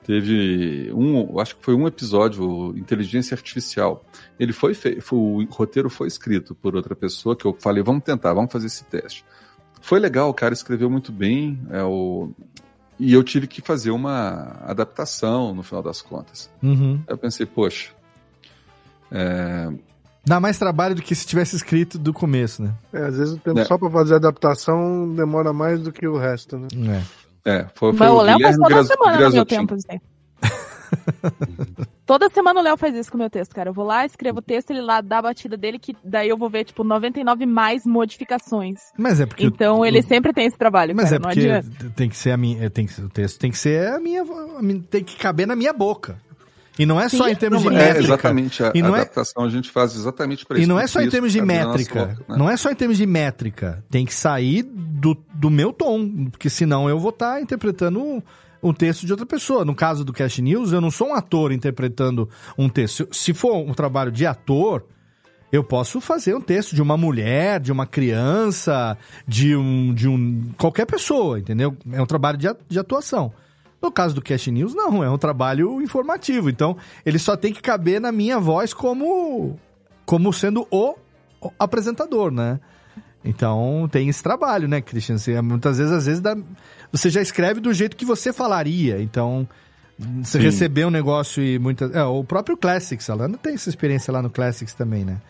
Teve um, acho que foi um episódio, Inteligência Artificial. Ele foi feito, o roteiro foi escrito por outra pessoa que eu falei, vamos tentar, vamos fazer esse teste. Foi legal, o cara escreveu muito bem, é o e eu tive que fazer uma adaptação no final das contas. Uhum. Eu pensei, poxa, é, Dá mais trabalho do que se tivesse escrito do começo, né? É, às vezes o tempo É. só pra fazer a adaptação demora mais do que o resto, né? é, foi, foi Mas o Léo Guilherme toda Gras- semana no meu tempo, aí. Toda semana o Léo faz isso com o meu texto, cara. Eu vou lá, escrevo o texto, ele lá dá a batida dele, que daí eu vou ver, tipo, 99 mais modificações. Mas é porque. Então o- ele sempre tem esse trabalho, Mas cara, é porque tem que ser a minha. Tem que, o texto tem que ser a minha. Tem que caber na minha boca. E não é só em termos de é, métrica. exatamente. A, e não a é, adaptação a gente faz exatamente para isso. e não é só em termos de métrica. boca, né? Não é só em termos de métrica. Tem que sair do, do meu tom, porque senão eu vou estar interpretando um, texto de outra pessoa. No caso do Cash News, eu não sou um ator interpretando um texto. Se for um trabalho de ator, eu posso fazer um texto de uma mulher, de uma criança, de um. de um. qualquer pessoa, entendeu? É um trabalho de, de atuação. No caso do Cash News, não, é um trabalho informativo. Então, ele só tem que caber na minha voz como. como sendo o apresentador, né? Então, tem esse trabalho, né, Christian? Você, muitas vezes, às vezes, dá- você já escreve do jeito que você falaria. Então, você Sim. receber um negócio e muitas. É, o próprio Classics, a Lana tem essa experiência lá no Classics também, né?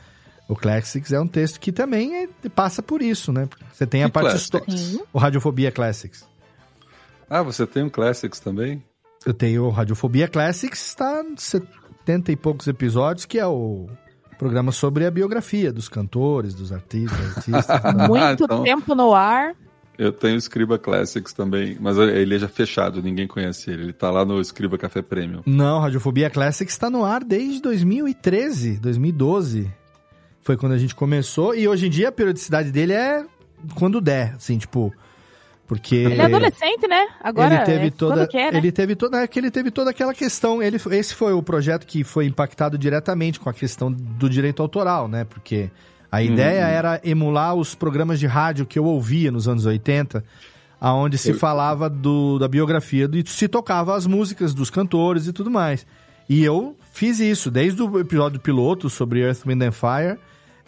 O Classics é um texto que também é- passa por isso, né? Você tem a Que parte histórica. O Radiofobia Classics. Ah, você tem um Classics também? Eu tenho o Radiofobia Classics, está 70 e poucos episódios, que é o programa sobre a biografia dos cantores, dos artistas, artistas. Muito Então- tempo no ar. Eu tenho o Scriba Classics também, mas ele é já fechado, ninguém conhece ele. Ele tá lá no Scriba Café Premium. Não, Radiofobia Classics está no ar desde 2013, 2012. Foi quando a gente começou. E hoje em dia a periodicidade dele é quando der, assim, tipo. Porque. Ele é adolescente, né? Agora ele teve é toda, quer, né? ele teve toda, é que ele teve toda aquela questão. Ele, esse foi o projeto que foi impactado diretamente com a questão do direito autoral, né? Porque a ideia era emular os programas de rádio que eu ouvia nos anos 80, aonde se Eu- falava do, da biografia e se tocava as músicas dos cantores e tudo mais. E eu fiz isso desde o episódio piloto sobre Earth, Wind and Fire.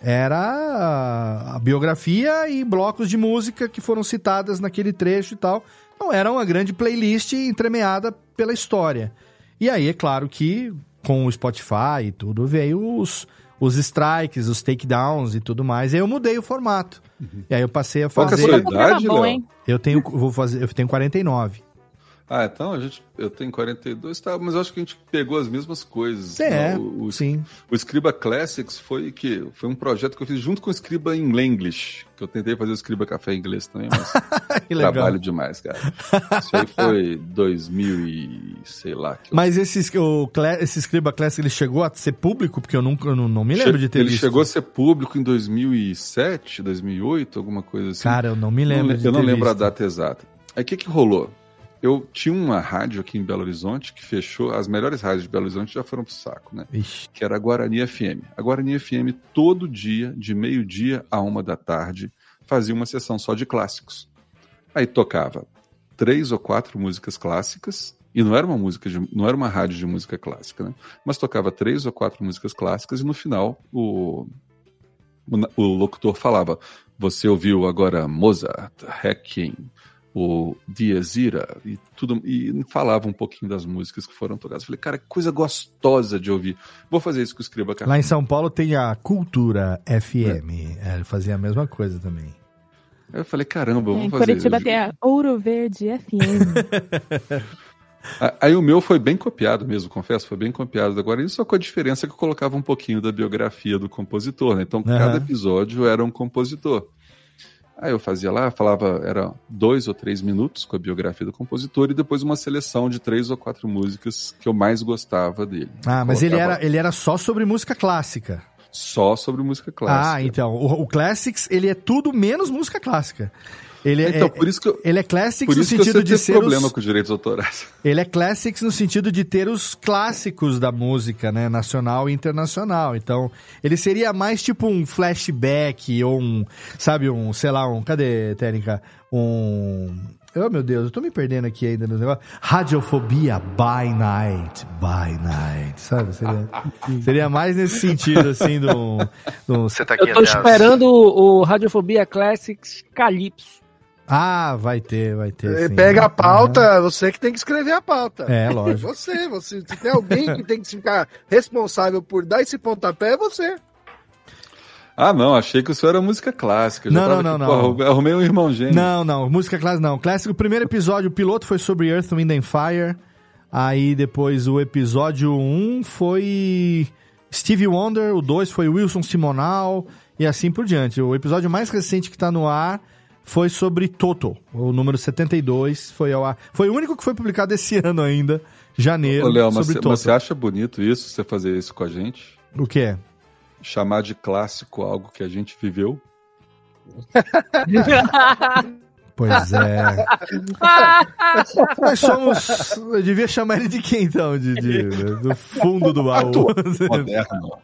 Era a biografia e blocos de música que foram citadas naquele trecho e tal. Não era uma grande playlist entremeada pela história. E aí, é claro que com o Spotify e tudo, veio os, os strikes, os takedowns e tudo mais. E aí eu mudei o formato. E aí eu passei a Qual que é a fazer. sua idade, Léo? Eu tenho, vou fazer, eu tenho 49. Ah, então a gente, eu tenho 42, tá, mas eu acho que a gente pegou as mesmas coisas. É, né? o, o, sim. o Scriba Classics foi que foi um projeto que eu fiz junto com o Scriba em English, que eu tentei fazer o Scriba Café em inglês também, mas trabalho demais, cara. Isso aí foi 2000 e sei lá. Que eu- Mas esse, o, esse Scriba Classic, ele chegou a ser público? Porque eu nunca, não, não me lembro de ter Ele visto. chegou a ser público em 2007, 2008, alguma coisa assim. Cara, eu não me lembro Não Eu não lembro a visto. data exata. Aí o que que rolou? Eu tinha uma rádio aqui em Belo Horizonte que fechou, as melhores rádios de Belo Horizonte já foram pro saco, né? Ixi. Que era a Guarani FM. A Guarani FM, todo dia, de meio-dia a uma da tarde, fazia uma sessão só de clássicos. Aí tocava três ou quatro músicas clássicas, e não era uma música de, não era uma rádio de música clássica, né? Mas tocava três ou quatro músicas clássicas e no final o, o, o locutor falava: Você ouviu agora Mozart, Hacking, o Dias Ira e tudo e falava um pouquinho das músicas que foram tocadas. Falei, cara, que coisa gostosa de ouvir. Vou fazer isso com o Escriba Café. Lá em São Paulo tem a Cultura FM. É, ele fazia a mesma coisa também. Eu falei, caramba, eu vou Em fazer Curitiba isso. tem a Ouro Verde FM. Aí o meu foi bem copiado mesmo, confesso, foi bem copiado da Guarani, só com a diferença que eu colocava um pouquinho da biografia do compositor, né? Então cada Aham. episódio era um compositor. Aí eu fazia lá, falava, era dois ou três minutos com a biografia do compositor e depois uma seleção de três ou quatro músicas que eu mais gostava dele. Ah, mas ele era, ele era só sobre música clássica. Só sobre música clássica. Ah, então. O, o Classics, ele é tudo menos música clássica. Ele é, Então, por isso que eu, ele é Classics por no isso que eu sentido de ser problema os... com os direitos autorais. Ele é classics no sentido de ter os clássicos da música, né? Nacional e internacional. Então, ele seria mais tipo um flashback ou um, sabe, um, sei lá, um. Cadê, Técnica? Um. Oh, meu Deus, eu tô me perdendo aqui ainda no negócio. Radiofobia by night. By night. Sabe? Seria, seria mais nesse sentido, assim, do. do Você tá Eu aqui tô esperando o, o Radiofobia Classics Calypso. Ah, vai ter, vai ter. Você sim. Pega a pauta, você que tem que escrever a pauta. É, lógico. Você, você. Se tem alguém que tem que ficar responsável por dar esse pontapé, é você. Ah, não, achei que o senhor era música clássica. Eu Não, tava não, aqui, não, pô, não. arrumei- um irmão gêmeo. Não, não, música clássica não. Clássico, o primeiro episódio, o piloto foi sobre Earth, Wind and Fire. Aí depois o episódio 1 foi Stevie Wonder, o 2 foi Wilson Simonal e assim por diante. O episódio mais recente que tá no ar foi sobre Toto, o número 72, foi ao ar. Foi o único que foi publicado esse ano ainda, janeiro Ô, Léo, mas, sobre você- Toto. mas você acha bonito isso, você fazer isso com a gente? O quê? Chamar de clássico algo que a gente viveu? Pois é. Nós somos. Eu devia chamar ele de quem então? De, de- do fundo do baú. Moderno.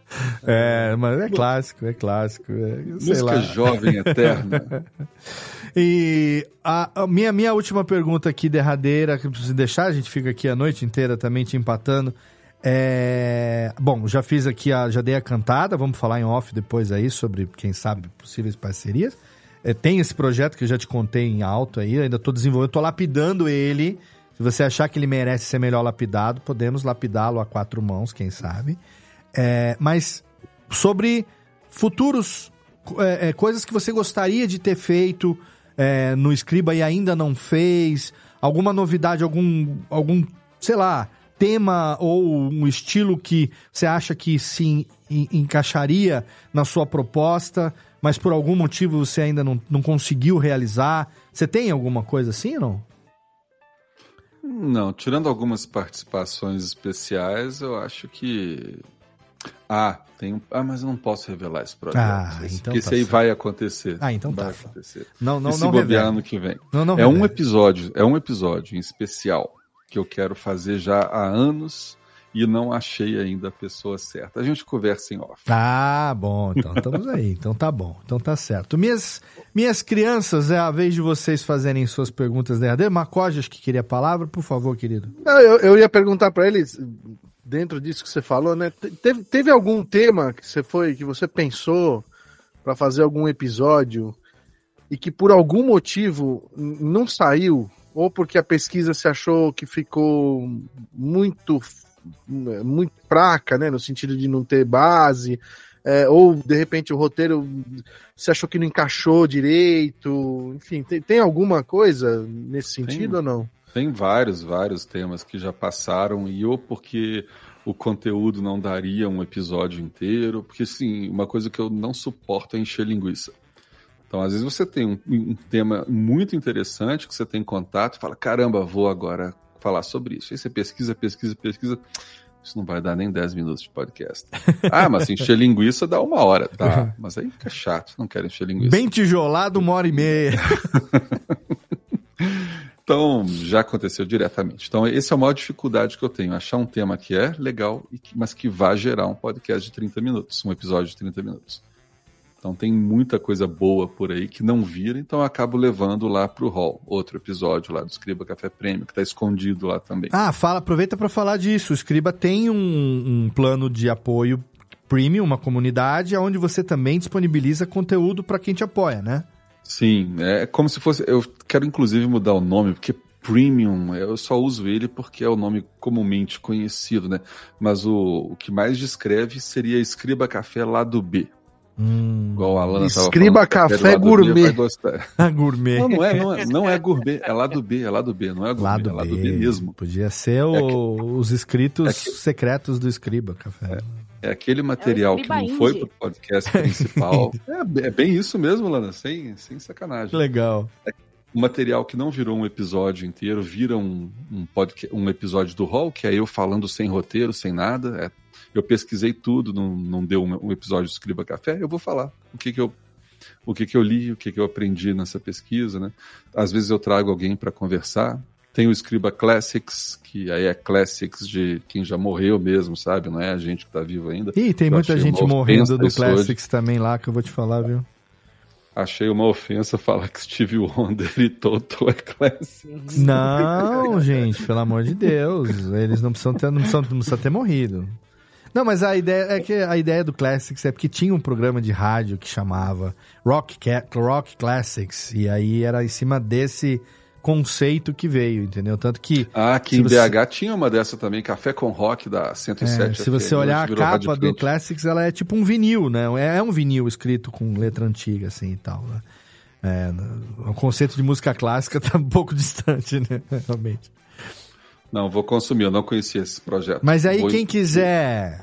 É, mas é clássico, é clássico. É, sei Música lá. jovem, eterna. E a, a minha, minha última pergunta aqui, derradeira, que eu preciso deixar, a gente fica aqui a noite inteira também te empatando. É... Bom, já fiz aqui, a, já dei a cantada, vamos falar em off depois aí sobre, quem sabe, possíveis parcerias. É, tem esse projeto que eu já te contei em alto aí, ainda estou desenvolvendo, estou lapidando ele. Se você achar que ele merece ser melhor lapidado, podemos lapidá-lo a quatro mãos, quem sabe. É, mas sobre futuros é, é, coisas que você gostaria de ter feito é, no Scriba e ainda não fez, alguma novidade, algum, algum, sei lá, tema ou um estilo que você acha que se en- en- encaixaria na sua proposta, mas por algum motivo você ainda não, não conseguiu realizar. Você tem alguma coisa assim ou não? Não, tirando algumas participações especiais, eu acho que. Ah, tem um. Ah, mas eu não posso revelar esse projeto. Ah, esse, então porque tá esse aí vai acontecer. Ah, então vai tá. acontecer. Não, não, e se não bobear ano que vem. Não, não é um revela. episódio, é um episódio em especial que eu quero fazer já há anos e não achei ainda a pessoa certa. A gente conversa em off. Ah, bom, então estamos aí. Então tá bom, então tá certo. Minhas, minhas crianças, é a vez de vocês fazerem suas perguntas derradeiras. Macoge, acho que queria a palavra, por favor, querido. Não, eu, eu ia perguntar pra eles, dentro disso que você falou, né? te- Teve, teve algum tema que você foi, que você pensou pra fazer algum episódio e que por algum motivo não saiu, ou porque a pesquisa se achou que ficou muito muito fraca, né, no sentido de não ter base, é, ou de repente o roteiro se achou que não encaixou direito, enfim, tem, tem alguma coisa nesse sentido Tem. ou não? Tem vários, vários temas que já passaram e ou porque o conteúdo não daria um episódio inteiro, porque assim, uma coisa que eu não suporto é encher linguiça. Então, às vezes você tem um, um tema muito interessante que você tem contato e fala, caramba, vou agora falar sobre isso. Aí você pesquisa, pesquisa, pesquisa. Isso não vai dar nem 10 minutos de podcast. Ah, mas encher linguiça dá uma hora, tá? Mas aí fica chato, não quero encher linguiça. Bem tijolado, uma hora e meia. Então, já aconteceu diretamente. Então, essa é a maior dificuldade que eu tenho. Achar um tema que é legal, mas que vá gerar um podcast de 30 minutos, um episódio de 30 minutos. Então, tem muita coisa boa por aí que não vira, então eu acabo levando lá pro hall. Outro episódio lá do Escriba Café Prêmio, que tá escondido lá também. Ah, fala, aproveita para falar disso. O Scriba tem um, um plano de apoio premium, uma comunidade, onde você também disponibiliza conteúdo para quem te apoia, né? Sim, é como se fosse. Eu quero inclusive mudar o nome, porque Premium, eu só uso ele porque é o nome comumente conhecido, né? Mas o, o que mais descreve seria Escriba Café Lado B. Igual a Alana Escriba falando, café Gourmet. gourmet. Não, não é, não é, não é gourmet, é lado B, é lado B, não é gourmet, Lado é lado B, B. mesmo. Podia ser o- os escritos secretos do Escriba Café. É aquele material que Escriba não foi Indie. pro podcast principal. é, be- é bem isso mesmo, Lana, sem, sem sacanagem. Legal. um material que não virou um episódio inteiro, vira um, um, podcast, um episódio do Hall, que é eu falando sem roteiro, sem nada. É, eu pesquisei tudo, não, não deu um, um episódio do Escriba Café, eu vou falar o que, que eu o que, que eu li, o que, que eu aprendi nessa pesquisa, né? Às vezes eu trago alguém para conversar. Tem o Escriba Classics, que aí é Classics de quem já morreu mesmo, sabe? Não é a gente que tá vivo ainda. Ih, tem Eu muita gente morrendo do isso hoje. Classics também lá, que eu vou te falar, viu? Achei uma ofensa falar que Steve Wonder e Toto é Classic. Não, gente, pelo amor de Deus. Eles não precisam ter, não precisam, não precisam ter morrido. Não, mas a ideia é que a ideia do Classics é porque tinha um programa de rádio que chamava Rock, Rock Classics. E aí era em cima desse conceito que veio, entendeu? Tanto que. Ah, que em você- BH tinha uma dessa também, Café com Rock da 107. É, se você olhar a capa do. Classics, ela é tipo um vinil, né? É é um vinil escrito com letra antiga, assim e tal. Né? É, o conceito de música clássica tá um pouco distante, né? Realmente. Não, vou consumir, eu não conhecia esse projeto. Mas aí, Vou- quem quiser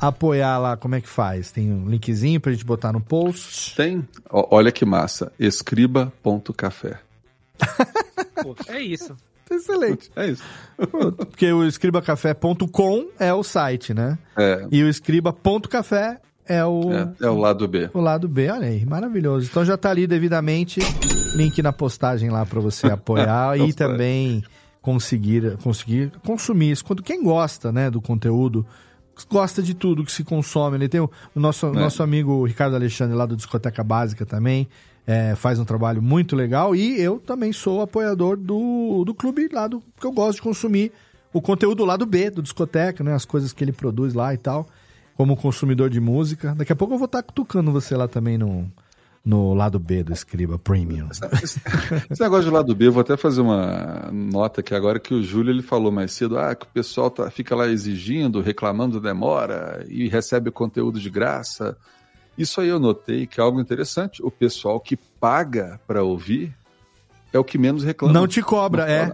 apoiar lá, como é que faz? Tem um linkzinho pra gente botar no post? Tem. Ó, olha que massa. Escriba.café. É isso. Excelente. É isso. Porque o escribacafé.com é o site, né? É. E o escriba.café é o, É, é o lado B. o lado B. Olha aí, maravilhoso. Então já tá ali devidamente. Link na postagem lá pra você apoiar e também conseguir, conseguir consumir isso. Quando quem gosta, né, do conteúdo, gosta de tudo que se consome. Ele tem o, o nosso, É. nosso amigo Ricardo Alexandre lá do Discoteca Básica também. é, faz um trabalho muito legal e eu também sou apoiador do, do clube lá do que eu gosto de consumir o conteúdo lá do B, do discoteca, né? As coisas que ele produz lá e tal, como consumidor de música. Daqui a pouco eu vou estar cutucando você lá também no, no lado B do Escriba Premium. Esse negócio de lado B, eu vou até fazer uma nota aqui agora que o Júlio ele falou mais cedo, ah, que o pessoal tá, fica lá exigindo, reclamando demora e recebe conteúdo de graça. Isso aí eu notei que é algo interessante. O pessoal que paga para ouvir é o que menos reclama. Não te cobra, é.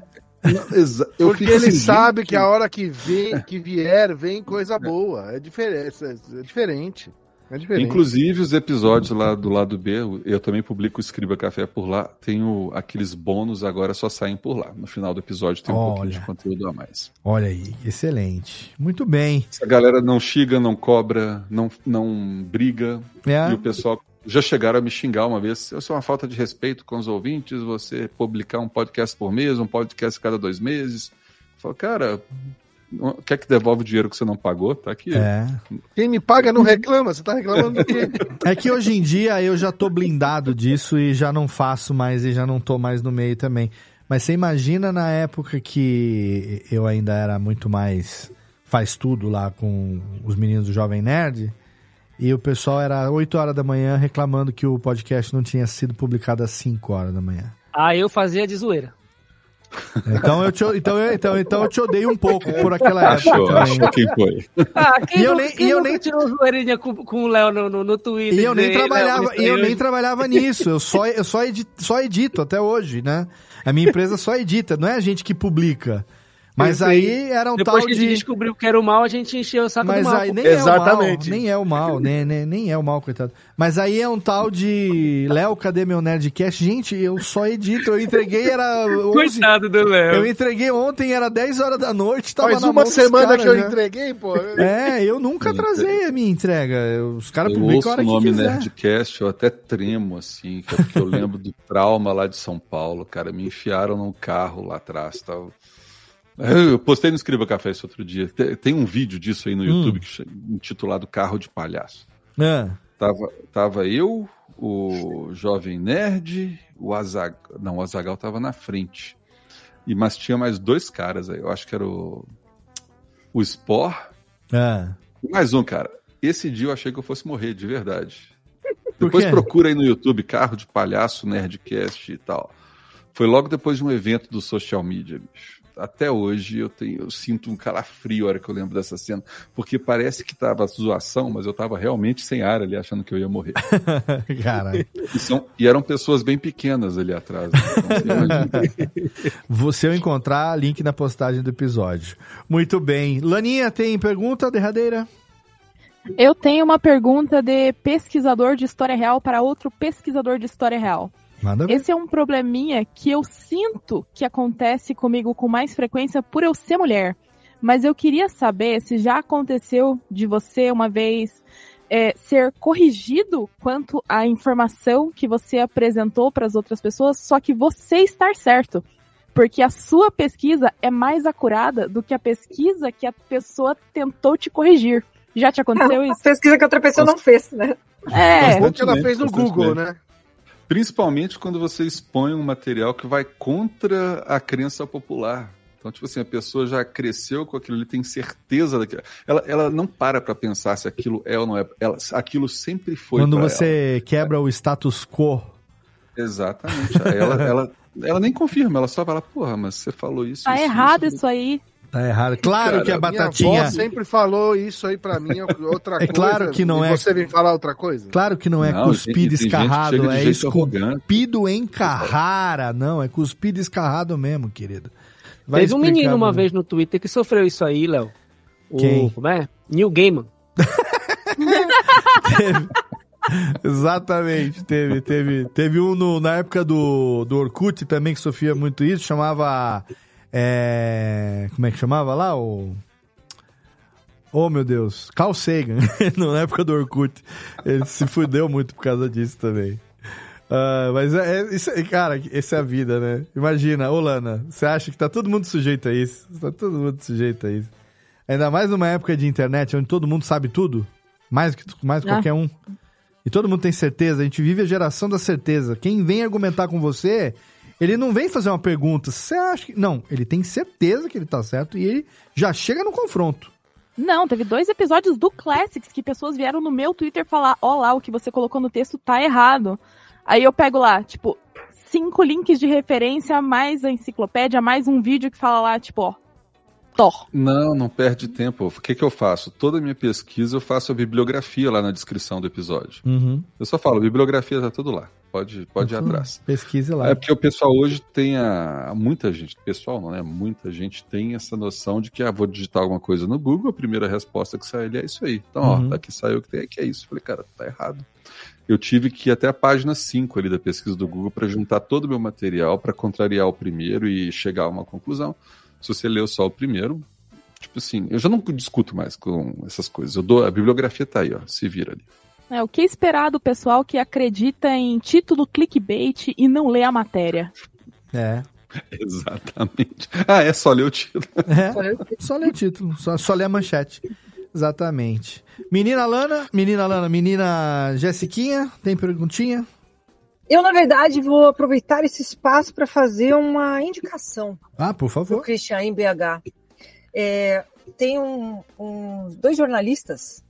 Não, eu Porque ele assim, sabe gente, que a hora que, vem, que vier, vem coisa boa. É diferente. É diferente. É diferente. Inclusive os episódios lá do lado B, eu também publico o Escriba Café por lá. Tenho aqueles bônus agora só saem por lá. No final do episódio tem um pouquinho de Olha. conteúdo a mais. Olha aí, excelente. Muito bem. A galera não xiga, não cobra, não, não briga. É. E o pessoal já chegaram a me xingar uma vez. Isso é uma falta de respeito com os ouvintes, você publicar um podcast por mês, um podcast cada dois meses. Eu falo, cara, quer que devolve o dinheiro que você não pagou? Tá aqui. É. Quem me paga não reclama. Você tá reclamando do quê? É que hoje em dia eu já tô blindado disso e já não faço mais e já não tô mais no meio também. Mas você imagina na época que eu ainda era muito mais faz tudo lá com os meninos do Jovem Nerd e o pessoal era 8 horas da manhã reclamando que o podcast não tinha sido publicado às 5 horas da manhã. Aí eu fazia de zoeira. Então eu te, então, eu- então, então eu te odeio um pouco por aquela época. Achou, também. achou quem foi. Ah, quem E eu não- nem- quem e eu nem- tirou zoeirinha com, com o Léo no, no, no Twitter? E eu nem Léo, trabalhava, e eu nem trabalhava nisso. Eu só, eu só, edito, só edito até hoje, né? A minha empresa só edita, não é a gente que publica. Mas aí era um Depois tal que a gente de. descobriu que era o mal, a gente encheu o saco Mas do mal. aí nem é o mal, nem é o mal, nem, nem, nem é o mal, coitado. Mas aí é um tal de Léo, cadê meu Nerdcast? Gente, eu só edito, eu entreguei era 11, Coitado do Léo. Eu entreguei ontem, era 10 horas da noite, tava Faz na uma semana caras que eu já. entreguei, pô. É, eu nunca atrasei a minha entrega. Eu- Os caras publicam a hora o que nome quiser. Nerdcast, eu até tremo, assim, que é porque eu lembro do trauma lá de São Paulo, cara. Me enfiaram num carro lá atrás tal. Eu postei no Escriba Café esse outro dia. Tem, um vídeo disso aí no Hum. YouTube intitulado Carro de Palhaço. Ah, Tava, tava eu, o Jovem Nerd, o Azagal. Não, o Azagal tava na frente. E, mas tinha mais dois caras aí. Eu acho que era o. O Spore ah. e mais um, cara. Esse dia eu achei que eu fosse morrer, de verdade. Depois procura aí no YouTube Carro de Palhaço, Nerdcast e tal. Foi logo depois de um evento do social media, bicho. Até hoje eu, tenho, eu sinto um calafrio a hora que eu lembro dessa cena, porque parece que tava zoação, mas eu tava realmente sem ar ali, achando que eu ia morrer. Caralho. E, são- e eram pessoas bem pequenas ali atrás. né? Então, você. Você eu encontrar, link na postagem do episódio. Muito bem. Laninha, tem pergunta derradeira? Eu tenho uma pergunta de pesquisador de história real para outro pesquisador de história real. Manda ver. Esse é um probleminha que eu sinto que acontece comigo com mais frequência por eu ser mulher. Mas eu queria saber se já aconteceu de você uma vez é, ser corrigido quanto à informação que você apresentou para as outras pessoas, só que você estar certo. Porque a sua pesquisa é mais acurada do que a pesquisa que a pessoa tentou te corrigir. Já te aconteceu A isso? pesquisa que outra pessoa não fez, né? É. Bom que ela fez no Google, né? Principalmente quando você expõe um material que vai contra a crença popular. Então, tipo assim, a pessoa já cresceu com aquilo, ele tem certeza daquilo. Ela, ela não para pra pensar se aquilo é ou não é. Ela, aquilo sempre foi Quando você quebra o status quo. ela. Exatamente. Ela, ela, ela nem confirma, ela só fala, porra, mas você falou isso. Tá isso, errado isso. isso aí. Tá errado. Claro Cara, que a Minha batatinha. avó sempre falou isso aí pra mim, outra É coisa. claro que não e é- você vem falar outra coisa? Claro que não é Não, cuspido tem- tem escarrado, é esculpido em Carrara. Não, é cuspido escarrado mesmo, querido. Vai Teve um menino uma vez no Twitter que sofreu isso aí, Léo. O- Quem? Como é? New Gaiman. Exatamente, teve, teve, teve um no- na época do, do Orkut também que sofria muito isso, chamava É, como é que chamava lá? O. Oh, meu Deus. Carl Sagan, na época do Orkut. Ele se fudeu muito por causa disso também. Ah, mas é, é- isso, cara, essa é a vida, né? Imagina, ô Lana, você acha que tá todo mundo sujeito a isso? Tá todo mundo sujeito a isso. Ainda mais numa época de internet onde todo mundo sabe tudo, mais que mais Ah. qualquer um. E todo mundo tem certeza, a gente vive a geração da certeza. Quem vem argumentar com você, ele não vem fazer uma pergunta. Você acha que. Não, ele tem certeza que ele tá certo e ele já chega no confronto. Não, teve dois episódios do Classics que pessoas vieram no meu Twitter falar: ó lá, o que você colocou no texto tá errado. Aí eu pego lá, tipo, cinco links de referência, mais a enciclopédia, mais um vídeo que fala lá, tipo, ó, Thor. Não, não perde tempo. O que, que eu faço? Toda a minha pesquisa eu faço a bibliografia lá na descrição do episódio. Uhum. Eu só falo, bibliografia tá tudo lá. Pode, pode ir atrás. Pesquise lá. É porque o pessoal hoje tem a. Muita gente, pessoal não, né? Muita gente tem essa noção de que, ah, vou digitar alguma coisa no Google, a primeira resposta que sai ali é isso aí. Então, Uhum. ó, daqui saiu o que tem aqui, é isso. Falei, cara, tá errado. Eu tive que ir até a página 5 ali da pesquisa do Google para juntar todo o meu material, para contrariar o primeiro e chegar a uma conclusão. Se você leu só o primeiro, tipo assim, eu já não discuto mais com essas coisas. Eu dou, a bibliografia tá aí, ó, se vira ali. É, o que esperar do pessoal que acredita em título clickbait e não lê a matéria? É. Exatamente. Ah, é só ler o título. É, só ler o título, só, só ler a manchete. Exatamente. Menina Lana, menina Lana, menina Jessiquinha, tem perguntinha? Eu, na verdade, vou aproveitar esse espaço para fazer uma indicação Ah, por favor. Christian em BH. É, tem um, um- dois jornalistas,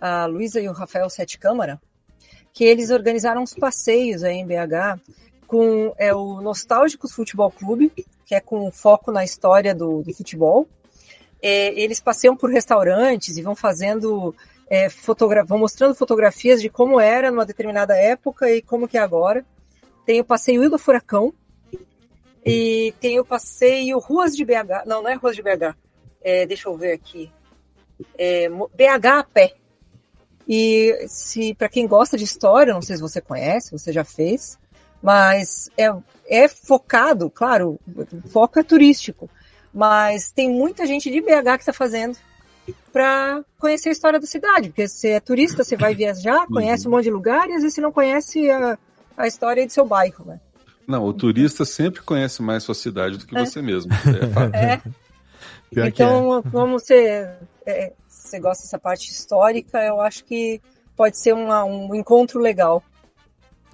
a Luísa e o Rafael Sete Câmara, que eles organizaram uns passeios aí em BH com é, o Nostálgicos Futebol Clube, que é com foco na história do, do futebol. É, eles passeiam por restaurantes e vão fazendo, é, vão mostrando fotografias de como era numa determinada época e como que é agora. Tem o passeio Ilha Furacão e tem o passeio Ruas de BH. Não, não é Ruas de BH. É, deixa eu ver aqui. É, BH a pé. E se para quem gosta de história, não sei se você conhece, você já fez, mas é, é focado, claro, o foco é turístico, mas tem muita gente de BH que está fazendo para conhecer a história da cidade, porque você é turista, você vai viajar, conhece um monte de lugar e às vezes você não conhece a, a história do seu bairro, né? Não, o turista sempre conhece mais sua cidade do que É. você mesmo. É. É. Que é. então, como você, é, você gosta dessa parte histórica, eu acho que pode ser uma- um encontro legal.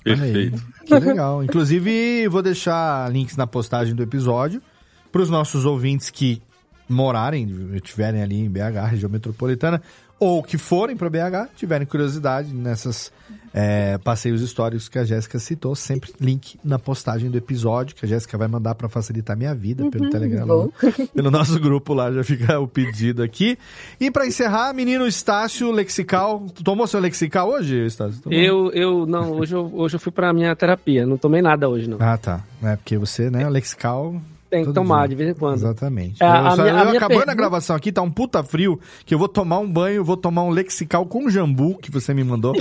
Perfeito. Que legal. Inclusive, vou deixar links na postagem do episódio para os nossos ouvintes que morarem, estiverem ali em BH, região metropolitana, ou que forem para BH, tiverem curiosidade nessas é, passeios históricos que a Jéssica citou. Sempre link na postagem do episódio, que a Jéssica vai mandar para facilitar minha vida pelo Uhum, Telegram. vou. Pelo nosso grupo lá, já fica o pedido aqui. E para encerrar, menino Estácio, lexical. Tu Tomou seu lexical hoje, Estácio? Tomou? Eu, eu, não, hoje eu, hoje eu fui pra minha terapia, não tomei nada hoje, não. Ah, tá. É porque você, né, o lexical. Tem que tomar dia. de vez em quando. Exatamente. É, eu, a minha- a eu minha acabando a pergunta- gravação aqui, tá um puta frio, que eu vou tomar um banho, vou tomar um lexical com jambu que você me mandou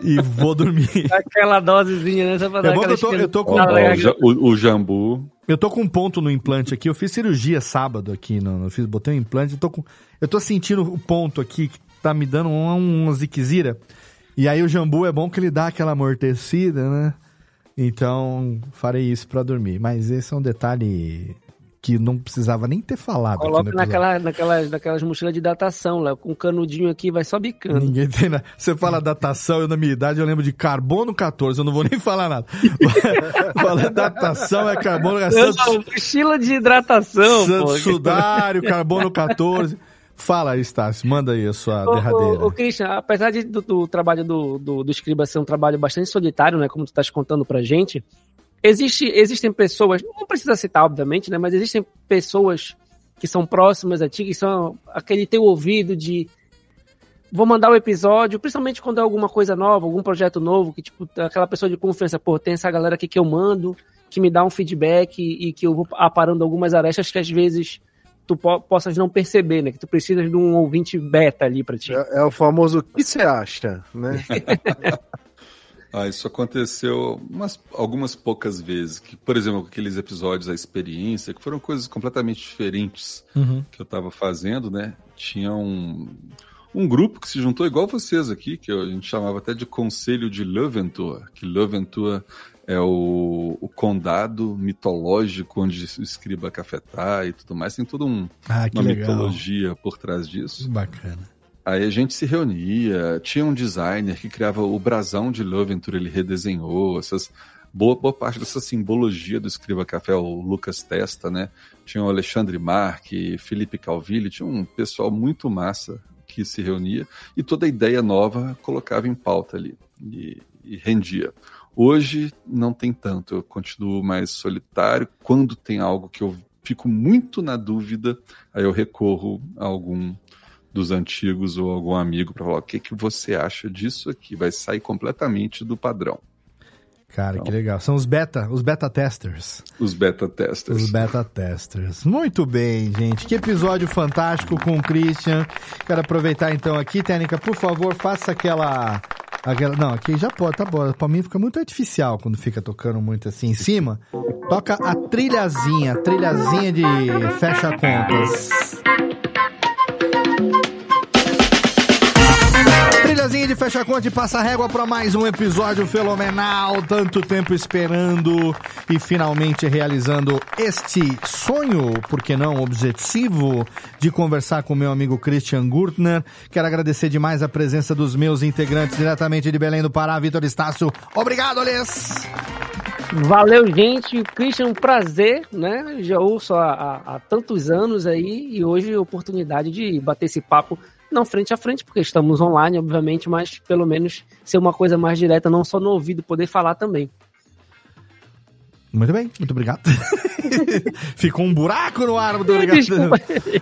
e vou dormir. Aquela dosezinha, né? Só pra dar É bom eu tô- eu tô com- o, o- o jambu. Eu tô com um ponto no implante aqui, eu fiz cirurgia sábado aqui, no, eu fiz, botei um implante, eu tô com, eu tô sentindo o ponto aqui que tá me dando uma, uma ziquezira. E aí o jambu é bom que ele dá aquela amortecida, né? Então, farei isso pra dormir. Mas esse é um detalhe que não precisava nem ter falado Coloca naquela, naquelas, naquelas mochilas de datação, lá, com um canudinho aqui, vai só bicando. Ninguém tem nada. Você fala datação, eu na minha idade eu lembro de carbono 14, eu não vou nem falar nada. Fala datação, é carbono é Santos, mochila de hidratação, Santos pô. Sudário, carbono 14. Fala aí, Stácio, manda aí a sua Ô, derradeira. ô, ô, Christian, apesar de, do, do trabalho do, do, do Escriba ser um trabalho bastante solitário, né, como tu estás contando pra gente, existe, existem pessoas, não precisa citar, obviamente, né, mas existem pessoas que são próximas a ti, que são aquele teu ouvido de vou mandar o episódio, principalmente quando é alguma coisa nova, algum projeto novo, que tipo, aquela pessoa de confiança, pô, tem essa galera aqui que eu mando, que me dá um feedback e, e que eu vou aparando algumas arestas que às vezes tu po possas não perceber, né? Que tu precisas de um ouvinte beta ali pra ti. É, é o famoso o que você acha, né? Ah, isso aconteceu umas, algumas poucas vezes. Que, por exemplo, aqueles episódios A Experiência, que foram coisas completamente diferentes Uhum. que eu estava fazendo, né? Tinha um, um grupo que se juntou igual vocês aqui, que a gente chamava até de Conselho de Leventur, que Leventur é o, o condado mitológico onde o escriba cafetá e tudo mais. Tem toda um, Ah, uma legal. mitologia por trás disso. Bacana. Aí a gente se reunia, tinha um designer que criava o brasão de Loventura, ele redesenhou essas boa, boa parte dessa simbologia do Escriba Café, o Lucas Testa, né? Tinha o Alexandre Marque, Felipe Calvilli, tinha um pessoal muito massa que se reunia e toda ideia nova colocava em pauta ali e, e rendia. Hoje não tem tanto, eu continuo mais solitário. Quando tem algo que eu fico muito na dúvida, aí eu recorro a algum dos antigos ou algum amigo para falar o que, que você acha disso aqui. Vai sair completamente do padrão. Cara, que legal. São os beta, os beta testers. Os beta testers. Os beta testers. Muito bem, gente. Que episódio fantástico com o Christian. Quero aproveitar então aqui, Técnica, por favor, faça aquela. Aquela não, aqui já pode, tá bom. Pra mim fica muito artificial quando fica tocando muito assim em cima. Toca a trilhazinha, trilhazinha de fecha contas. De fecha conta e passa régua para mais um episódio fenomenal. Tanto tempo esperando e finalmente realizando este sonho, por que não objetivo, de conversar com meu amigo Christian Gurtner. Quero agradecer demais a presença dos meus integrantes diretamente de Belém do Pará, Vitor Estácio. Obrigado, Alês! Valeu, gente. Christian, um prazer, né? Já ouço há, há- há tantos anos aí e hoje a oportunidade de bater esse papo, não frente a frente, porque estamos online, obviamente, mas pelo menos ser uma coisa mais direta, não só no ouvido, poder falar também. Muito bem, muito obrigado. Ficou um buraco no ar, muito obrigado. Desculpa.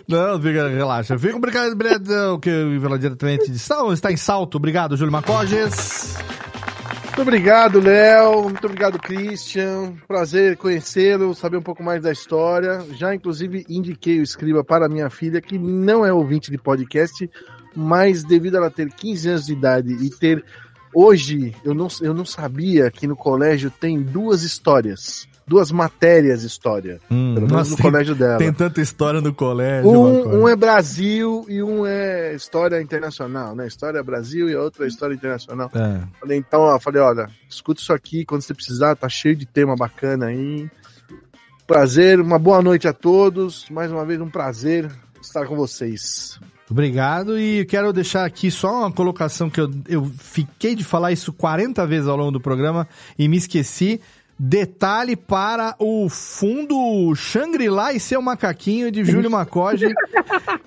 Não, fica, relaxa. Fica obrigado, obrigado, o que eu falar diretamente de Sal, está em salto. Obrigado, Júlio Macoges. Muito obrigado, Léo. Muito obrigado, Christian. Prazer conhecê-lo, saber um pouco mais da história. Já, inclusive, indiquei o Escriba para minha filha, que não é ouvinte de podcast, mas devido a ela ter 15 anos de idade e ter. Hoje, eu não, eu não sabia que no colégio tem duas histórias. Duas matérias história. Hum, pelo menos no tem- colégio dela. Tem tanta história no colégio. Um, um é Brasil e um é história internacional, né? História Brasil e a outra é história internacional. É. Falei, então, ó, falei, olha, escuta isso aqui quando você precisar, tá cheio de tema bacana aí. Prazer, uma boa noite a todos. Mais uma vez, um prazer estar com vocês. Obrigado e quero deixar aqui só uma colocação que eu, eu fiquei de falar isso 40 vezes ao longo do programa e me esqueci. Detalhe para o fundo Shangri-La e seu macaquinho de Júlio Macoge,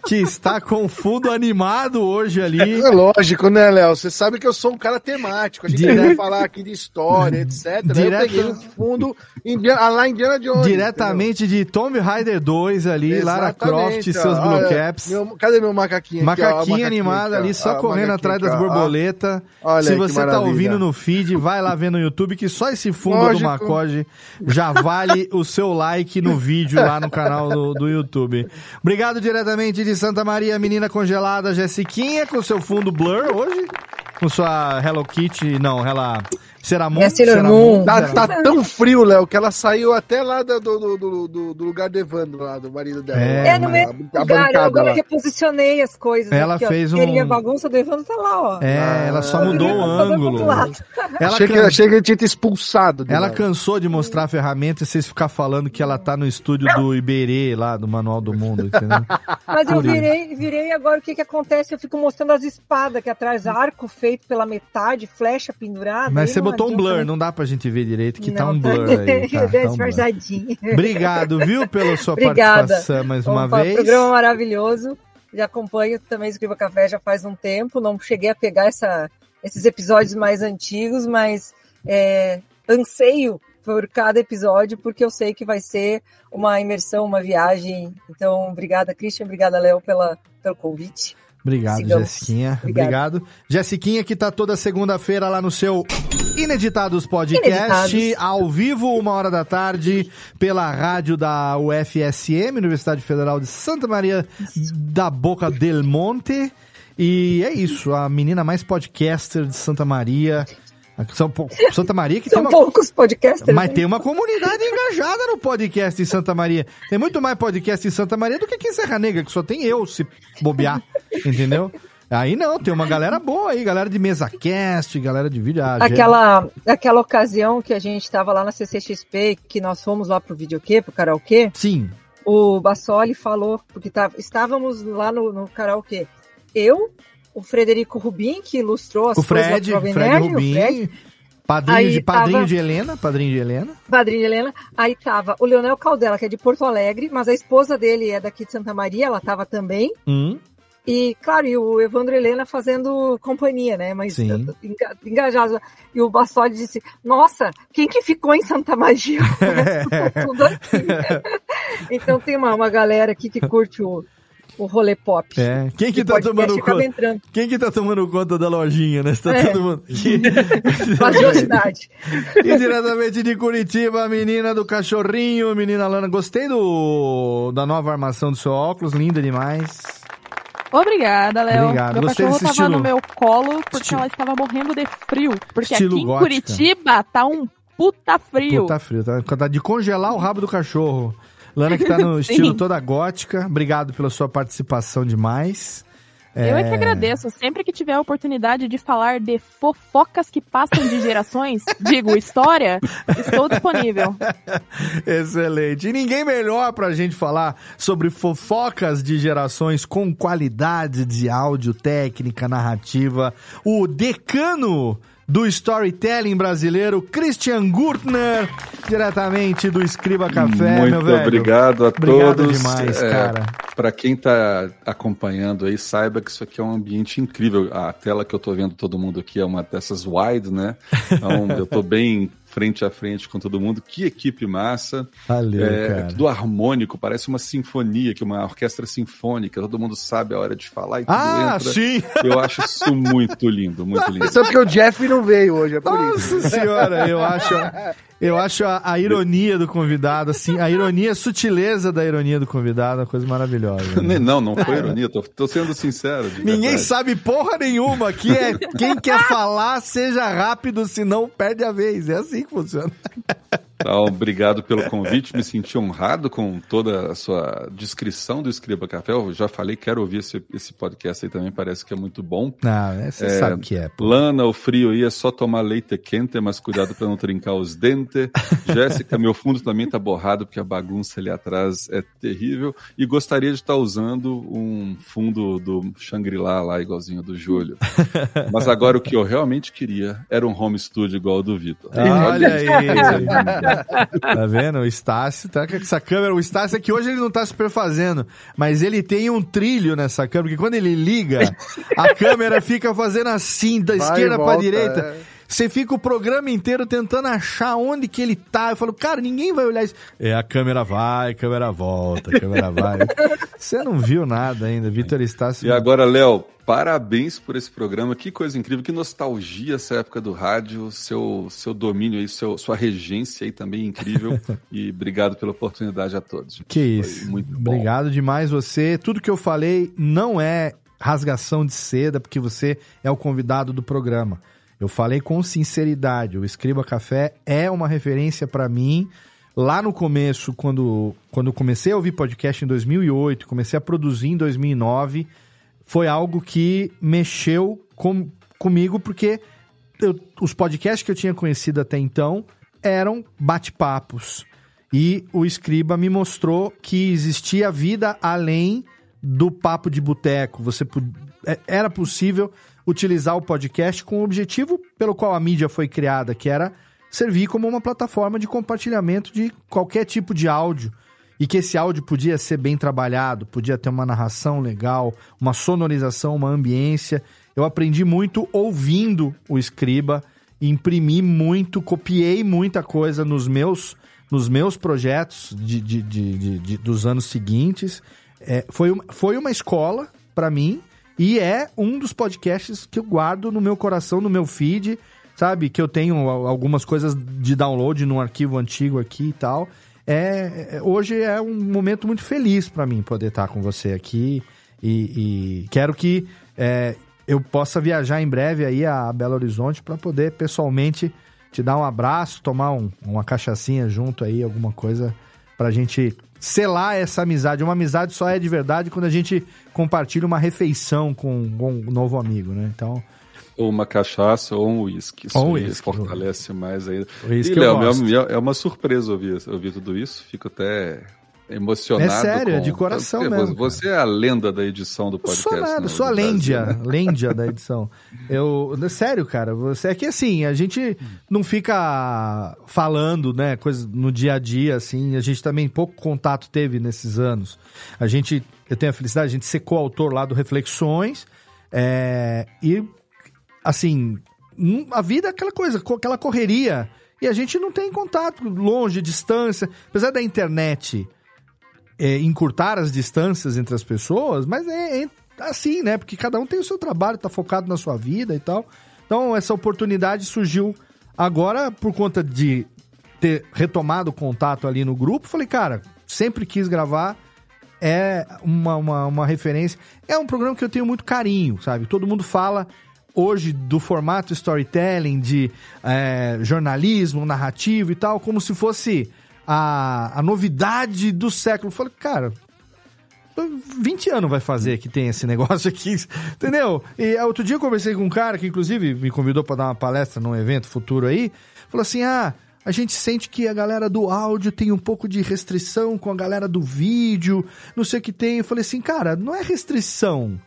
que está com o fundo animado hoje ali. É lógico, né, Léo? Você sabe que eu sou um cara temático. A gente Dire- vai falar aqui de história, etc. Direto- Eu peguei um fundo Indiana, ah, lá Indiana Jones. Diretamente de Tomb Raider 2 ali, Lara Croft e Exatamente, seus. Blue Caps. meu- cadê meu macaquinho? Macaquinho animado ali, só Ó, correndo macaquinho atrás das borboletas. Olha Se você tá maravilha. ouvindo no feed, vai lá ver no YouTube que só esse fundo Lógico. do Macoge já vale o seu like no vídeo lá no canal do, do YouTube. Obrigado diretamente de Santa Maria, menina congelada, Jessiquinha, com seu fundo blur hoje. Com sua Hello Kitty, não, ela... Ceramon? É Sailor Moon. Tá, tá tão frio, Léo, que ela saiu até lá do, do, do, do, do lugar do Evandro, lá, do marido dela. É, É, no a, mesmo a lugar, eu bancada agora lá. reposicionei as coisas. Ela aqui, ó. fez um- Queria bagunça do Evandro, tá lá, ó. É, ela só Tá mudou o ângulo. Ela achei, que, can- achei que ele tinha te expulsado. de Ela lá. cansou de mostrar a ferramenta e vocês ficar falando que ela tá no estúdio do Iberê, lá, do Manual do Mundo, entendeu? Mas eu Por virei, virei agora o que que acontece? Eu fico mostrando as espadas aqui atrás, arco feito pela metade, flecha pendurada. Mas você não botou um blur, não dá pra gente ver direito, que tá Não, um blur aí. Tá, tá um blur. Obrigado, viu, pela sua Obrigada. participação mais uma Opa, vez. Programa maravilhoso. Já acompanho também Escriba Café já faz um tempo. Não cheguei a pegar essa, esses episódios mais antigos, mas é, anseio por cada episódio, porque eu sei que vai ser uma imersão, uma viagem. Então, obrigada, Christian. Obrigada, Léo, pela, pelo convite. Obrigado, Sigamos. Jessiquinha. Obrigada. Obrigado. Jessiquinha, que tá toda segunda-feira lá no seu Ineditados Podcast, Ineditados. ao vivo, uma hora da tarde, pela rádio da UFSM, Universidade Federal de Santa Maria da Boca del Monte. E é isso, a menina mais podcaster de Santa Maria. São, Santa Maria que São tem uma... poucos podcasters. Mas né? tem uma comunidade engajada no podcast em Santa Maria. Tem muito mais podcast em Santa Maria do que aqui em Serra Negra, que só tem eu se bobear, entendeu? Aí não, tem uma galera boa aí, galera de mesa cast, galera de vídeo. ah, Aquela, aquela ocasião que a gente estava lá na CCXP, que nós fomos lá pro videokê, pro karaokê, Sim. o Bassoli falou, porque tava, estávamos lá no, no karaokê. Eu, o Frederico Rubin, que ilustrou as O Fred, Jovem Fred Nerd, o Rubim, Fred, padrinho, Aí de, padrinho tava- de Helena, padrinho de Helena. Padrinho de Helena. Aí tava o Leonel Caldela, que é de Porto Alegre, mas a esposa dele é daqui de Santa Maria, ela tava também. Hum. E, claro, e o Evandro Helena fazendo companhia, né? Mas Sim. enga- engajado. E o Bassoli disse: Nossa, quem que ficou em Santa? Ficou tudo aqui. então tem uma, uma galera aqui que curte o, o rolê pop. É. Quem que tá tomando conta? entrando. Quem que tá tomando conta da lojinha, né? Está É. todo mundo aqui. Valiosidade. E diretamente de Curitiba, a menina do cachorrinho, menina Lana. Gostei do da nova armação do seu óculos, linda demais. Obrigada, Léo. Obrigado. Meu Gostei cachorro tava estilo. no meu colo porque Estilo- ela estava morrendo de frio. Porque Estilo aqui em gótica. Curitiba tá um puta frio. Puta frio, tá, tá de congelar o rabo do cachorro. Lana que tá no estilo toda gótica. Obrigado pela sua participação demais. Eu é que agradeço. Sempre que tiver a oportunidade de falar de fofocas que passam de gerações, digo, história, estou disponível. Excelente. E ninguém melhor pra gente falar sobre fofocas de gerações com qualidade de áudio, técnica, narrativa. O decano do storytelling brasileiro, Christian Gurtner, diretamente do Escriba Café, Muito meu velho. obrigado a Obrigado todos. demais, É, cara. Para quem está acompanhando aí, saiba que isso aqui é um ambiente incrível. A tela que eu tô vendo todo mundo aqui é uma dessas wide, né? Então eu tô bem frente a frente com todo mundo. Que equipe massa. Valeu, é, cara. Tudo harmônico, parece uma sinfonia, que uma orquestra sinfônica. Todo mundo sabe a hora de falar e tudo Ah, entra. sim! Eu acho isso muito lindo, muito lindo. É porque o Jeff não veio hoje, é por isso. Nossa senhora, eu acho, eu acho a, a ironia do convidado, assim, a ironia, a sutileza da ironia do convidado, uma coisa maravilhosa. né? Não, não foi ironia, tô, tô sendo sincero. Ninguém sabe porra nenhuma. Aqui é quem quer falar, seja rápido, senão perde a vez. É assim que funciona. Então, obrigado pelo convite, me senti honrado com toda a sua descrição do Escriba Café. Eu já falei, quero ouvir esse, esse podcast aí também, parece que é muito bom. Não, é, você sabe que é. pô. Lana, o frio aí é só tomar leite quente, mas cuidado para não trincar os dentes. Jéssica, meu fundo também tá borrado porque a bagunça ali atrás é terrível. E gostaria de estar usando um fundo do Shangri-La lá, igualzinho do Júlio. Mas agora o que eu realmente queria era um home studio igual ao do Vitor. Olha aí. Tá vendo? O Estácio tá com essa câmera. O Estácio é que hoje ele não tá superfazendo, mas ele tem um trilho nessa câmera, porque quando ele liga, a câmera fica fazendo assim, da Vai esquerda pra volta, direita. é. Você fica o programa inteiro tentando achar onde que ele tá. Eu falo, cara, ninguém vai olhar isso. É, a câmera vai, a câmera volta, a câmera vai. Você não viu nada ainda, Vitor Estácio. E agora, Léo, parabéns por esse programa. Que coisa incrível, que nostalgia essa época do rádio, seu, seu domínio aí, seu, sua regência aí também incrível. e obrigado pela oportunidade a todos. Que Foi isso. muito bom. Obrigado demais você. Tudo que eu falei não é rasgação de seda, porque você é o convidado do programa. Eu falei com sinceridade. O Escriba Café é uma referência para mim. Lá no começo, quando, quando comecei a ouvir podcast em 2008, comecei a produzir em 2009, foi algo que mexeu com, comigo, porque eu- os podcasts que eu tinha conhecido até então eram bate-papos. E o Escriba me mostrou que existia vida além do papo de boteco. Você é- era possível utilizar o podcast com o objetivo pelo qual a mídia foi criada, que era servir como uma plataforma de compartilhamento de qualquer tipo de áudio. E que esse áudio podia ser bem trabalhado, podia ter uma narração legal, uma sonorização, uma ambiência. Eu aprendi muito ouvindo o Escriba, imprimi muito, copiei muita coisa nos meus, nos meus projetos de, de- de- de- dos anos seguintes. É, foi, foi uma escola para mim e é um dos podcasts que eu guardo no meu coração, no meu feed, sabe? Que eu tenho al- algumas coisas de download num arquivo antigo aqui e tal. É, é- hoje é um momento muito feliz para mim poder estar com você aqui e, e quero que é, eu possa viajar em breve aí a Belo Horizonte para poder pessoalmente te dar um abraço, tomar um- uma cachaçinha junto aí, alguma coisa pra gente selar essa amizade. Uma amizade só é de verdade quando a gente compartilha uma refeição com, com um novo amigo, né? Então, Ou uma cachaça ou um uísque. Isso um uísque. fortalece mais ainda. E, Léo, é uma surpresa ouvir, ouvir tudo isso. Fico até emocionado. É sério, é com- de coração Porque mesmo, Você é a lenda da edição do Eu podcast. sou nada, né, sou a do Brasil, lêndia, né? lêndia da edição. Eu, sério, cara, você é que assim, a gente não fica falando, né, coisas no dia a dia assim, a gente também pouco contato teve nesses anos. A gente, eu tenho a felicidade, a gente ser coautor lá do Reflexões, é, e assim, a vida é aquela coisa, co- aquela correria, e a gente não tem contato, longe, distância, apesar da internet é, encurtar as distâncias entre as pessoas, mas é, é assim, né? Porque cada um tem o seu trabalho, tá focado na sua vida e tal. Então, essa oportunidade surgiu agora por conta de ter retomado o contato ali no grupo. Falei, cara, sempre quis gravar. É uma, uma, uma referência. É um programa que eu tenho muito carinho, sabe? Todo mundo fala hoje do formato storytelling, de é, jornalismo, narrativo e tal, como se fosse a, a novidade do século. Eu falei, cara, 20 anos vai fazer que tem esse negócio aqui, entendeu? E ah, outro dia eu conversei com um cara que, inclusive, me convidou para dar uma palestra num evento futuro aí. Falou assim: ah, a gente sente que a galera do áudio tem um pouco de restrição com a galera do vídeo, não sei o que tem. Eu falei assim, cara, não é restrição.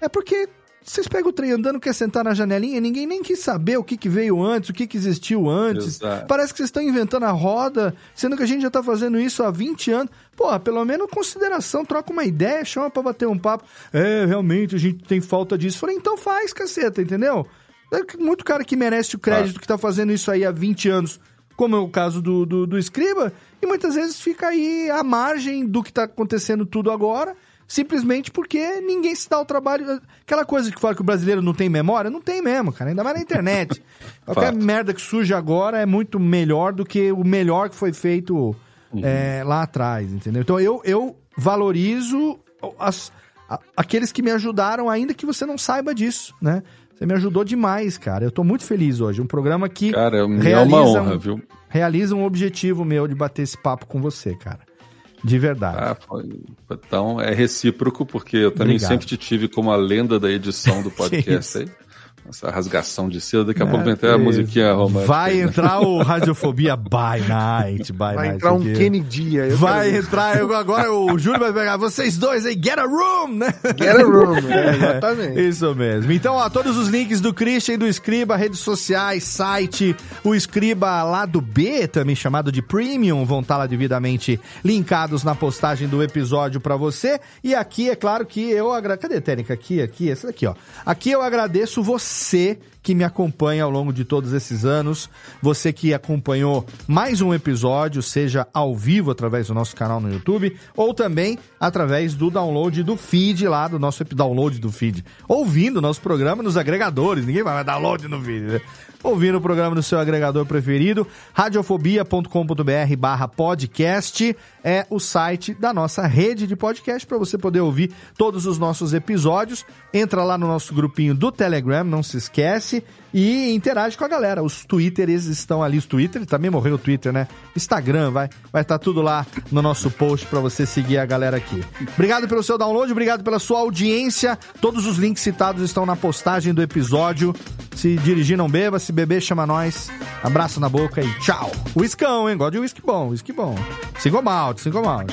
É porque vocês pegam o trem andando, quer sentar na janelinha, ninguém nem quis saber o que, que veio antes, o que, que existiu antes. Exato. Parece que vocês estão inventando a roda, sendo que a gente já tá fazendo isso há 20 anos. Pô, pelo menos consideração, troca uma ideia, chama pra bater um papo. É, realmente, a gente tem falta disso. Falei, então faz, caceta, entendeu? É muito cara que merece o crédito que tá fazendo isso aí há 20 anos, como é o caso do, do, do Escriba, e muitas vezes fica aí à margem do que tá acontecendo tudo agora, simplesmente porque ninguém se dá o trabalho. Aquela coisa que fala que o brasileiro não tem memória, não tem mesmo, cara, ainda mais na internet. Qualquer merda que surge agora é muito melhor do que o melhor que foi feito é, lá atrás, entendeu? Então eu, eu valorizo as- a- aqueles que me ajudaram, ainda que você não saiba disso, né? Você me ajudou demais, cara. Eu tô muito feliz hoje. Um programa que Cara, é uma realiza honra, um- viu? realiza um objetivo meu de bater esse papo com você, cara. De verdade. Ah, Então é recíproco, porque eu também Obrigado. sempre te tive como a lenda da edição do podcast aí. Essa rasgação de seda, daqui a É, pouco vai entrar a musiquinha romântica. Vai né? entrar o Radiofobia by Night, by Vai Night. entrar um aqui. Kennedy aí. eu Vai quero entrar, eu- agora o Júlio vai pegar vocês dois aí, get a room, né? Get a room, é, exatamente. Isso mesmo. Então, ó, todos os links do Christian e do Escriba, redes sociais, site, o Escriba lá do B, também chamado de Premium, vão estar lá devidamente linkados na postagem do episódio pra você. E aqui, é claro que eu agradeço. Cadê a técnica? Aqui, aqui, essa daqui, ó. Aqui eu agradeço você C que me acompanha ao longo de todos esses anos, você que acompanhou mais um episódio, seja ao vivo através do nosso canal no YouTube, ou também através do download do feed lá, do nosso download do feed. Ouvindo nosso programa nos agregadores, ninguém vai download no feed, né? Ouvindo o programa no seu agregador preferido, radiofobia.com.br barra podcast é o site da nossa rede de podcast para você poder ouvir todos os nossos episódios. Entra lá no nosso grupinho do Telegram, não se esquece, e interage com a galera. Os Twitters estão ali, os Twitter, também morreu o Twitter, né? Instagram, vai vai estar tudo lá no nosso post para você seguir a galera aqui. Obrigado pelo seu download, obrigado pela sua audiência. Todos os links citados estão na postagem do episódio. Se dirigir, não beba, se beber, chama nós. Abraço na boca e tchau. Whiskão, hein? Gosto de whisky bom, whisky bom. Single malt, single malt.